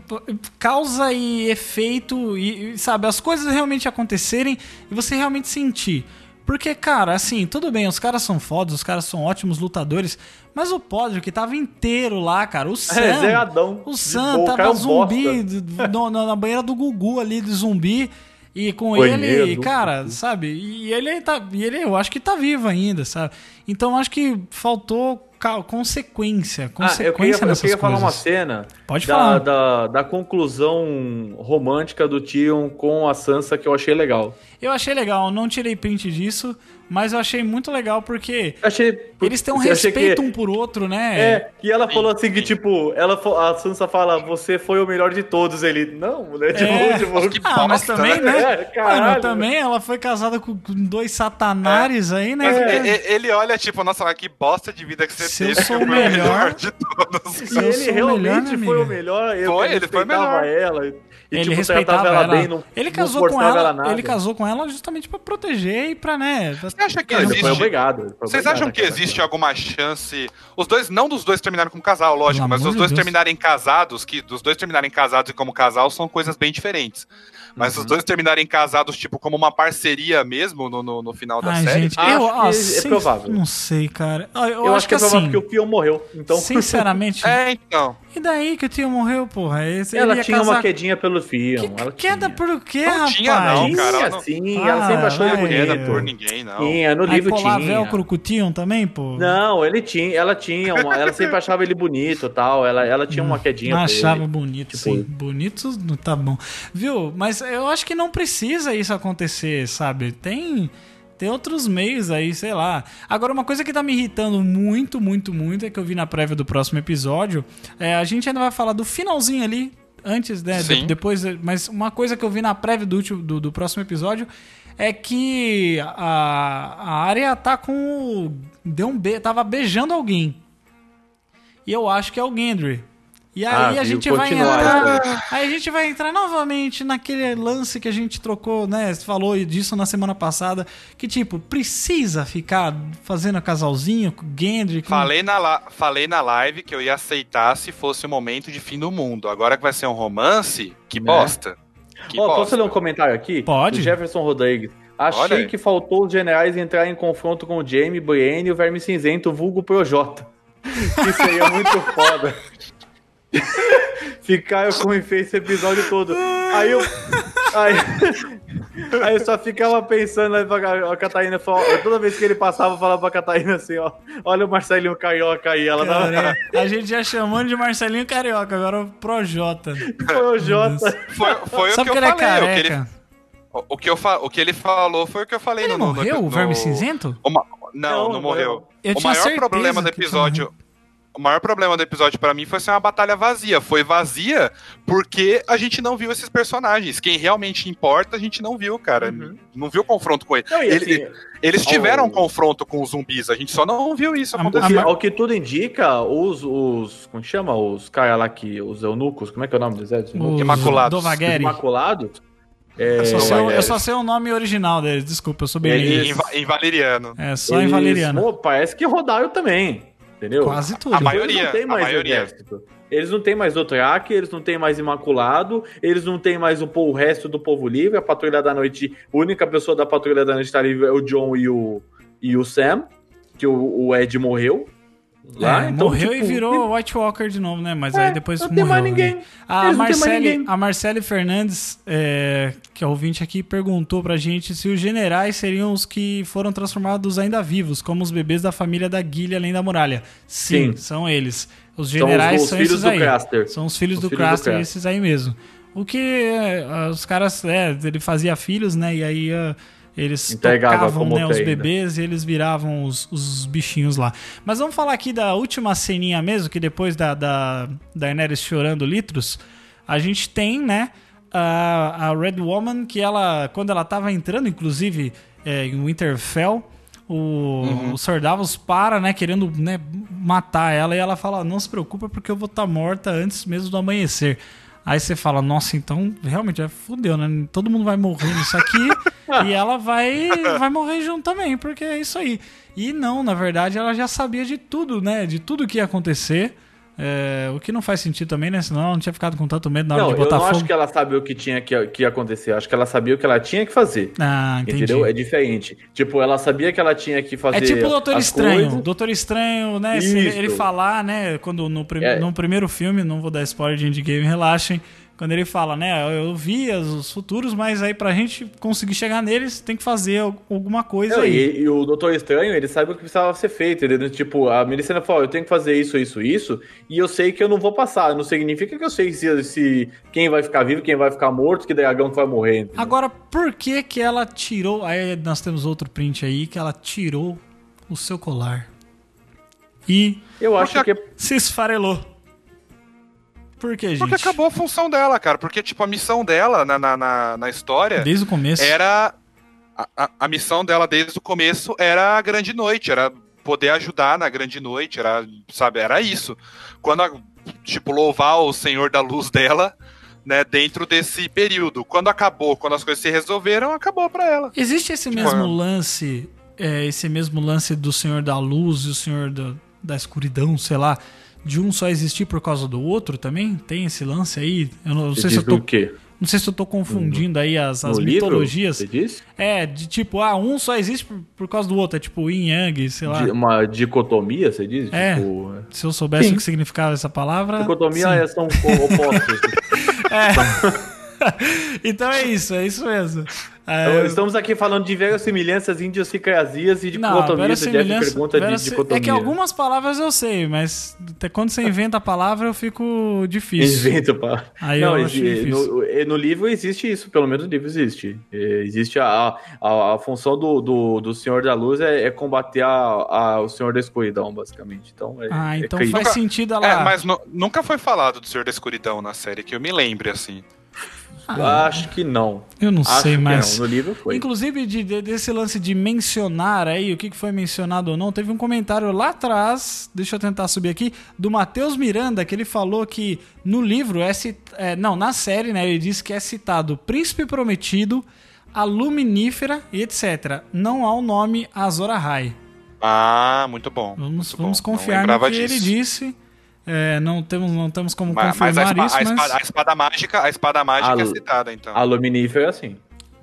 causa e efeito e, e, sabe as coisas realmente acontecerem e você realmente sentir porque cara assim tudo bem os caras são fodas os caras são ótimos lutadores mas o pódio que tava inteiro lá cara o Sam É, zeradão. o De Sam boa, o é tava um zumbi d- no- na, banheira do Gugu ali de zumbi e com Banheiro ele do cara sabe e ele tá e ele eu acho que tá vivo ainda sabe? Então acho que faltou ca- consequência Ah, eu consequência queria, eu queria falar uma cena Pode da, falar. Da, da conclusão romântica do Tyrion com a Sansa que eu achei legal. Eu achei legal, não tirei print disso, mas eu achei muito legal porque Eu achei. eles têm um eu respeito que- um por outro, né? É, e ela falou assim que, tipo, ela, a Sansa fala, você foi o melhor de todos. Ele, não, né? Tipo, É. tipo, que Ah, mas bosta, também, né? né? É, caralho. Mano, também ela foi casada com, dois satanares aí, né? Mas e- e- ele olha, tipo, nossa, mas que bosta de vida que você Se eu teve. sou que o foi melhor- de todos. E Se eu ele sou realmente melhor, minha foi o melhor. Eu Foi, ele foi melhor. ela. E, ele tipo, respeitava tratava ela. bem, não, ele não casou com ela, nada. ele casou com ela justamente pra proteger e pra, né? Você acha que ele foi existe... obrigado. ele foi Vocês obrigado acham que existe ela. alguma chance. Os dois, não dos dois terminarem como casal, lógico, Pelo mas os dois Deus. terminarem casados, que dos dois terminarem casados e como casal são coisas bem diferentes. Mas Uhum. os dois terminarem casados, tipo, como uma parceria mesmo no, no, no final da Ai, série. gente, Acho eu, que ó, é provável. Não sei, cara. Eu, eu Eu acho, que, é provável assim, porque o Fion morreu. Então, sinceramente, É, então. e daí que o tio morreu, porra? Esse, ela tinha casar... uma quedinha pelo Fion. Que ela queda tinha. por quê, Não rapaz? tinha, não, cara, ela não- sim, Ah, ela sempre achou ele vai. Queda bonito. por ninguém, não. Tinha, no Aí livro tinha. velcro com o Tion também, pô? Não, ele tinha, ela tinha uma, ela sempre achava ele bonito, e tal. Ela, ela tinha uma quedinha Não por achava ele. bonito, Tipo, sim. Bonito não tá bom. Viu? Mas eu acho que não precisa isso acontecer, sabe? Tem. Tem outros meios aí, sei lá. Agora, uma coisa que tá me irritando muito, muito, muito é que eu vi na prévia do próximo episódio. É, a gente ainda vai falar do finalzinho ali, antes, né? de- depois, mas uma coisa que eu vi na prévia do, último, do, do próximo episódio é que a, a área tá com. Deu um be tava beijando alguém. E eu acho que é o Gendry. E aí Ah, a viu? gente vai entrar. essa Aí a gente vai entrar novamente naquele lance que a gente trocou, né? Você falou disso na semana passada. Que tipo, precisa ficar fazendo casalzinho com o Gendry. Com... Falei na, la- falei na live que eu ia aceitar se fosse o momento de fim do mundo. Agora que vai ser um romance, que Né? bosta. Que Ó, bosta. posso ler um comentário aqui? Pode. Do Jefferson Rodrigues. Achei aí. que faltou os generais entrar em confronto com o Jamie, Brienne e o Verme Cinzento, vulgo Projota. Que seria muito foda. Ficaram com enfeite esse episódio todo. Aí eu. Aí, aí eu só ficava pensando, aí pra- a Catarina falou, toda vez que ele passava, eu falava pra Catarina assim, ó, olha o Marcelinho Carioca aí, ela tava. Cara, a gente já chamando de Marcelinho Carioca, agora o Projota. Projota. Foi, foi o que porque eu ele é falei. o que ele-. O, que eu fa... o que ele falou foi o que eu falei Ele no, morreu, no, o Verme Cinzento? o ma- Não, Não, não, morreu. morreu. Eu o tinha maior problema do que episódio. O maior problema do episódio pra mim foi ser uma batalha vazia. Foi vazia porque a gente não viu esses personagens. Quem realmente importa, a gente não viu, cara. Uhum. Não viu confronto com ele. Não, Ele- assim, Eles tiveram ao- um confronto com os zumbis, a gente só não viu isso acontecer. ao que tudo indica, os, os. Como chama? Os caras lá que. Os eunucos, como é que é o nome do exército? Os Imaculados. Dovagheri. Imaculados. É, Eu só, sei, o- é, eu só sei o nome original deles, desculpa, eu sou bem. Em, Va- em Valeriano. É, só em eles- Valeriano. pô, parece que rodaram também. Entendeu? Quase tudo. A Eles maioria, não tem a mais maioria. exército. Eles não têm mais Dothraki, eles não têm mais Imaculado, eles não têm mais o, o resto do povo livre. A Patrulha da Noite, a única pessoa da Patrulha da Noite que tá livre é o John e o, e o Sam, que o, o Ed morreu. Lá, É, então, morreu tipo, e virou White Walker de novo, né? Mas É, aí depois não morreu. tem mais né? ninguém. A tem mais Marcele, ninguém. a Marcele Fernandes, é, que é ouvinte aqui, perguntou pra gente se os generais seriam os que foram transformados ainda vivos, como os bebês da família da Guilha além da muralha. Sim, Sim. são eles. Os São generais os são, filhos esses do. Craster. São os filhos Os do filhos Craster, esses aí mesmo. O que é, os caras, é, ele fazia filhos, né? E aí é, eles Entregava tocavam né, os bebês e eles viravam os, os bichinhos lá. Mas vamos falar aqui da última ceninha mesmo, que depois da, da, da Daenerys chorando litros, a gente tem, né, a, a Red Woman, que ela, quando ela tava entrando, inclusive, é, em Winterfell, o, o Sir Davos para, né, querendo né, matar ela, e ela fala, não se preocupa porque eu vou estar morta antes mesmo do amanhecer. Aí você fala, nossa, então realmente já fudeu, né? Todo mundo vai morrer nisso aqui e ela vai, vai morrer junto também, porque é isso aí. E não, na verdade, ela já sabia de tudo, né? De tudo que ia acontecer. É, o que não faz sentido também, né? Senão ela não tinha ficado com tanto medo na hora Não, de eu botar não fogo. acho que ela sabia o que tinha que, que ia acontecer. Acho que ela sabia o que ela tinha que fazer. Ah, entendi. Entendeu? É diferente. Tipo, ela sabia que ela tinha que fazer. É tipo o Doutor Estranho. coisas. Doutor Estranho, né? Ele falar, né? Quando no, prim- É. no primeiro filme, não vou dar spoiler de Endgame, relaxem. Quando ele fala, né? Eu vi os futuros, mas aí pra gente conseguir chegar neles, tem que fazer al- alguma coisa Não, aí. e, e o Doutor Estranho, ele sabe o que precisava ser feito. Ele, tipo, a Melicena falou: eu tenho que fazer isso, isso, isso, e eu sei que eu não vou passar. Não significa que eu sei se, se quem vai ficar vivo, quem vai ficar morto, que dragão que vai morrer. entendeu? Agora, por que que ela tirou... Aí nós temos outro print aí, que ela tirou o seu colar. E eu acho que. se esfarelou. Por que, gente? Porque acabou a função dela, cara. Porque, tipo, a missão dela na, na, na, na história Desde o começo. era. A, a, a missão dela desde o começo era a grande noite, era poder ajudar na grande noite, era, sabe, era isso. Quando, a, tipo, louvar o Senhor da Luz dela, né, dentro desse período. Quando acabou, quando as coisas se resolveram, acabou pra ela. Existe esse Tipo, mesmo é. lance, é, esse mesmo lance do Senhor da Luz e o Senhor da, da Escuridão, sei lá, de um só existir por causa do outro também? Tem esse lance aí? Eu não, não sei se eu diz o tô, quê? não sei se eu tô confundindo aí as, as No livro, mitologias. Você disse? É, de tipo, ah, um só existe por, por causa do outro, é tipo Yin Yang, sei lá. Uma dicotomia, você diz? É. Tipo, Se eu soubesse Sim. o que significava essa palavra. dicotomia sim. é, são opostos. então é isso, é isso mesmo. É, Então, Estamos aqui falando de verossimilhanças, idiosincrasias e de dicotomias. O Jeff pergunta de verossi- dicotomia. É que algumas palavras eu sei, mas até quando você inventa a palavra eu fico difícil. Invento, pá. Aí Não, eu acho exi- difícil. no, e no livro existe isso, pelo menos no livro existe. É, Existe a, a, a função do, do, do Senhor da Luz é, é combater a, a- o Senhor da Escuridão, basicamente. Então, é, Ah, é então crítico. faz sentido ela. É, mas nu- nunca foi falado do Senhor da Escuridão na série, que eu me lembre, assim. Acho que não. Eu não Acho sei mais. No livro foi. Inclusive, de- de- desse lance de mencionar aí o que que foi mencionado ou não, teve um comentário lá atrás, deixa eu tentar subir aqui, do Matheus Miranda, que ele falou que no livro é, cit- é, não, na série, né, ele disse que é citado Príncipe Prometido, a Luminífera e etc. Não há o nome Azor Ahai. Ah, muito bom. Vamos, muito vamos bom. Confiar no que ele disso. disse. É, não, temos, não temos como Mas, mas a, confirmar isso, a mas... espada, a espada mágica, a espada mágica A- é citada, então. A Luminífera, assim.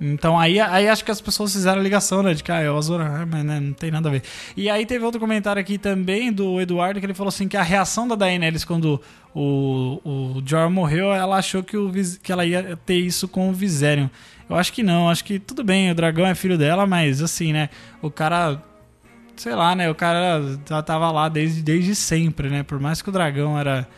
Então aí, aí acho que as pessoas fizeram a ligação, né? De que ah, é o Azor mas né, não tem nada a ver. E aí teve outro comentário aqui também do Eduardo que ele falou assim que a reação da Daenerys quando o, o Jorah morreu, ela achou que, o, que ela ia ter isso com o Viserion. Eu acho que não, acho que tudo bem, o dragão é filho dela, mas assim, né? O cara... Sei lá, né? O cara já tava lá desde, desde sempre, né? Por mais que o dragão era,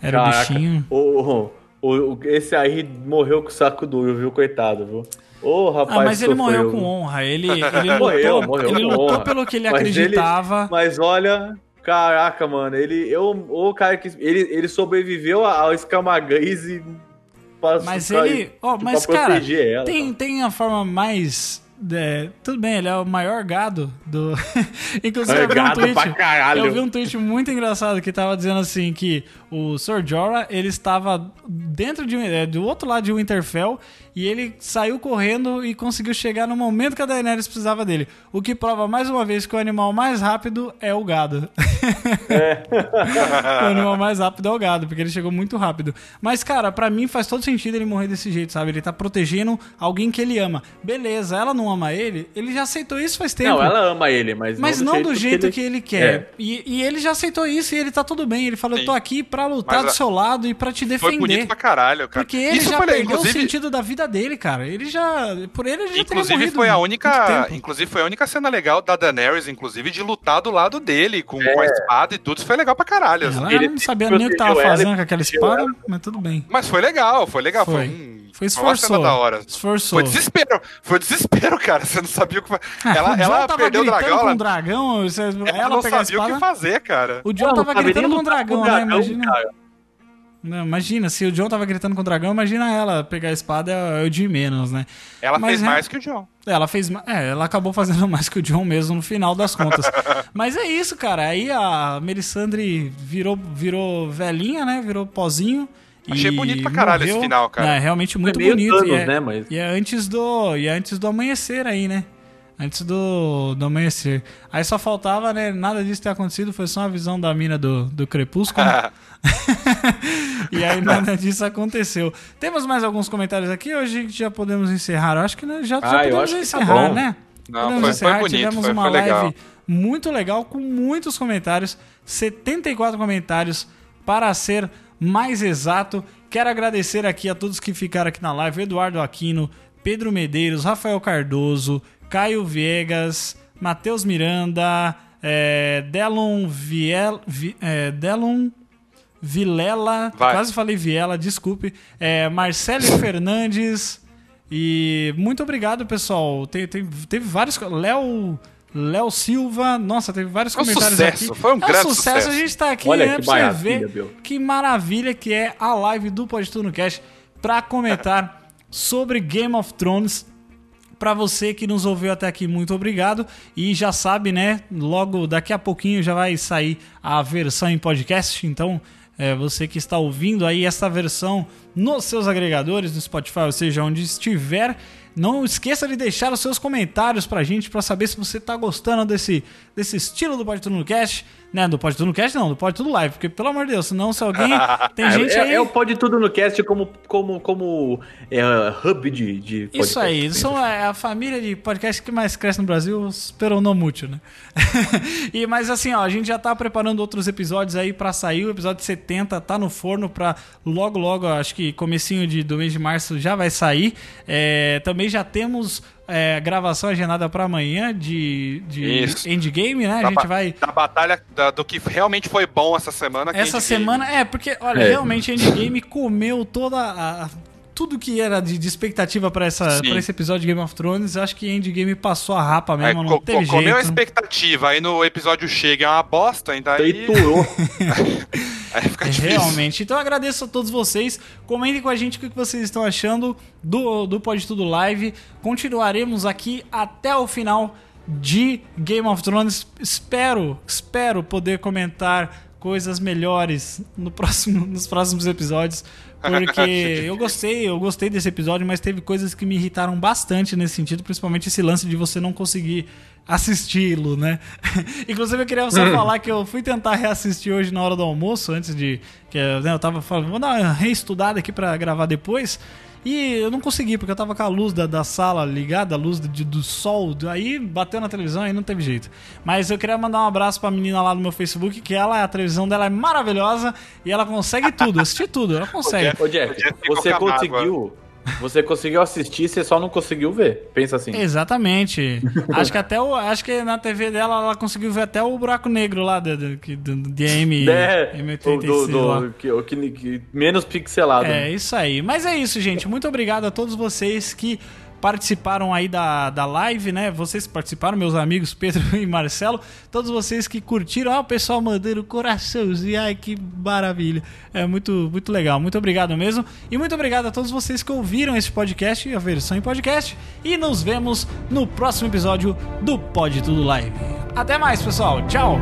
era Caraca, bichinho. O, o, esse aí morreu com o saco duro, viu? Coitado, viu? Ô, rapaz, Ah, mas ele sofreu. morreu com honra. Ele, ele lutou, Morreu, morreu ele lutou honra. pelo que ele Mas acreditava. Mas olha, caraca, mano, ele, eu, o cara que ele, ele sobreviveu ao Escamagães e Mas ele. Ó, pra mas, cara, ela. tem, tem a forma mais. É, tudo bem, ele é o maior gado do. Inclusive, eu vi um tweet. Eu vi um tweet muito engraçado que tava dizendo assim que o Sir Jorah, ele estava dentro de é, do outro lado de Winterfell e ele saiu correndo e conseguiu chegar no momento que a Daenerys precisava dele. O que prova mais uma vez que o animal mais rápido é o gado. o animal mais rápido é o gado, porque ele chegou muito rápido. Mas, cara, pra mim faz todo sentido ele morrer desse jeito, sabe? Ele tá protegendo alguém que ele ama. Beleza, ela não ama ele, ele já aceitou isso faz tempo. Não, ela ama ele, mas, Mas não do jeito que ele, quer. É. E, e ele já aceitou isso e ele tá tudo bem. Ele falou: Eu Sim. tô aqui pra lutar Mas do seu lado e pra te Foi bonito defender. pra caralho, cara. Porque ele Isso já foi, perdeu inclusive, o sentido da vida dele, cara. Ele já. Por ele, ele já teria Inclusive foi a única, inclusive foi a única cena legal da Daenerys, inclusive de lutar do lado dele com, com É. a espada e tudo. Isso foi legal pra caralho. assim. Ela Ele não sabia nem o que tava protegeu ela, fazendo ele com aquela protegeu espada, ela. mas tudo bem. Mas foi legal, foi legal, Foi. foi, um, Foi esforçou. da hora. Esforçou. Foi desespero, foi desespero, cara. Você não sabia o que fa- Ah, Ela, ela tava perdeu o dragão, com ela, o dragão, você- ela ela não sabia o que fazer, cara. O John Ela tava gritando com o lutar dragão, né? Imagina. cara. Não, imagina, se o John tava gritando com o dragão, imagina ela pegar a espada é o de menos, né? Ela Mas fez é- mais que o John. Ela fez. É, ela acabou fazendo mais que o John mesmo no final das contas. Mas é isso, cara. Aí a Melisandre virou, virou velhinha, né? Virou pozinho. Achei e bonito pra caralho esse morreu. final, cara. É realmente muito meio bonito. Thanos, e, é, né, mas- e é antes do. E é antes do amanhecer aí, né? Antes do, do amanhecer. Aí só faltava, né? Nada disso ter acontecido, foi só uma visão da mina do, do crepúsculo. e aí nada disso aconteceu. Temos mais alguns comentários aqui a gente já podemos encerrar? Eu acho que né, já, já Ah, podemos que tá encerrar, bom. né? Não, podemos foi- encerrar. foi bonito, Tivemos foi- uma foi legal. live muito legal com muitos comentários, 74 comentários para ser mais exato. Quero agradecer aqui a todos que ficaram aqui na live: Eduardo Aquino, Pedro Medeiros, Rafael Cardoso, Caio Viegas, Matheus Miranda, é, Delon Viel, Vi- é, Delon Vilela, Vai. quase falei Viela, desculpe. É, Marcelo Fernandes. E muito obrigado, pessoal. Tem, tem- teve vários. Léo. Léo Silva, nossa, teve vários Foi um comentários sucesso, aqui. foi um é grande sucesso. sucesso. A gente tá aqui Olha né, que pra você maravilha, ver Bill. que maravilha que é a live do Pode Tudo no Cast pra comentar sobre Game of Thrones. Pra você que nos ouviu até aqui, muito obrigado. E já sabe, né? Logo daqui a pouquinho já vai sair a versão em podcast. Então, é, você que está ouvindo aí essa versão nos seus agregadores, no Spotify, ou seja, onde estiver. Não esqueça de deixar os seus comentários pra gente pra saber se você tá gostando desse, desse estilo do Pode Tudo no Cast. Né, do Pode Tudo no Cast não, do Pode Tudo Live. Porque, pelo amor de Deus, senão se alguém... Tem gente é, aí... é o Pode Tudo no Cast como, como, como é, hub de, de Isso podcast. aí, eles são a, família de podcast que mais cresce no Brasil, peronomútil, né? e, mas assim, ó, a gente já tá preparando outros episódios aí pra sair. O episódio 70 tá no forno pra logo, logo, acho que comecinho de, do mês de março já vai sair. É, também já temos é, gravação agendada pra amanhã de, de Isso. Endgame, né? A Da gente ba- vai... Da batalha da- do que realmente foi bom essa semana. Essa a gente- semana, é, porque, olha, É. realmente Endgame comeu toda a. Tudo que era de, de expectativa pra esse episódio de Game of Thrones, acho que Endgame passou a rapa É, mesmo, não co- teve co- comeu a jeito. expectativa, aí no episódio chega é uma bosta, ainda aí, Peiturou. aí fica difícil. Realmente. Então eu agradeço a todos vocês. Comentem com a gente o que vocês estão achando do, do Pode Tudo Live. Continuaremos aqui até o final de Game of Thrones. Espero, espero poder comentar coisas melhores no próximo, nos próximos episódios. Porque eu gostei, eu gostei desse episódio, mas teve coisas que me irritaram bastante nesse sentido, principalmente esse lance de você não conseguir assisti-lo, né? Inclusive eu queria só falar que eu fui tentar reassistir hoje na hora do almoço, antes de. Que, né, eu tava falando, vou dar uma reestudada aqui pra gravar depois. E eu não consegui, porque eu tava com a luz da, da sala ligada, a luz de- do sol. Aí bateu na televisão e não teve jeito. Mas eu queria mandar um abraço pra menina lá no meu Facebook, que ela, a televisão dela é maravilhosa e ela consegue tudo, assistir tudo, ela consegue. Ô, Jeff, O Jeff você conseguiu. Você conseguiu assistir, você só não conseguiu ver. Pensa assim. Exatamente. acho que até o, acho que na TV dela ela conseguiu ver até o buraco negro lá de, de, de, de M, É, M86 do, do- do- que, o que- que- menos pixelado. É né? isso aí. Mas é isso, gente. Muito obrigado a todos vocês que participaram aí da, da live, né? Vocês que participaram, meus amigos Pedro e Marcelo, todos vocês que curtiram, ah, o pessoal mandando coraçãozinho, ai que maravilha. É muito, muito legal, muito obrigado mesmo. E muito obrigado a todos vocês que ouviram esse podcast, a versão em podcast. E nos vemos no próximo episódio do Pode Tudo Live. Até mais, pessoal. Tchau!